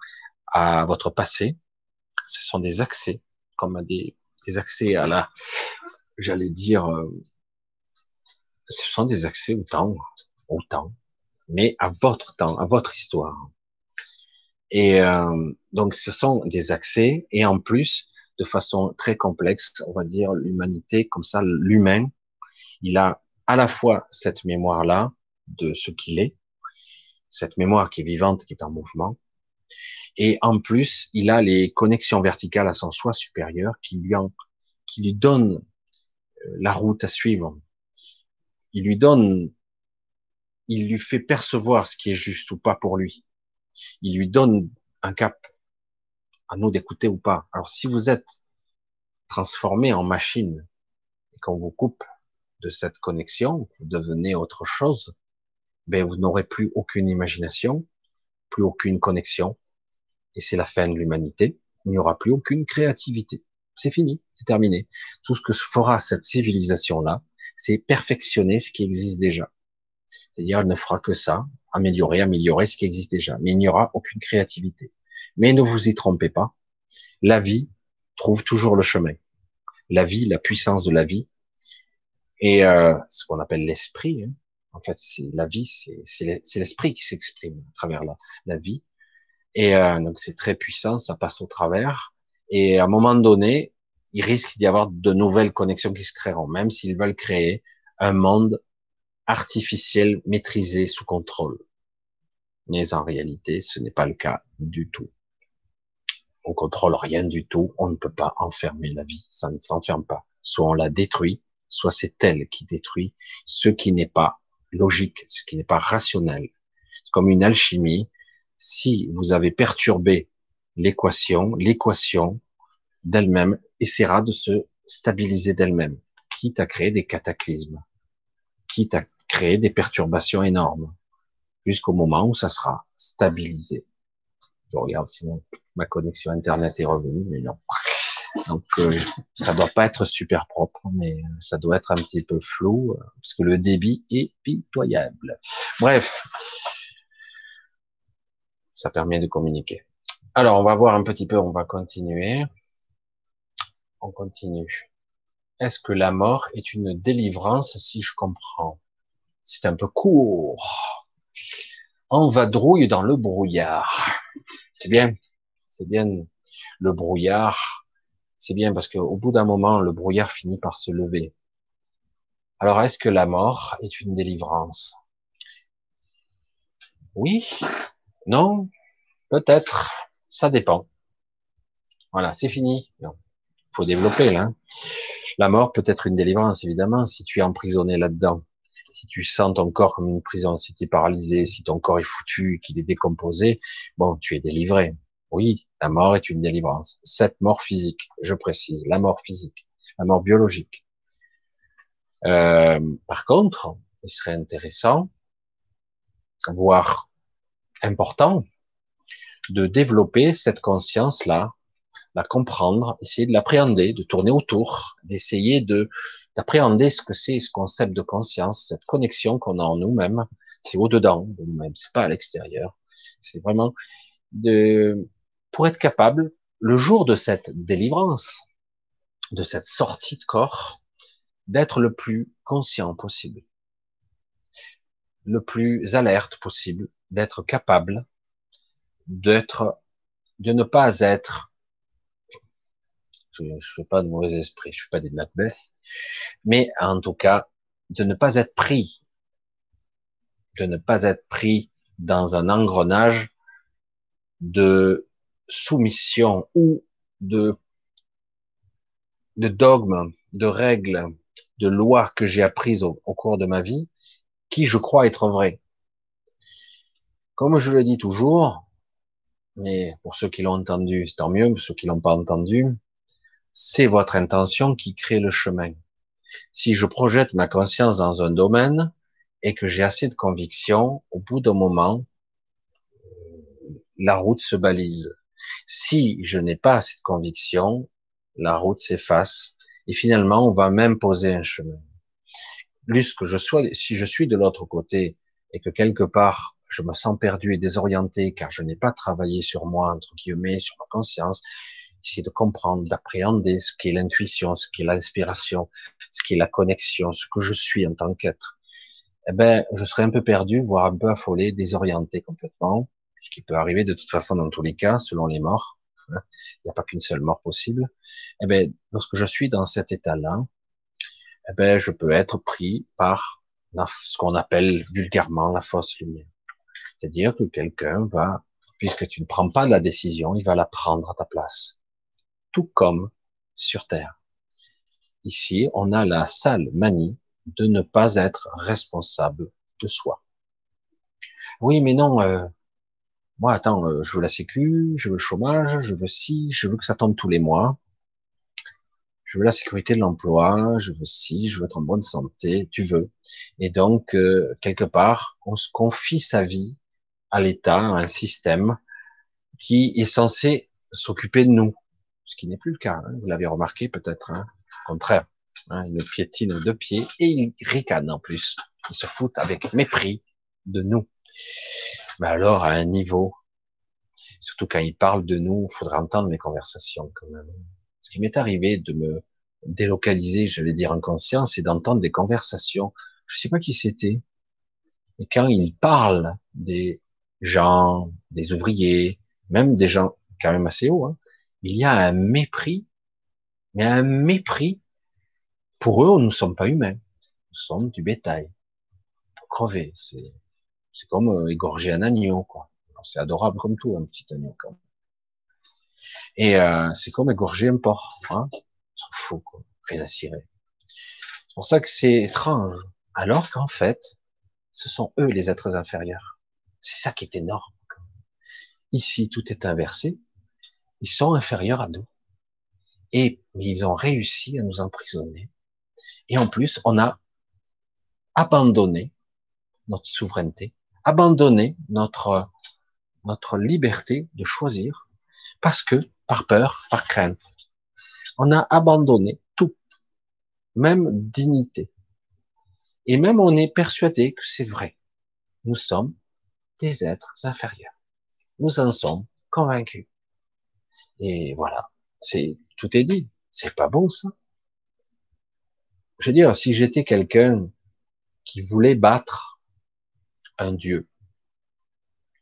à votre passé. Ce sont des accès, comme des, des accès à la, j'allais dire, euh, ce sont des accès au temps, au temps, mais à votre temps, à votre histoire. Et euh, donc, ce sont des accès, et en plus, de façon très complexe, on va dire l'humanité, comme ça, l'humain, il a à la fois cette mémoire-là de ce qu'il est, cette mémoire qui est vivante, qui est en mouvement, et en plus, il a les connexions verticales à son soi supérieur qui lui, en, qui lui donnent euh, la route à suivre. Il lui donne, il lui fait percevoir ce qui est juste ou pas pour lui. Il lui donne un cap. À nous d'écouter ou pas. Alors si vous êtes transformé en machine et qu'on vous coupe de cette connexion, vous devenez autre chose, ben vous n'aurez plus aucune imagination, plus aucune connexion, et c'est la fin de l'humanité. Il n'y aura plus aucune créativité. C'est fini, c'est terminé. Tout ce que fera cette civilisation-là, c'est perfectionner ce qui existe déjà. C'est-à-dire, elle ne fera que ça, améliorer, améliorer ce qui existe déjà. Mais il n'y aura aucune créativité. Mais ne vous y trompez pas. La vie trouve toujours le chemin. La vie, la puissance de la vie, et euh, ce qu'on appelle l'esprit. Hein. En fait, c'est la vie, c'est l'esprit qui s'exprime à travers la, la vie. Et euh, donc c'est très puissant, ça passe au travers. Et à un moment donné, il risque d'y avoir de nouvelles connexions qui se créeront, même s'ils veulent créer un monde artificiel maîtrisé sous contrôle. Mais en réalité, ce n'est pas le cas du tout. On contrôle rien du tout, on ne peut pas enfermer la vie, ça ne s'enferme pas. Soit on la détruit, soit c'est elle qui détruit ce qui n'est pas logique, ce qui n'est pas rationnel. C'est comme une alchimie, si vous avez perturbé l'équation, l'équation d'elle-même essaiera de se stabiliser d'elle-même, quitte à créer des cataclysmes, quitte à créer des perturbations énormes, jusqu'au moment où ça sera stabilisé. Je regarde si ma connexion Internet est revenue, mais non. Donc euh, ça doit pas être super propre, mais ça doit être un petit peu flou euh, parce que le débit est pitoyable. Bref, ça permet de communiquer. Alors on va voir un petit peu, on va continuer. On continue. Est-ce que la mort est une délivrance si je comprends? C'est un peu court. On va drouille dans le brouillard. C'est bien, c'est bien le brouillard c'est bien parce qu'au bout d'un moment, le brouillard finit par se lever. Alors, est-ce que la mort est une délivrance? Oui, non, peut-être, ça dépend. Voilà, c'est fini. Il faut développer là. La mort peut être une délivrance, évidemment, si tu es emprisonné là-dedans. Si tu sens ton corps comme une prison, si tu es paralysé, si ton corps est foutu, qu'il est décomposé, bon, tu es délivré. Oui, la mort est une délivrance. Cette mort physique, je précise, la mort physique, la mort biologique. Euh, par contre, il serait intéressant, voire important, de développer cette conscience-là, la comprendre, essayer de l'appréhender, de tourner autour, d'essayer de d'appréhender ce que c'est ce concept de conscience, cette connexion qu'on a en nous-mêmes. C'est au-dedans de nous-mêmes, c'est pas à l'extérieur. C'est vraiment de pour être capable, le jour de cette délivrance, de cette sortie de corps, d'être le plus conscient possible, le plus alerte possible, d'être capable d'être, de ne pas être, je ne fais pas de mauvais esprit, je ne fais pas des Macbeth, mais en tout cas, de ne pas être pris, de ne pas être pris dans un engrenage de soumission ou de, de dogmes, de règles, de lois que j'ai apprises au, cours de ma vie, qui je crois être vraies. Comme je le dis toujours, mais pour ceux qui l'ont entendu, c'est tant mieux, pour ceux qui l'ont pas entendu, c'est votre intention qui crée le chemin. Si je projette ma conscience dans un domaine et que j'ai assez de conviction, au bout d'un moment, la route se balise. Si je n'ai pas cette conviction, la route s'efface et finalement on va même poser un chemin. Plus que je sois, si je suis de l'autre côté et que quelque part je me sens perdu et désorienté car je n'ai pas travaillé sur moi, entre guillemets, sur ma conscience, essayer de comprendre, d'appréhender ce qu'est l'intuition, ce qu'est l'inspiration, ce qu'est la connexion, ce que je suis en tant qu'être, eh ben, je serais un peu perdu, voire un peu affolé, désorienté complètement ce qui peut arriver de toute façon dans tous les cas, selon les morts. Hein. Il n'y a pas qu'une seule mort possible. Eh ben, lorsque je suis dans cet état-là, eh ben, je peux être pris par ce qu'on appelle vulgairement la fausse lumière. C'est-à-dire que quelqu'un va, puisque tu ne prends pas la décision, il va la prendre à ta place. Tout comme sur Terre. Ici, on a la sale manie de ne pas être responsable de soi. Oui, mais non, euh, moi, attends, euh, je veux la sécu, je veux le chômage, je veux ci, je veux que ça tombe tous les mois. Je veux la sécurité de l'emploi, je veux ci, je veux être en bonne santé, tu veux. Et donc, euh, quelque part, on se confie sa vie à l'État, à un système qui est censé s'occuper de nous. Ce qui n'est plus le cas, hein. vous l'avez remarqué peut-être. Hein. Au contraire, hein, il piétine de pied et il ricane en plus. Il se fout avec mépris de nous. Mais alors, à un niveau, surtout quand il parle de nous, il faudra entendre mes conversations quand même. Ce qui m'est arrivé de me délocaliser, je vais dire en conscience, et d'entendre des conversations. Je sais pas qui c'était. Et quand il parle des gens, des ouvriers, même des gens quand même assez hauts, hein, il y a un mépris, mais un mépris. Pour eux, nous ne sommes pas humains. Nous sommes du bétail. Crever. C'est c'est comme euh, égorger un agneau, quoi. C'est adorable comme tout, un petit agneau, quand même. Et euh, c'est comme égorger un porc, hein. S'en fout, quoi. Rien à cirer. C'est pour ça que c'est étrange. Alors qu'en fait, ce sont eux les êtres inférieurs. C'est ça qui est énorme. Ici, tout est inversé. Ils sont inférieurs à nous. Et ils ont réussi à nous emprisonner. Et en plus, on a abandonné notre souveraineté abandonner notre, notre liberté de choisir parce que, par peur, par crainte. On a abandonné tout, même dignité. Et même on est persuadé que c'est vrai. Nous sommes des êtres inférieurs. Nous en sommes convaincus. Et voilà, c'est tout est dit. C'est pas bon ça. Je veux dire, si j'étais quelqu'un qui voulait battre un dieu,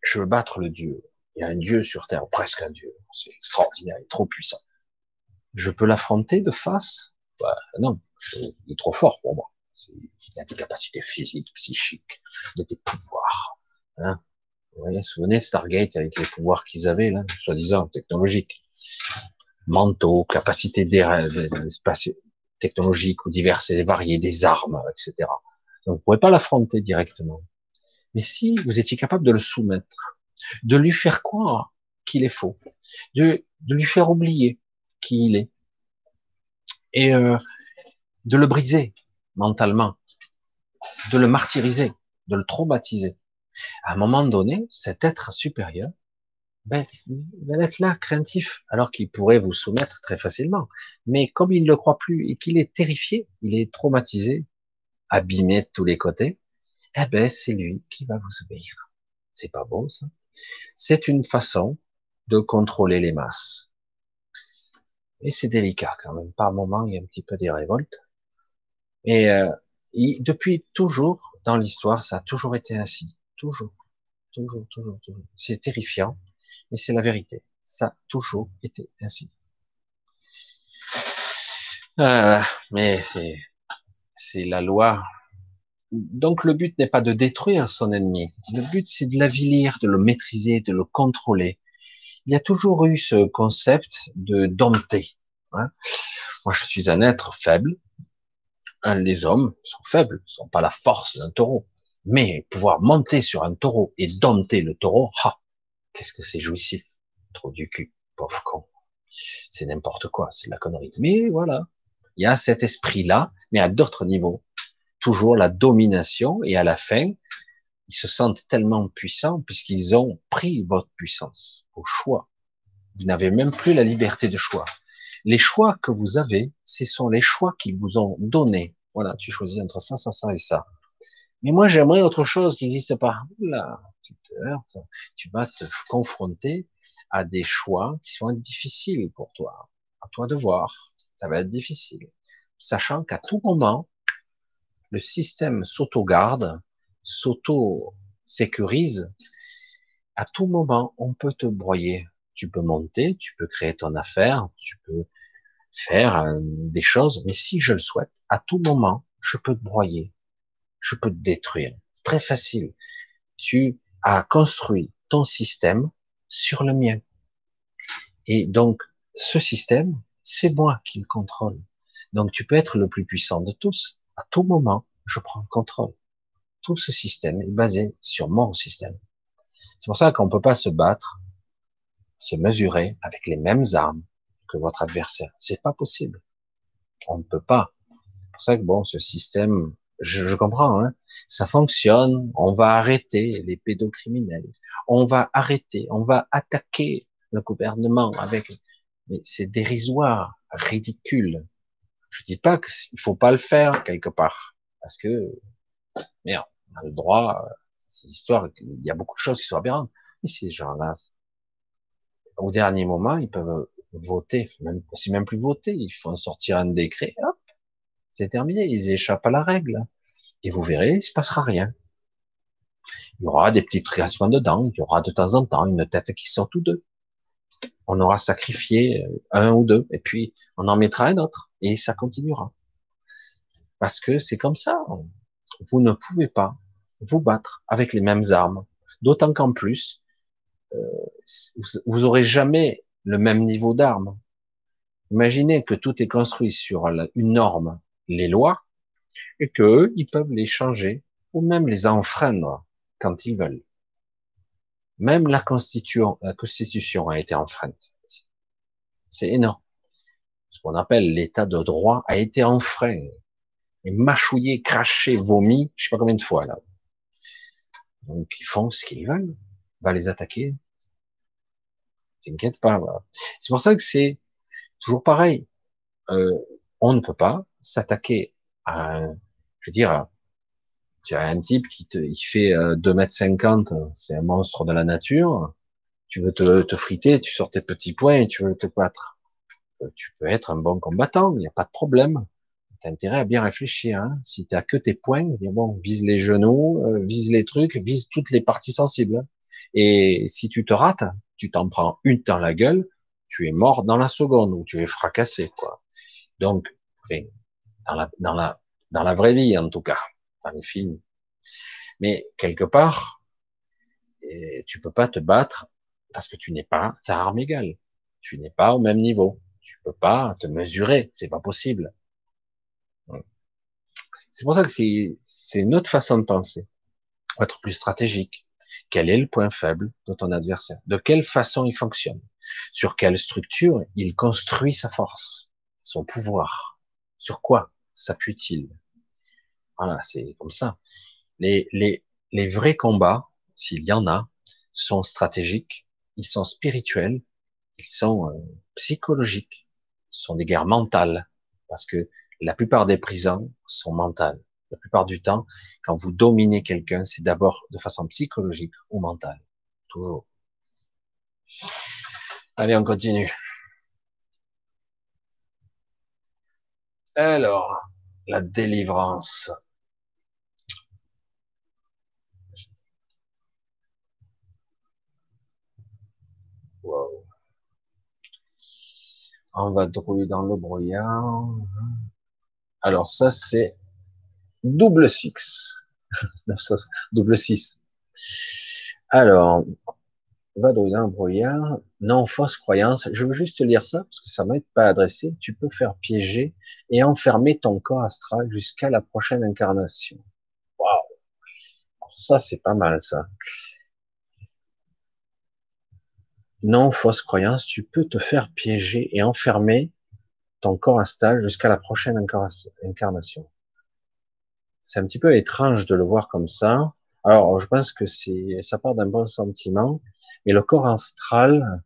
je veux battre le dieu. Il y a un dieu sur terre, presque un dieu. C'est extraordinaire, il est trop puissant. Je peux l'affronter de face? Bah, Non, il est trop fort pour moi. Il a des capacités physiques, psychiques, il a des pouvoirs. Hein vous voyez, souvenez Stargate avec les pouvoirs qu'ils avaient, là, soi-disant technologiques. Mentaux, capacités technologiques ou diverses et variées, des armes, etc. Donc, vous pouvez pas l'affronter directement. Mais si vous étiez capable de le soumettre, de lui faire croire qu'il est faux, de, de lui faire oublier qui il est, et euh, de le briser mentalement, de le martyriser, de le traumatiser. À un moment donné, cet être supérieur, ben, il va être là, craintif, alors qu'il pourrait vous soumettre très facilement. Mais comme il ne le croit plus et qu'il est terrifié, il est traumatisé, abîmé de tous les côtés, eh ben, c'est lui qui va vous obéir. C'est pas beau, ça? C'est une façon de contrôler les masses. Et c'est délicat quand même. Par moment, il y a un petit peu des révoltes. Et euh, depuis toujours, dans l'histoire, ça a toujours été ainsi. Toujours. Toujours, toujours, toujours. C'est terrifiant, mais c'est la vérité. Ça a toujours été ainsi. Mais c'est, c'est la loi donc le but n'est pas de détruire son ennemi. Le but c'est de l'avilir, de le maîtriser, de le contrôler. Il y a toujours eu ce concept de dompter. Hein. Moi je suis un être faible. Hein, les hommes sont faibles, ne sont pas la force d'un taureau. Mais pouvoir monter sur un taureau et dompter le taureau, ha, qu'est-ce que c'est jouissif. Trop du cul, pauvre con. C'est n'importe quoi, c'est de la connerie. Mais voilà, il y a cet esprit-là, mais à d'autres niveaux toujours la domination et à la fin, ils se sentent tellement puissants puisqu'ils ont pris votre puissance au choix. Vous n'avez même plus la liberté de choix. Les choix que vous avez, ce sont les choix qu'ils vous ont donnés. Voilà, tu choisis entre ça, ça, ça et ça. Mais moi, j'aimerais autre chose qui n'existe pas. Là, tu te heurtes, tu vas te confronter à des choix qui sont difficiles pour toi. À toi de voir. Ça va être difficile. Sachant qu'à tout moment, le système s'auto-garde, s'auto-sécurise. À tout moment, on peut te broyer. Tu peux monter, tu peux créer ton affaire, tu peux faire euh, des choses, mais si je le souhaite, à tout moment, je peux te broyer, je peux te détruire. C'est très facile. Tu as construit ton système sur le mien. Et donc, ce système, c'est moi qui le contrôle. Donc, tu peux être le plus puissant de tous à tout moment, je prends le contrôle. Tout ce système est basé sur mon système. C'est pour ça qu'on ne peut pas se battre, se mesurer avec les mêmes armes que votre adversaire. C'est pas possible. On ne peut pas. C'est pour ça que bon, ce système, je, comprends, hein, ça fonctionne. On va arrêter les pédocriminels. On va arrêter, on va attaquer le gouvernement avec, mais c'est dérisoire, ridicule. Je dis pas qu'il faut pas le faire quelque part, parce que merde, on a le droit. Ces histoires, il y a beaucoup de choses qui sont aberrantes. Mais ces gens-là, au dernier moment, ils peuvent voter, même c'est même plus voter, ils font sortir un décret, c'est ils échappent à la règle. Et vous verrez, il se passera rien. Il y aura des petits créations dedans, il y aura de temps en temps une tête qui sort ou deux on aura sacrifié euh, un ou deux, et puis on en mettra un autre, et ça continuera. Parce que c'est comme ça. Vous ne pouvez pas vous battre avec les mêmes armes. D'autant qu'en plus, euh, vous aurez jamais le même niveau d'armes. Imaginez que tout est construit sur une norme, les lois, et qu'eux, ils peuvent les changer ou même les enfreindre quand ils veulent. Même la constitution, la constitution a été enfreinte. C'est énorme. Ce qu'on appelle l'état de droit a été enfreint. Et mâchouillé, craché, vomi, je sais pas combien de fois, là. Donc, ils font ce qu'ils veulent. On va les attaquer. T'inquiète pas, C'est pour ça que c'est toujours pareil. euh, on ne peut pas s'attaquer à, un, je veux dire, tu as un type qui te, il fait 2 euh, mètres 50, c'est un monstre de la nature. Tu veux te, te friter, tu sors tes petits points et tu veux te battre. Euh, tu peux être un bon combattant, il n'y a pas de problème. T'as intérêt à bien réfléchir. Hein. Si t'as que tes points, dire bon, vise les genoux, euh, vise les trucs, vise toutes les parties sensibles. Et si tu te rates, tu t'en prends une dans la gueule, tu es mort dans la seconde ou tu es fracassé, quoi. Donc, dans la, dans la, dans la vraie vie en tout cas dans les films. Mais quelque part, tu peux pas te battre parce que tu n'es pas à arme égale. Tu n'es pas au même niveau. Tu peux pas te mesurer. C'est pas possible. C'est pour ça que c'est une autre façon de penser. Être plus stratégique. Quel est le point faible de ton adversaire? De quelle façon il fonctionne? Sur quelle structure il construit sa force, son pouvoir? Sur quoi? S'appuie-t-il? Voilà, c'est comme ça. Les, les, les vrais combats, s'il y en a, sont stratégiques, ils sont spirituels, ils sont euh, psychologiques, ce sont des guerres mentales, parce que la plupart des prisons sont mentales. La plupart du temps, quand vous dominez quelqu'un, c'est d'abord de façon psychologique ou mentale. Toujours. Allez, on continue. Alors, la délivrance. On va trouver dans le brouillard. Alors ça c'est double six. double six. Alors, va dans le brouillard. Non, fausse croyance. Je veux juste lire ça parce que ça m'aide pas adressé. Tu peux faire piéger et enfermer ton corps astral jusqu'à la prochaine incarnation. Waouh. Ça c'est pas mal ça. Non, fausse croyance, tu peux te faire piéger et enfermer ton corps astral jusqu'à la prochaine incarnation. C'est un petit peu étrange de le voir comme ça. Alors, je pense que c'est, ça part d'un bon sentiment, mais le corps astral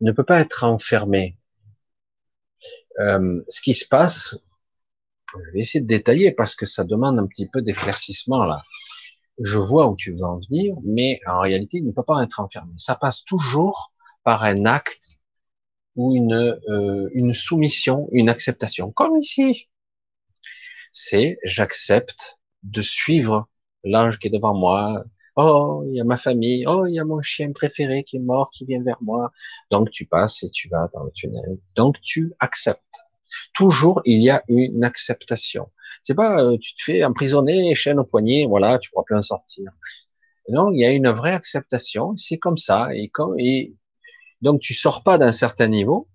ne peut pas être enfermé. Euh, ce qui se passe, je vais essayer de détailler parce que ça demande un petit peu d'éclaircissement là je vois où tu veux en venir, mais en réalité, il ne peut pas être enfermé. Ça passe toujours par un acte ou une, euh, une soumission, une acceptation, comme ici. C'est j'accepte de suivre l'ange qui est devant moi. Oh, il y a ma famille. Oh, il y a mon chien préféré qui est mort, qui vient vers moi. Donc tu passes et tu vas dans le tunnel. Donc tu acceptes. Toujours, il y a une acceptation. C'est pas euh, tu te fais emprisonner, chaîne au poignet, voilà, tu pourras plus en sortir. Non, il y a une vraie acceptation. C'est comme ça. Et, comme, et donc tu sors pas d'un certain niveau,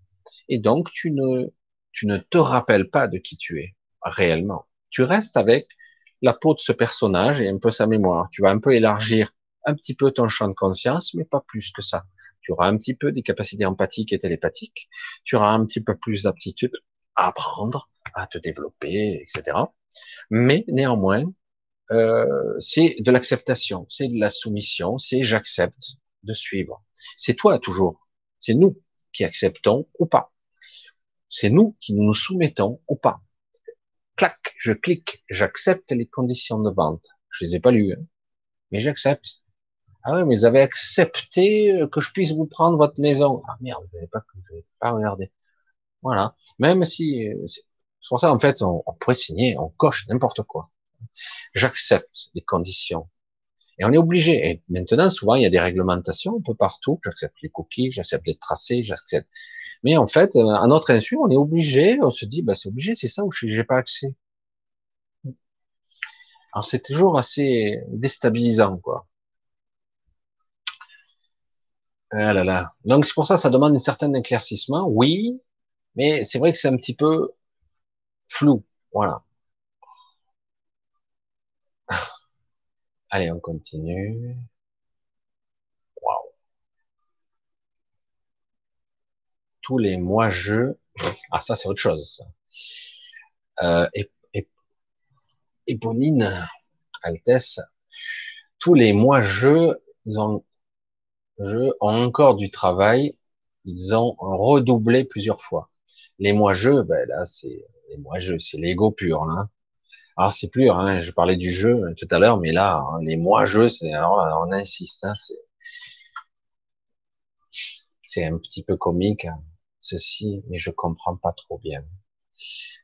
et donc tu ne te rappelles pas de qui tu es réellement. Tu restes avec la peau de ce personnage et un peu sa mémoire. Tu vas un peu élargir un petit peu ton champ de conscience, mais pas plus que ça. Tu auras un petit peu des capacités empathiques et télépathiques. Tu auras un petit peu plus d'aptitude à apprendre, à te développer, etc. Mais néanmoins, euh, c'est de l'acceptation, c'est de la soumission, c'est j'accepte de suivre. C'est toi toujours, c'est nous qui acceptons ou pas. C'est nous qui nous soumettons ou pas. Clac, je clique, j'accepte les conditions de vente. Je les ai pas lues, hein. mais j'accepte. Ah oui, mais vous avez accepté que je puisse vous prendre votre maison. Ah merde, vous n'avez pas, pas regardé. Voilà. Même si, euh, c'est pour ça, en fait, on, on pourrait signer, on coche n'importe quoi. J'accepte les conditions. Et on est obligé. Et maintenant, souvent, il y a des réglementations un peu partout. J'accepte les cookies, j'accepte les tracés, j'accepte. Mais en fait, euh, à notre insu, on est obligé, on se dit, bah, c'est obligé, c'est ça où je n'ai pas accès. Alors, c'est toujours assez déstabilisant, quoi. Ah là là. Donc, c'est pour ça, ça demande un certain éclaircissement. Oui, mais c'est vrai que c'est un petit peu flou. Voilà. Allez, on continue. Tous les mois je. Ah, ça, c'est autre chose. Euh, Éponine, Altesse, tous les mois je, ils ont, je ont encore du travail. Ils ont redoublé plusieurs fois. Les moi-jeux, ben là, c'est les moi-jeux, c'est l'ego pur. Hein. Alors c'est plus, hein, je parlais du jeu tout à l'heure, mais là, hein, les moi-jeux, c'est alors on insiste, hein, c'est c'est un petit peu comique hein, ceci, mais je comprends pas trop bien.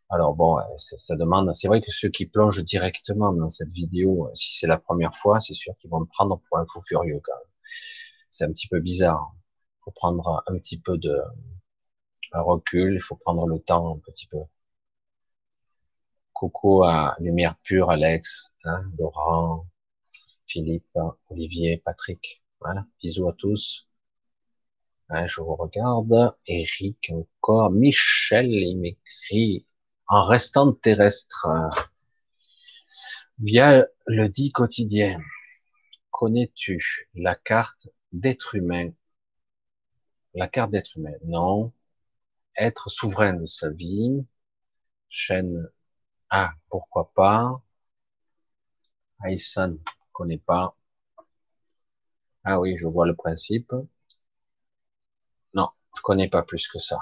Alors bon, ça demande. C'est vrai que ceux qui plongent directement dans cette vidéo, euh, si c'est la première fois, c'est sûr qu'ils vont me prendre pour un fou furieux quand même. C'est un petit peu bizarre. Il faut prendre un petit peu de recul. Il faut prendre le temps un petit peu. Coucou à Lumière Pure, Alex, hein, Laurent, Philippe, Olivier, Patrick. Voilà, bisous à tous. Hein, je vous regarde. Eric encore. Michel, il m'écrit en restant terrestre. Via le dit quotidien, connais-tu la carte d'être humain? La carte d'être humain, non. Être souverain de sa vie. Chaîne Ah, pourquoi pas. Aïssan, connais pas. Ah oui, je vois le principe. Je connais pas plus que ça.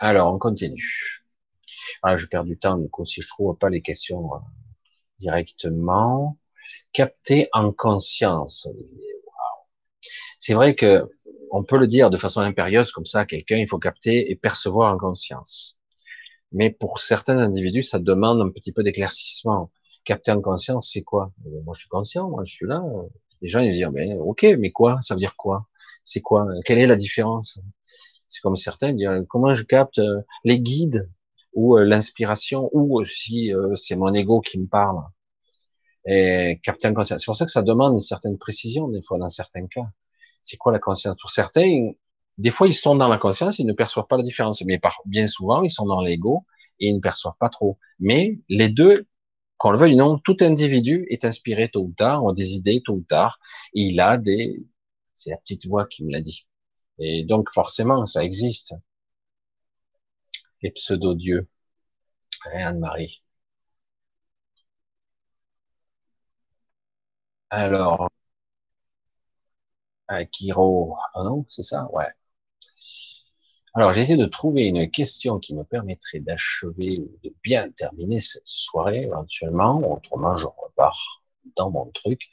Alors, on continue. Voilà, je perds du temps, du coup, si je trouve pas les questions euh, directement. Capter en conscience. C'est vrai que on peut le dire de façon impérieuse comme ça, quelqu'un, il faut capter et percevoir en conscience. Mais pour certains individus, ça demande un petit peu d'éclaircissement. Capter en conscience, c'est quoi? Euh, Moi, je suis conscient, moi, je suis là. Les gens, ils disent, mais ok, mais quoi? Ça veut dire quoi? C'est quoi? Quelle est la différence? C'est comme certains disent, comment je capte euh, les guides ou euh, l'inspiration ou si euh, c'est mon ego qui me parle? Et capter en conscience. C'est pour ça que ça demande une certaine précision des fois dans certains cas. C'est quoi la conscience? Pour certains, des fois ils sont dans la conscience, ils ne perçoivent pas la différence. Mais bien souvent, ils sont dans l'ego et ils ne perçoivent pas trop. Mais les deux, qu'on le veuille ou non, tout individu est inspiré tôt ou tard, ont des idées tôt ou tard, et il a des, c'est la petite voix qui me l'a dit. Et donc forcément, ça existe. Les pseudo-dieux. Hein, Anne-Marie. Alors, Akiro, ah non, c'est ça, ouais. Alors, j'ai essayé de trouver une question qui me permettrait d'achever ou de bien terminer cette soirée éventuellement. Autrement, je repars dans mon truc.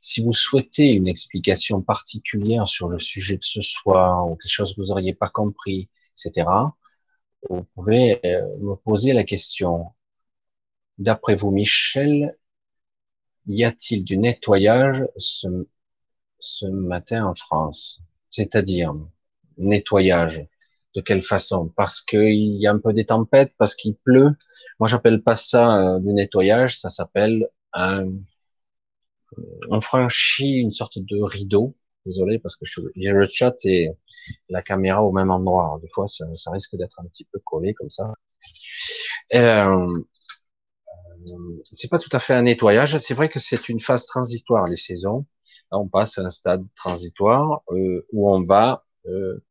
Si vous souhaitez une explication particulière sur le sujet de ce soir ou quelque chose que vous n'auriez pas compris, etc., vous pouvez euh, me poser la question. D'après vous, Michel, y a-t-il du nettoyage ce, ce matin en France? C'est-à-dire, nettoyage, de quelle façon? Parce qu'il y a un peu des tempêtes, parce qu'il pleut. Moi, j'appelle pas ça euh, du nettoyage, ça s'appelle un on franchit une sorte de rideau. Désolé parce que j'ai le chat et la caméra au même endroit. des fois, ça, risque d'être un petit peu collé comme ça. Euh, euh, c'est pas tout à fait un nettoyage. C'est vrai que c'est une phase transitoire, les saisons. Là, on passe à un stade transitoire euh, où on va euh,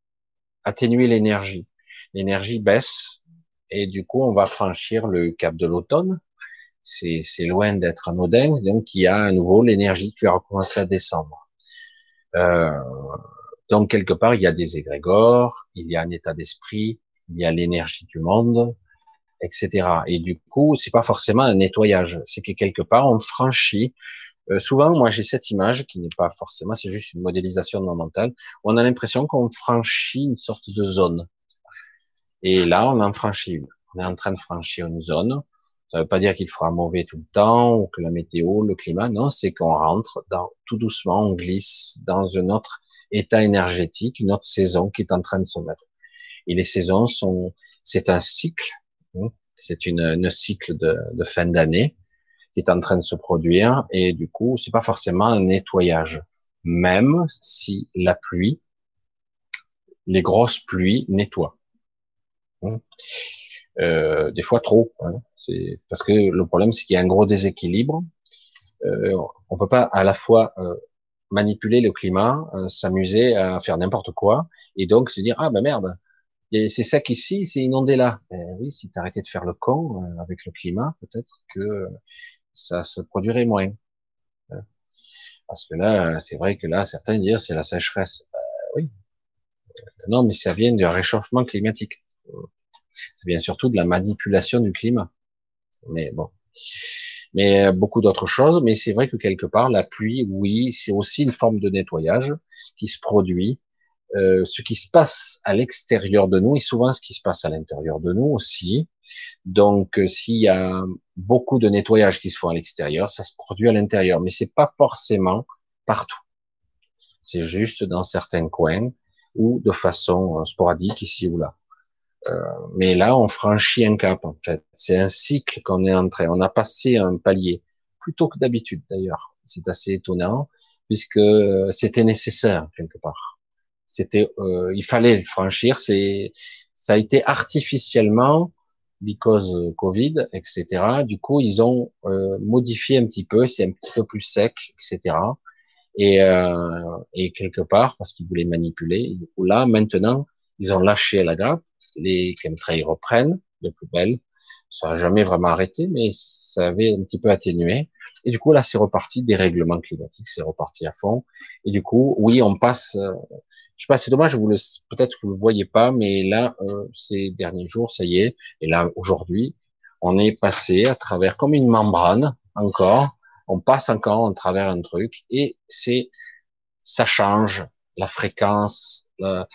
atténuer l'énergie. L'énergie baisse et du coup, on va franchir le cap de l'automne c'est loin d'être anodin. Donc, il y a à nouveau l'énergie qui va recommencer à descendre. Euh, donc, quelque part, il y a des égrégores, il y a un état d'esprit, il y a l'énergie du monde, etc. Et du coup, c'est pas forcément un nettoyage. C'est que quelque part, on franchit. Euh, souvent, moi, j'ai cette image qui n'est pas forcément, c'est juste une modélisation de mon mental. On a l'impression qu'on franchit une sorte de zone. Et là, on en franchit une. On est en train de franchir une zone ça ne veut pas dire qu'il fera mauvais tout le temps ou que la météo, le climat, non, c'est qu'on rentre dans, tout doucement, on glisse dans un autre état énergétique, une autre saison qui est en train de se mettre. Et les saisons sont, c'est un cycle, hein, c'est une, une, cycle de, de fin d'année qui est en train de se produire et du coup, c'est pas forcément un nettoyage, même si la pluie, les grosses pluies nettoient. Hein. Euh, des fois trop. Hein. C'est parce que le problème, c'est qu'il y a un gros déséquilibre. Euh, on peut pas à la fois euh, manipuler le climat, euh, s'amuser à faire n'importe quoi, et donc se dire ah ben merde, c'est sec ici, c'est inondé là. Ben oui, si tu arrêtais de faire le con euh, avec le climat, peut-être que ça se produirait moins. Parce que là, c'est vrai que là, certains disent c'est la sécheresse. Ben oui, Non, mais ça vient du réchauffement climatique. Ça vient surtout de la manipulation du climat. Mais bon. Mais euh, beaucoup d'autres choses. Mais c'est vrai que quelque part, la pluie, oui, c'est aussi une forme de nettoyage qui se produit. Euh, ce qui se passe à l'extérieur de nous et souvent ce qui se passe à l'intérieur de nous aussi. Donc, euh, s'il y a beaucoup de nettoyage qui se font à l'extérieur, ça se produit à l'intérieur, mais c'est pas forcément partout. C'est juste dans certains coins ou de façon euh, sporadique ici ou là. Euh, mais là, on franchit un cap en fait. C'est un cycle qu'on est entré. On a passé un palier plutôt que d'habitude d'ailleurs. C'est assez étonnant puisque c'était nécessaire quelque part. C'était, euh, il fallait le franchir. C'est, ça a été artificiellement because Covid, etc. Du coup, ils ont euh, modifié un petit peu. C'est un petit peu plus sec, etc. Et, euh, et quelque part, parce qu'ils voulaient manipuler, du coup là, maintenant, ils ont lâché la grappe, les chemtrails reprennent de plus belle, ça a jamais vraiment arrêté, mais ça avait un petit peu atténué. Et du coup, là, c'est reparti, des règlements climatiques, c'est reparti à fond. Et du coup, oui, on passe, euh, je sais pas, c'est dommage, vous le, peut-être que vous le voyez pas, mais là, euh, ces derniers jours, ça y est, et là, aujourd'hui, on est passé à travers comme une membrane, encore, on passe encore à travers un truc et c'est ça change la fréquence, le,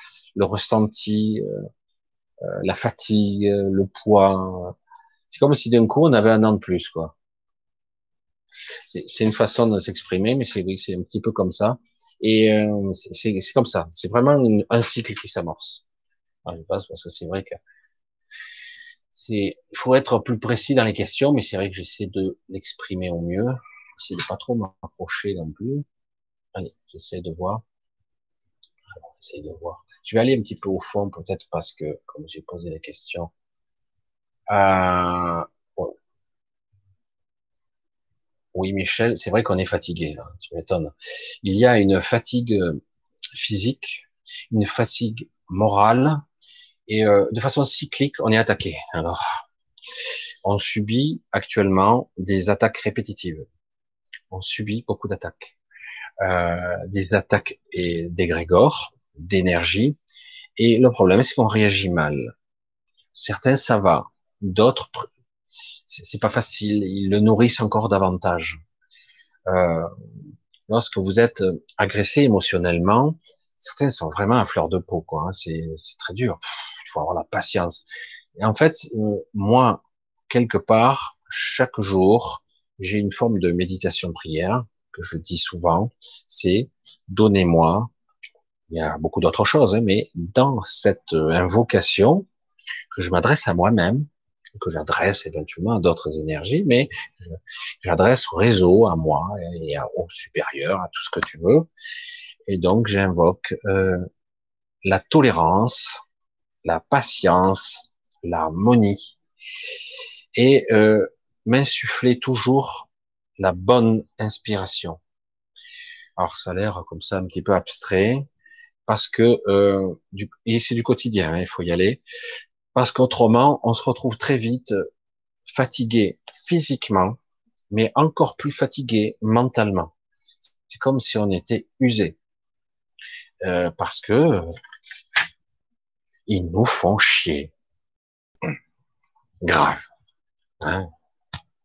ressenti, euh, euh, la fatigue, le poids. C'est comme si d'un coup on avait un an de plus, quoi. C'est une façon de s'exprimer, mais c'est oui, c'est un petit peu comme ça. Et euh, c'est comme ça. C'est vraiment un cycle qui s'amorce. Je pense parce que c'est vrai que c'est, il faut être plus précis dans les questions, mais c'est vrai que j'essaie de l'exprimer au mieux. J'essaie de pas trop m'approcher non plus. Allez, j'essaie de voir. J'essaie de voir. Je vais aller un petit peu au fond, peut-être parce que, comme j'ai posé la question, euh, oui, Michel, c'est vrai qu'on est fatigué, là, tu m'étonnes. Il y a une fatigue euh, physique, une fatigue morale, et euh, de façon cyclique, on est attaqué. Alors, on subit actuellement des attaques répétitives on subit beaucoup d'attaques. Euh, des attaques et d'égrégores, d'énergie. Et le problème, c'est qu'on réagit mal. Certains, ça va. D'autres, c'est pas facile. Ils le nourrissent encore davantage. Euh, lorsque vous êtes agressé émotionnellement, certains sont vraiment à fleur de peau, quoi. Hein. C'est très dur. Il faut avoir la patience. Et en fait, euh, moi, quelque part, chaque jour, j'ai une forme de méditation prière que je dis souvent, c'est donnez-moi. Il y a beaucoup d'autres choses, hein, mais dans cette invocation que je m'adresse à moi-même, que j'adresse éventuellement à d'autres énergies, mais j'adresse au réseau, à moi et au supérieur, à tout ce que tu veux. Et donc j'invoque euh, la tolérance, la patience, l'harmonie. Et euh, m'insuffler toujours la bonne inspiration. Alors ça a l'air comme ça un petit peu abstrait, parce que euh, du, et c'est du quotidien, hein, il faut y aller, parce qu'autrement on se retrouve très vite fatigué physiquement, mais encore plus fatigué mentalement. C'est comme si on était usé, euh, parce que ils nous font chier, grave. Hein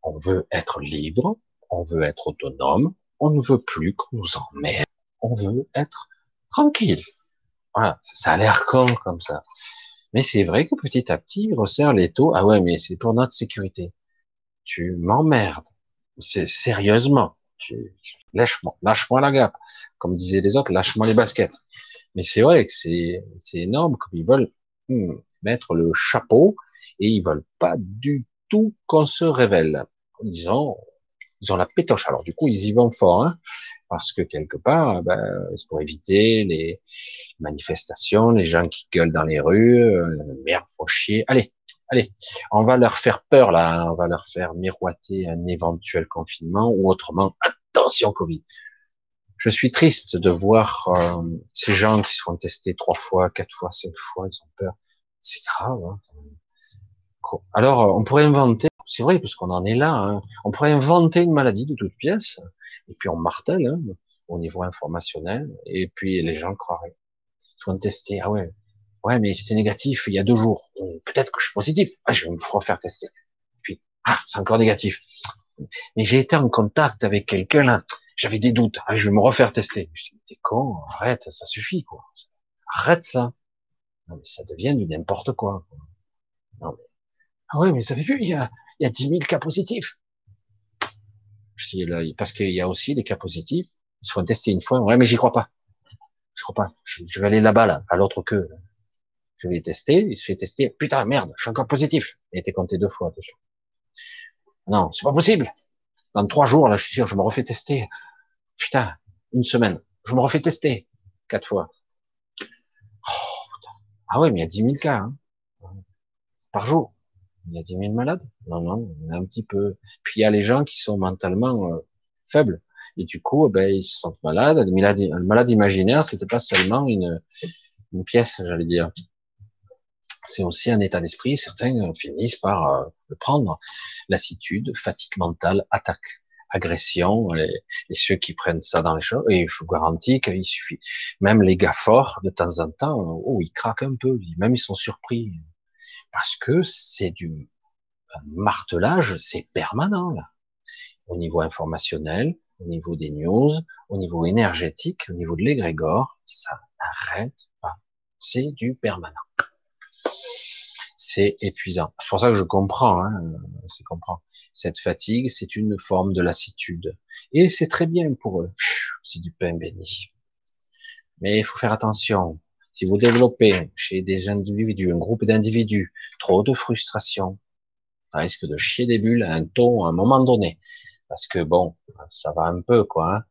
on veut être libre, on veut être autonome, on ne veut plus qu'on nous emmerde, on veut être tranquille. Voilà, ça, a l'air con comme ça. Mais c'est vrai que petit à petit, il resserre les taux. Ah ouais, mais c'est pour notre sécurité. Tu m'emmerdes. C'est sérieusement. Tu, lâche-moi, lâche-moi la gape. Comme disaient les autres, lâche-moi les baskets. Mais c'est vrai que c'est, c'est énorme comme ils veulent hmm, mettre le chapeau et ils veulent pas du tout qu'on se révèle. Ils ont, ils ont la pétoche. Alors du coup, ils y vont fort, hein, parce que quelque part, ben, c'est pour éviter les manifestations, les gens qui gueulent dans les rues, euh, merde, faut chier. Allez, allez, on va leur faire peur là, on va leur faire miroiter un éventuel confinement ou autrement, attention Covid. Je suis triste de voir euh, ces gens qui seront testés trois fois, quatre fois, cinq fois, ils ont peur. C'est grave. Hein. Alors, euh, on pourrait inventer, c'est vrai, parce qu'on en est là, hein, on pourrait inventer une maladie de toute pièce, et puis on martèle hein, au niveau informationnel, et puis les gens croiraient. soins testés. Ah ouais, ouais, mais c'était négatif il y a deux jours. Peut-être que je suis positif. Ah, je vais me refaire tester. Puis, ah, c'est encore négatif. Mais j'ai été en contact avec quelqu'un là. J'avais des doutes. Ah, je vais me refaire tester. Je dis, t'es con, arrête, ça suffit, quoi. Arrête ça. Non, mais ça devient du n'importe quoi, Non, mais... Ah ouais, mais vous avez vu, il y a, il y a 10 000 cas positifs. Je là, parce qu'il y a aussi des cas positifs. Ils se font tester une fois. Ouais, mais j'y crois pas. Je crois pas. Je, vais aller là-bas, là, à l'autre queue. Je vais tester. Il se fait tester. Putain, merde, je suis encore positif. Il a été compté deux fois déjà. Non, c'est pas possible. Dans trois jours, là, je suis sûr, je me refais tester. Putain, une semaine. Je me refais tester. Quatre fois. Oh, ah ouais, mais il y a 10 000 cas. Hein. Par jour. Il y a 10 000 malades. Non, non, en a un petit peu. Puis il y a les gens qui sont mentalement euh, faibles. Et du coup, ben, ils se sentent malades. Le malade, le malade imaginaire, c'était pas seulement une, pièce, j'allais dire. C'est aussi un état d'esprit. Certains finissent par euh, le prendre. Lassitude, fatigue mentale, attaque agression, et, ceux qui prennent ça dans les choses, et je vous garantis qu'il suffit. Même les gars forts, de temps en temps, oh, ils craquent un peu, même ils sont surpris. Parce que c'est du martelage, c'est permanent, là. Au niveau informationnel, au niveau des news, au niveau énergétique, au niveau de l'égrégore, ça n'arrête pas. C'est du permanent. C'est épuisant. C'est pour ça que je comprends, hein, je comprends. Cette fatigue, c'est une forme de lassitude. Et c'est très bien pour eux. C'est du pain béni. Mais il faut faire attention. Si vous développez chez des individus, un groupe d'individus, trop de frustration, ça risque de chier des bulles à un ton à un moment donné. Parce que bon, ça va un peu, quoi. Hein.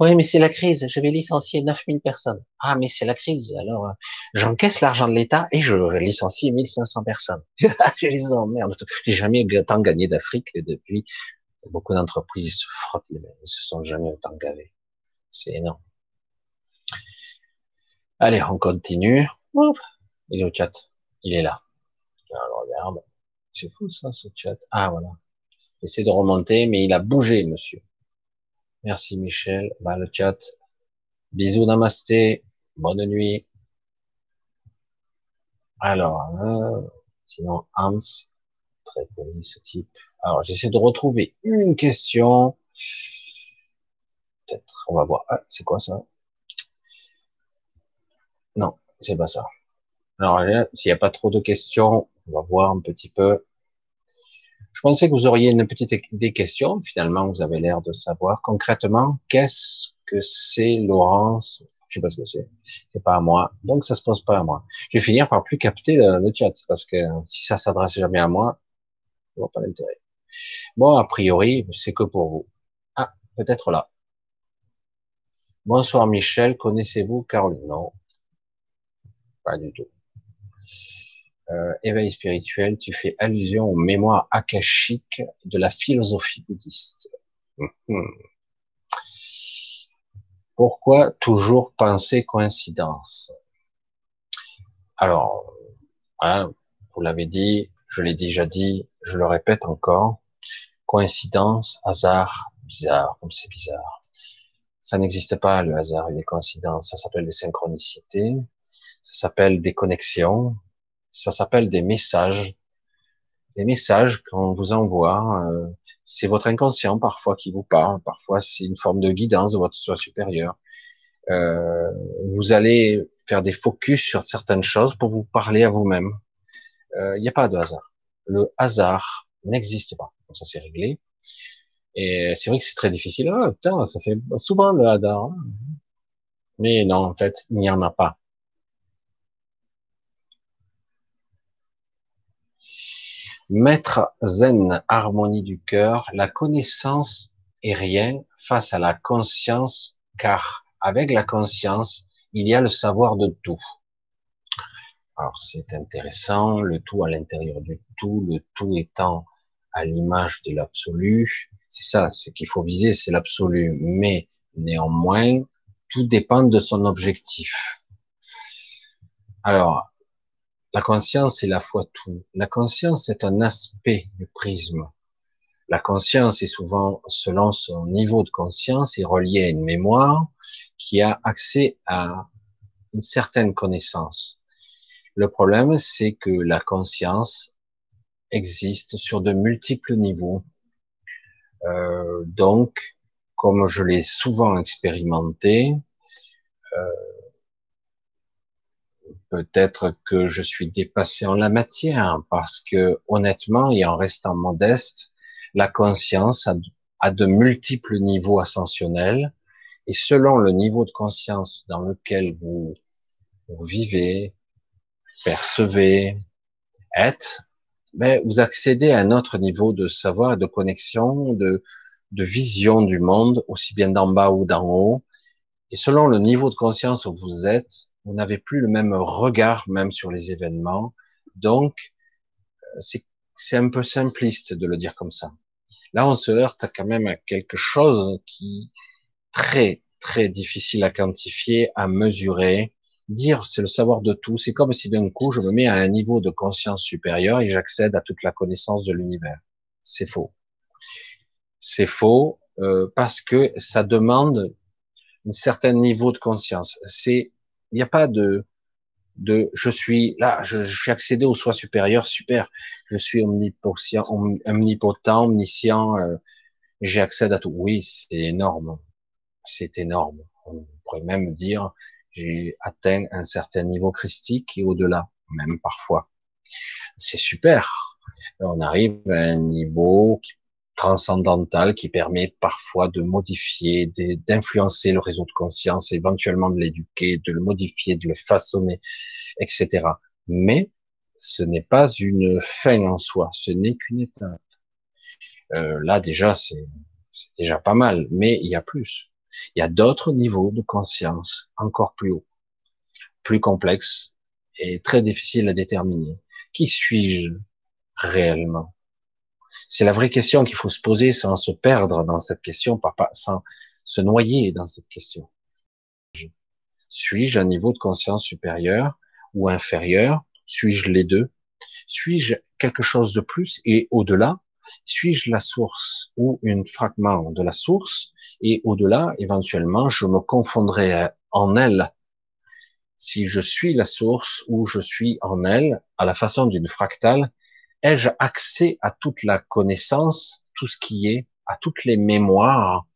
Oui, mais c'est la crise. Je vais licencier 9000 personnes. Ah, mais c'est la crise. Alors, euh, j'encaisse l'argent de l'État et je licencie 1500 personnes. je les emmerde. J'ai jamais autant gagné d'Afrique depuis. Beaucoup d'entreprises se frottent les mains. Ils se sont jamais autant gavés. C'est énorme. Allez, on continue. Il est au chat. Il est là. Alors, regarde. C'est fou, ça, ce chat. Ah, voilà. Essayez de remonter, mais il a bougé, monsieur. Merci Michel. Bah, le chat. Bisous, namasté. Bonne nuit. Alors, euh, sinon, Hans, très poli ce type. Alors, j'essaie de retrouver une question. Peut-être, on va voir. Ah, c'est quoi ça? Non, c'est pas ça. Alors, s'il n'y a pas trop de questions, on va voir un petit peu. Je pensais que vous auriez une petite des questions. Finalement, vous avez l'air de savoir concrètement qu'est-ce que c'est Laurence? Je sais pas ce que c'est. C'est pas à moi. Donc, ça se pose pas à moi. Je vais finir par plus capter le, chat parce que si ça s'adresse jamais à moi, je vois pas l'intérêt. Bon, a priori, c'est que pour vous. Ah, peut-être là. Bonsoir Michel, connaissez-vous Caroline? Non, pas du tout euh, éveil spirituel, tu fais allusion aux mémoires akashiques de la philosophie bouddhiste. Mhm. Pourquoi toujours penser coïncidence? Alors, vous l'avez dit, je l'ai déjà dit, je le répète encore, coïncidence, hasard, bizarre, comme c'est bizarre. Ça n'existe pas le hasard et les coïncidences, ça s'appelle des synchronicités, ça s'appelle des connexions, ça s'appelle des messages. Les messages qu'on vous envoie, euh, c'est votre inconscient parfois qui vous parle, parfois c'est une forme de guidance de votre soi supérieur. Euh, vous allez faire des focus sur certaines choses pour vous parler à vous-même. Euh, il n'y a pas de hasard. Le hasard n'existe pas. Ça c'est réglé. Et c'est vrai que c'est très difficile. Ah putain, ça fait souvent le hasard. Hein. Mais non, en fait, il n'y en a pas. Maître zen, harmonie du cœur, la connaissance est rien face à la conscience, car avec la conscience, il y a le savoir de tout. Alors c'est intéressant, le tout à l'intérieur du tout, le tout étant à l'image de l'absolu. C'est ça, ce qu'il faut viser, c'est l'absolu. Mais néanmoins, tout dépend de son objectif. Alors, la conscience est la fois tout. La conscience est un aspect du prisme. La conscience est souvent, selon son niveau de conscience, est reliée à une mémoire qui a accès à une certaine connaissance. Le problème, c'est que la conscience existe sur de multiples niveaux. Euh, donc, comme je l'ai souvent expérimenté, euh, peut-être que je suis dépassé en la matière, parce que honnêtement et en restant modeste, la conscience a, de multiples niveaux ascensionnels, et selon le niveau de conscience dans lequel vous, vivez, percevez, êtes, ben, vous accédez à un autre niveau de savoir, de connexion, de, de vision du monde, aussi bien d'en bas ou d'en haut. Et selon le niveau de conscience où vous êtes, vous n'avez plus le même regard même sur les événements. Donc, euh, c'est un peu simpliste de le dire comme ça. Là, on se heurte quand même à quelque chose qui est très, très difficile à quantifier, à mesurer. Dire, c'est le savoir de tout. C'est comme si d'un coup, je me mets à un niveau de conscience supérieur et j'accède à toute la connaissance de l'univers. C'est faux. C'est faux euh, parce que ça demande un certain niveau de conscience. C'est il n'y a pas de, de, je suis là, je, suis accédé au soi supérieur, super, je suis omnipotent, omniscient, euh, j'ai accès à tout. Oui, c'est énorme, c'est énorme. On pourrait même dire, j'ai atteint un certain niveau christique et au-delà, même parfois. C'est super. On arrive à un niveau qui transcendantal qui permet parfois de modifier, d'influencer le réseau de conscience, éventuellement de l'éduquer, de le modifier, de le façonner, etc. Mais ce n'est pas une fin en soi, ce n'est qu'une étape. Euh, là déjà, c'est déjà pas mal, mais il y a plus. Il y a d'autres niveaux de conscience encore plus haut, plus complexes et très difficiles à déterminer. Qui suis-je réellement? C'est la vraie question qu'il faut se poser sans se perdre dans cette question, sans se noyer dans cette question. Suis-je un niveau de conscience supérieur ou inférieur? Suis-je les deux? Suis-je quelque chose de plus et au-delà? Suis-je la source ou un fragment de la source et au-delà, éventuellement, je me confondrai en elle. Si je suis la source ou je suis en elle à la façon d'une fractale ai-je accès à toute la connaissance, tout ce qui est, à toutes les mémoires,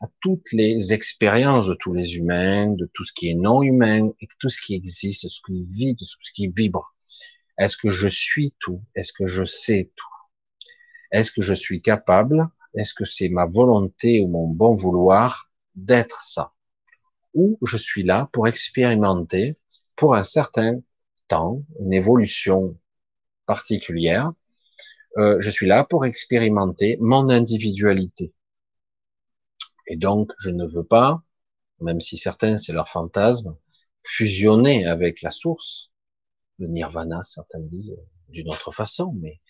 à toutes les expériences de tous les humains, de tout ce qui est non humain, et tout ce qui existe, ce qui vit, tout ce qui vibre? Est-ce que je suis tout? Est-ce que je sais tout? Est-ce que je suis capable? Est-ce que c'est ma volonté ou mon bon vouloir d'être ça? Ou je suis là pour expérimenter pour un certain temps, une évolution particulière. Euh, je suis là pour expérimenter mon individualité. Et donc, je ne veux pas, même si certains, c'est leur fantasme, fusionner avec la source, le nirvana, certains disent d'une autre façon, mais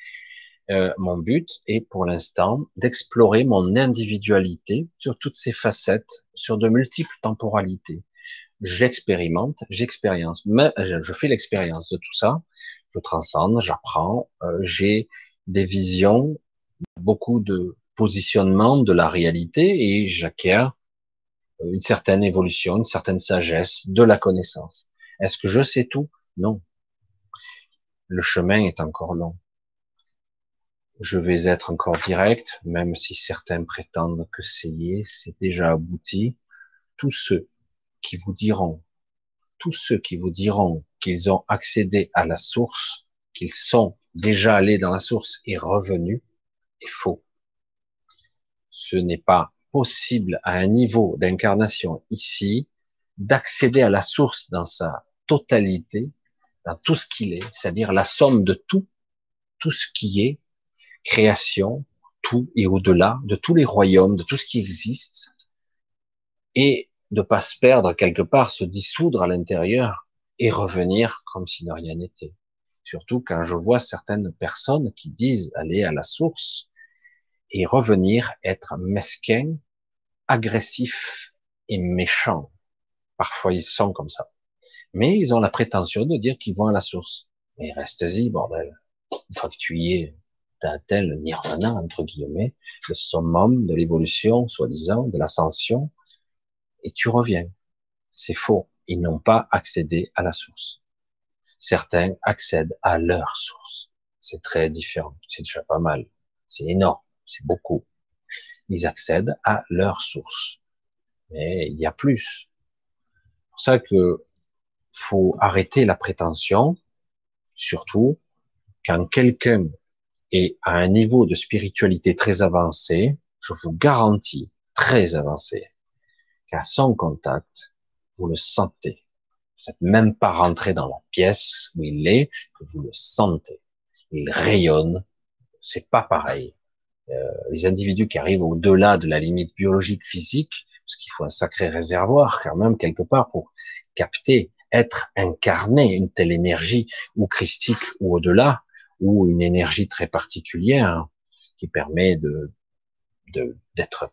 euh, mon but est pour l'instant d'explorer mon individualité sur toutes ses facettes, sur de multiples temporalités. J'expérimente, j'expérience, je fais l'expérience de tout ça, je transcende, j'apprends, euh, j'ai des visions, beaucoup de positionnement de la réalité et j'acquiers une certaine évolution, une certaine sagesse de la connaissance. Est-ce que je sais tout? Non. Le chemin est encore long. Je vais être encore direct, même si certains prétendent que c'est c'est déjà abouti. Tous ceux qui vous diront tous ceux qui vous diront qu'ils ont accédé à la source, qu'ils sont déjà allés dans la source et revenus, est faux. Ce n'est pas possible à un niveau d'incarnation ici d'accéder à la source dans sa totalité, dans tout ce qu'il est, c'est-à-dire la somme de tout, tout ce qui est, création, tout et au-delà, de tous les royaumes, de tout ce qui existe, et de pas se perdre quelque part, se dissoudre à l'intérieur et revenir comme si de rien n'était. Surtout quand je vois certaines personnes qui disent aller à la source et revenir être mesquins, agressifs et méchants. Parfois ils sont comme ça. Mais ils ont la prétention de dire qu'ils vont à la source. Mais reste-y, bordel. Une fois que tu y es, le nirvana, entre guillemets, le summum de l'évolution, soi-disant, de l'ascension, et tu reviens. C'est faux. Ils n'ont pas accédé à la source. Certains accèdent à leur source. C'est très différent. C'est déjà pas mal. C'est énorme. C'est beaucoup. Ils accèdent à leur source. Mais il y a plus. C'est pour ça que faut arrêter la prétention, surtout quand quelqu'un est à un niveau de spiritualité très avancé, je vous garantis, très avancé, qu'à son contact, vous le sentez. Vous n'êtes même pas rentré dans la pièce où il est, que vous le sentez. Il rayonne. C'est pas pareil. Euh, les individus qui arrivent au-delà de la limite biologique physique, parce qu'il faut un sacré réservoir quand même quelque part pour capter, être incarné une telle énergie ou christique ou au-delà, ou une énergie très particulière qui permet de d'être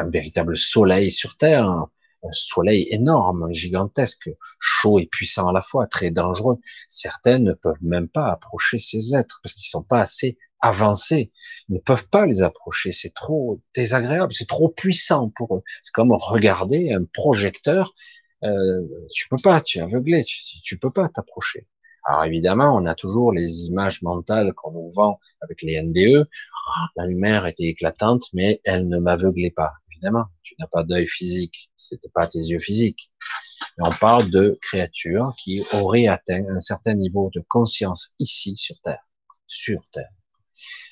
un véritable soleil sur Terre, un soleil énorme, gigantesque, chaud et puissant à la fois, très dangereux. Certains ne peuvent même pas approcher ces êtres parce qu'ils sont pas assez avancés. Ils ne peuvent pas les approcher. C'est trop désagréable, c'est trop puissant pour eux. C'est comme regarder un projecteur. Euh, tu peux pas, tu es aveuglé, tu, tu peux pas t'approcher. Alors évidemment, on a toujours les images mentales qu'on nous vend avec les NDE. Ah, la lumière était éclatante, mais elle ne m'aveuglait pas. Évidemment, tu n'as pas d'œil physique, c'était pas tes yeux physiques. Mais on parle de créatures qui auraient atteint un certain niveau de conscience ici sur Terre, sur Terre.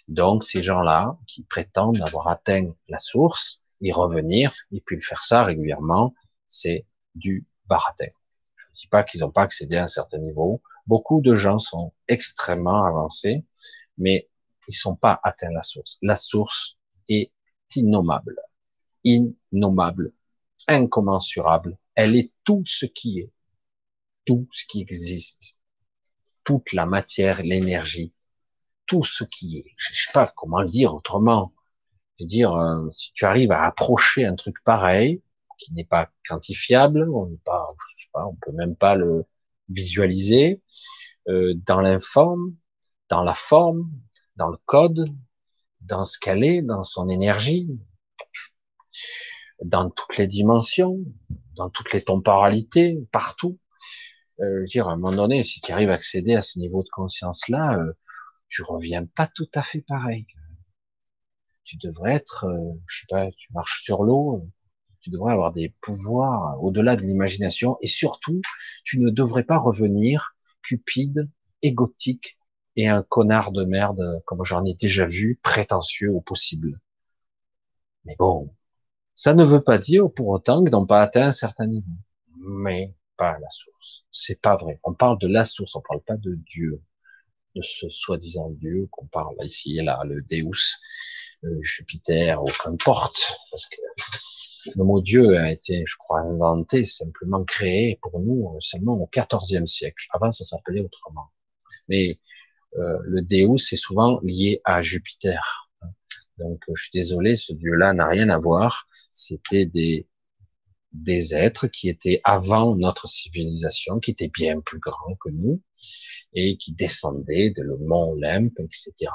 Donc ces gens-là qui prétendent avoir atteint la source, y revenir, et puis faire ça régulièrement, c'est du baratin. Je ne dis pas qu'ils n'ont pas accédé à un certain niveau. Beaucoup de gens sont extrêmement avancés, mais ils sont pas atteints la source. La source est innommable, innommable, incommensurable. Elle est tout ce qui est, tout ce qui existe, toute la matière, l'énergie, tout ce qui est. Je sais pas comment le dire autrement. Je veux dire, euh, si tu arrives à approcher un truc pareil, qui n'est pas quantifiable, on n'est peut même pas le visualiser euh, dans l'informe, dans la forme, dans le code, dans ce qu'elle est, dans son énergie, dans toutes les dimensions, dans toutes les temporalités, partout. Euh, dire à un moment donné, si tu arrives à accéder à ce niveau de conscience-là, euh, tu reviens pas tout à fait pareil. Tu devrais être, euh, je sais pas, tu marches sur l'eau, tu devrais avoir des pouvoirs au-delà de l'imagination, et surtout, tu ne devrais pas revenir cupide, égotique et un connard de merde, comme j'en ai déjà vu, prétentieux au possible. Mais bon, ça ne veut pas dire pour autant qu'ils n'ont pas atteint un certain niveau. Mais pas à la source. C'est pas vrai. On parle de la source, on parle pas de Dieu, de ce soi-disant Dieu qu'on parle ici et là, le Deus, le Jupiter, ou qu'importe, parce que le mot Dieu a été, je crois, inventé, simplement créé pour nous seulement au XIVe siècle. Avant, ça s'appelait autrement. Mais euh, le Deus est souvent lié à Jupiter. Donc, je suis désolé, ce Dieu-là n'a rien à voir c'était des, êtres qui étaient avant notre civilisation, qui étaient bien plus grands que nous, et qui descendaient de le mont Olympe, etc.,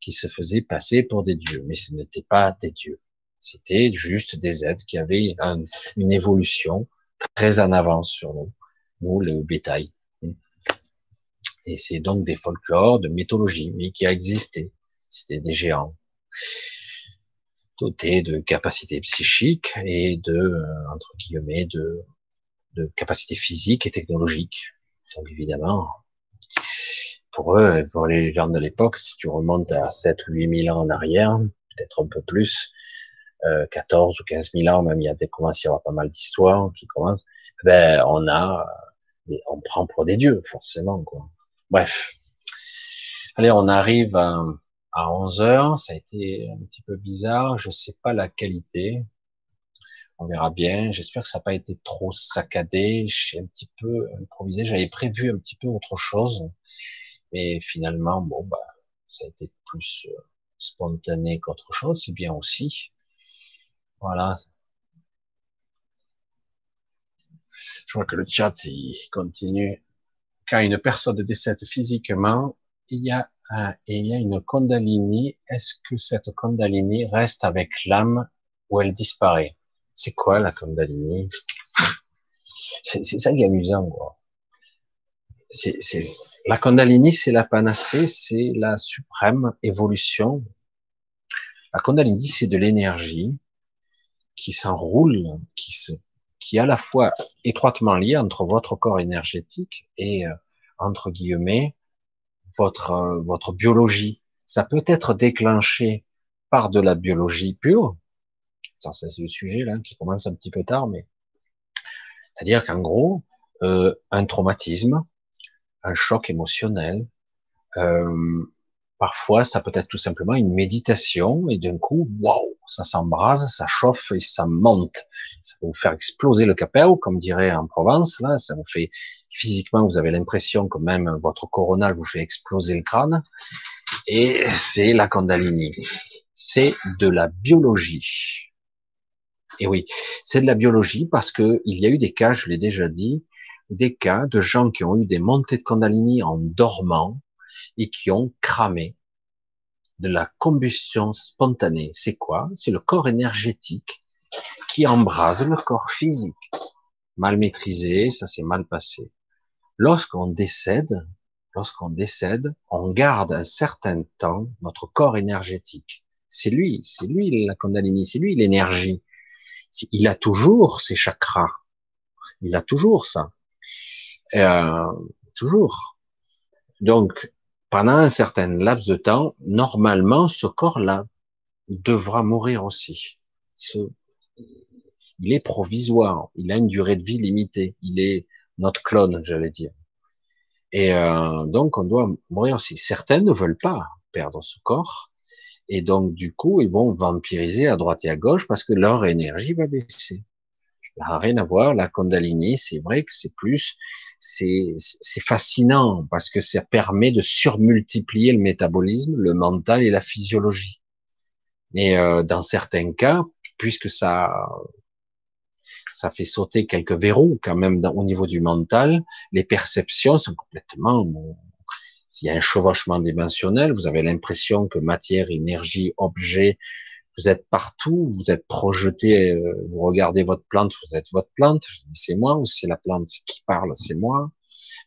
qui se faisaient passer pour des dieux. Mais ce n'étaient pas des dieux. C'était juste des êtres qui avaient une évolution très en avance sur nous, nous, le bétail. Et c'est donc des folklores, de mythologie, mais qui a existé. C'était des géants doté de capacités psychiques et de, euh, entre guillemets, de, de capacités physiques et technologiques. Donc évidemment, pour eux, pour les gens de l'époque, si tu remontes à 7 ou 8 000 ans en arrière, peut-être un peu plus, euh, 14 ou 15 000 ans, même il y a des commence à y avoir pas mal d'histoires qui commencent, ben on a, on prend pour des dieux forcément quoi. Bref, allez, on arrive à, à 11 heures. Ça a été un petit peu bizarre. Je sais pas la qualité. On verra bien. J'espère que ça n'a pas été trop saccadé. J'ai un petit peu improvisé. J'avais prévu un petit peu autre chose. Mais finalement, bon, bah, ça a été plus euh, spontané qu'autre chose. C'est bien aussi. Voilà. Je vois que le chat, il continue. Quand une personne décède physiquement, il y a et il y a une Kundalini. Est-ce que cette Kundalini reste avec l'âme ou elle disparaît? C'est quoi la Kundalini? C'est ça qui est amusant. C'est la Kundalini, c'est la panacée, c'est la suprême évolution. La Kundalini, c'est de l'énergie qui s'enroule, qui se, qui est à la fois étroitement liée entre votre corps énergétique et euh, entre guillemets votre euh, votre biologie. Ça peut être déclenché par de la biologie pure. Ça, c'est le sujet là qui commence un petit peu tard, mais c'est-à-dire qu'en gros, euh, un traumatisme, un choc émotionnel, euh, parfois ça peut être tout simplement une méditation et d'un coup, waouh, ça s'embrase, ça chauffe et ça monte. Ça peut vous faire exploser le capel, comme dirait en Provence. Là, ça vous fait physiquement, vous avez l'impression que même votre coronal vous fait exploser le crâne. Et c'est la Kundalini. C'est de la biologie. Et oui, c'est de la biologie parce que il y a eu des cas, je l'ai déjà dit, des cas de gens qui ont eu des montées de Kundalini en dormant et qui ont cramé de la combustion spontanée. C'est quoi? C'est le corps énergétique qui embrase le corps physique. Mal maîtrisé, ça s'est mal passé. Lorsqu'on décède, lorsqu'on décède, on garde un certain temps notre corps énergétique. C'est lui, c'est lui la Kundalini, c'est lui l'énergie il a toujours ses chakras. Il a toujours ça. Euh, toujours. Donc, pendant un certain laps de temps, normalement, ce corps-là devra mourir aussi. il est provisoire. Il a une durée de vie limitée. Il est notre clone, j'allais dire. Et euh, donc, on doit mourir aussi. Certains ne veulent pas perdre ce corps. Et donc, du coup, ils vont vampiriser à droite et à gauche parce que leur énergie va baisser. Ça n'a rien à voir. La Kundalini, c'est vrai que c'est plus, c'est, fascinant parce que ça permet de surmultiplier le métabolisme, le mental et la physiologie. Et euh, dans certains cas, puisque ça, ça fait sauter quelques verrous quand même au niveau du mental, les perceptions sont complètement s'il y a un chevauchement dimensionnel, vous avez l'impression que matière, énergie, objet, vous êtes partout, vous êtes projeté, euh, vous regardez votre plante, vous êtes votre plante, c'est moi, ou c'est la plante qui parle, c'est moi,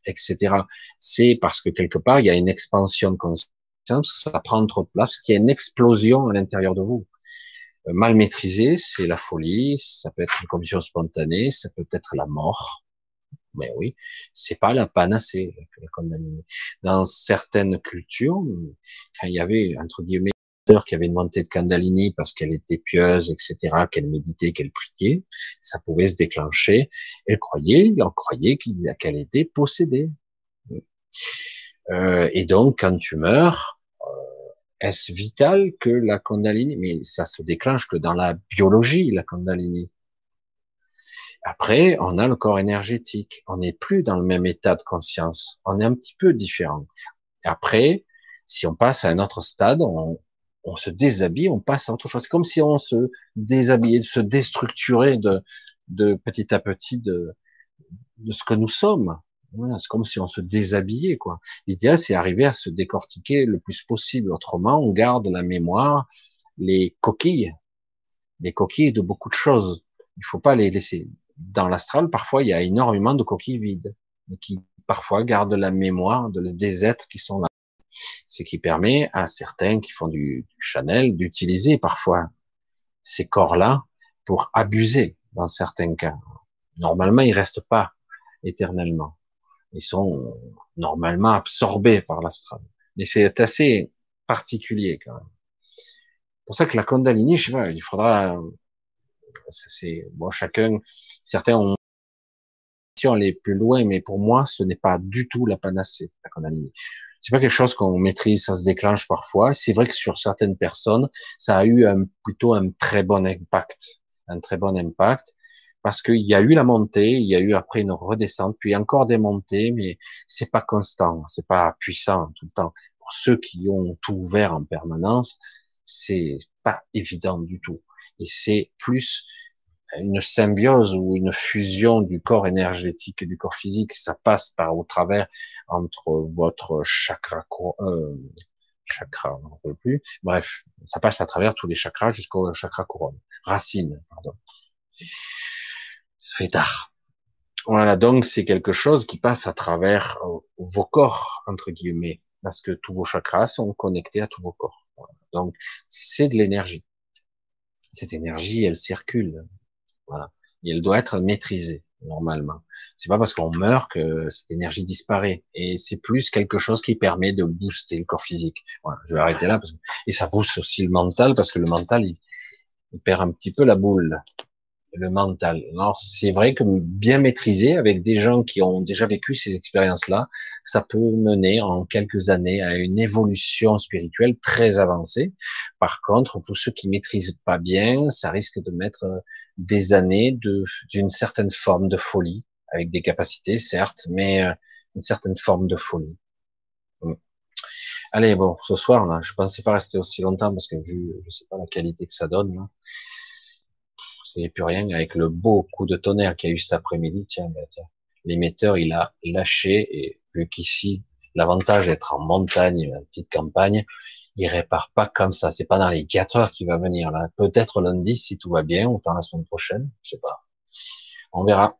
etc. C'est parce que quelque part, il y a une expansion de conscience, ça prend trop de place, qu'il y a une explosion à l'intérieur de vous. Euh, mal maîtrisé, c'est la folie, ça peut être une commission spontanée, ça peut être la mort, mais oui, c'est pas la panacée, Dans certaines cultures, il y avait, entre guillemets, qui avait montée de Kundalini parce qu'elle était pieuse, etc., qu'elle méditait, qu'elle priait, ça pouvait se déclencher. Elle croyait, on croyait qu'elle était possédée. Euh, et donc, quand tu meurs, euh, est-ce vital que la Kundalini, mais ça se déclenche que dans la biologie, la Kundalini. Après, on a le corps énergétique. On n'est plus dans le même état de conscience. On est un petit peu différent. Après, si on passe à un autre stade, on, se déshabille, on passe à autre chose. C'est comme si on se déshabillait, se déstructurait de, de petit à petit de, de ce que nous sommes. c'est comme si on se déshabillait, quoi. L'idéal, c'est arriver à se décortiquer le plus possible. Autrement, on garde la mémoire, les coquilles, les coquilles de beaucoup de choses. Il faut pas les laisser dans l'astral, parfois, il y a énormément de coquilles vides, qui parfois gardent la mémoire de, des êtres qui sont là. Ce qui permet à certains qui font du, du Chanel d'utiliser parfois ces corps-là pour abuser dans certains cas. Normalement, ils restent pas éternellement. Ils sont normalement absorbés par l'astral. Mais c'est assez particulier quand même. pour ça que la Kundalini, je sais pas, il faudra c'est bon, chacun, certains ont aller plus loin, mais pour moi, ce n'est pas du tout la panacée, la Kundalini. C'est pas quelque chose qu'on maîtrise, ça se déclenche parfois. C'est vrai que sur certaines personnes, ça a eu un, plutôt un très bon impact, un très bon impact, parce qu'il y a eu la montée, il y a eu après une redescente, puis encore des montées, mais c'est pas constant, c'est pas puissant tout le temps. Pour ceux qui ont tout ouvert en permanence, c'est pas évident du tout et c'est plus une symbiose ou une fusion du corps énergétique et du corps physique. Ça passe par au travers entre votre chakra, euh, chakra, on ne plus. Bref, ça passe à travers tous les chakras jusqu'au chakra couronne, racine, pardon. Ça fait tard. Voilà, donc c'est quelque chose qui passe à travers euh, vos corps, entre guillemets, parce que tous vos chakras sont connectés à tous vos corps. Donc c'est de l'énergie. Cette énergie, elle circule. Elle doit être maîtrisée, normalement. C'est pas parce qu'on meurt que cette énergie disparaît. Et c'est plus quelque chose qui permet de booster le corps physique. Je vais arrêter là. Et ça booste aussi le mental, parce que le mental, il perd un petit peu la boule le mental. Alors c'est vrai que bien maîtrisé avec des gens qui ont déjà vécu ces expériences-là, ça peut mener en quelques années à une évolution spirituelle très avancée. Par contre, pour ceux qui maîtrisent pas bien, ça risque de mettre des années d'une certaine forme de folie, avec des capacités certes, mais euh, une certaine forme de folie. Mm. Allez, bon, ce soir, je pensais pas rester aussi longtemps parce que vu, je sais pas la qualité que ça donne. Il plus rien avec le beau coup de tonnerre qu'il y a eu cet après-midi. Tiens, ben, tiens l'émetteur, il a lâché et vu qu'ici, l'avantage d'être en montagne, une petite campagne, il répare pas comme ça. C'est pas dans les quatre heures qu'il va venir là. Peut-être lundi si tout va bien, autant la semaine prochaine, je sais pas. On verra.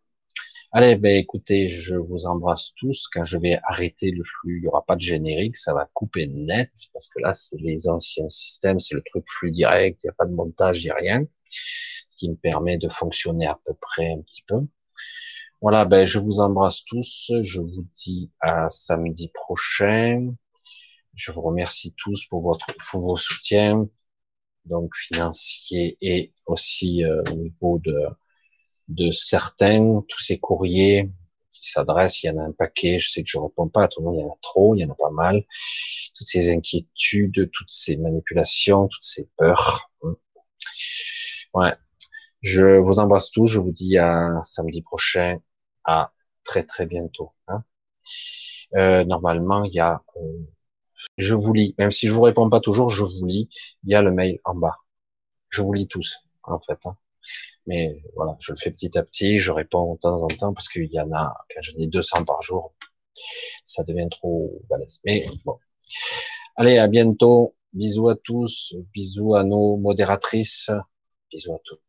Allez, ben écoutez, je vous embrasse tous. Quand je vais arrêter le flux, il n'y aura pas de générique, ça va couper net parce que là, c'est les anciens systèmes, c'est le truc flux direct, il n'y a pas de montage, il n'y a rien qui me permet de fonctionner à peu près un petit peu. Voilà, ben je vous embrasse tous. Je vous dis à samedi prochain. Je vous remercie tous pour votre pour vos soutiens, donc financiers et aussi euh, au niveau de de certains, tous ces courriers qui s'adressent, il y en a un paquet, je sais que je réponds pas à tout le monde, il y en a trop, il y en a pas mal. Toutes ces inquiétudes, toutes ces manipulations, toutes ces peurs. Ouais, je vous embrasse tous. Je vous dis à samedi prochain, à très très bientôt. Hein. Euh, normalement, il y a, euh, je vous lis, même si je vous réponds pas toujours, je vous lis. Il y a le mail en bas. Je vous lis tous, en fait. Hein. Mais voilà, je le fais petit à petit. Je réponds de temps en temps parce qu'il y en a, quand je dis 200 par jour, ça devient trop balèze. Mais bon. Allez, à bientôt. Bisous à tous. Bisous à nos modératrices. Bisous à tous.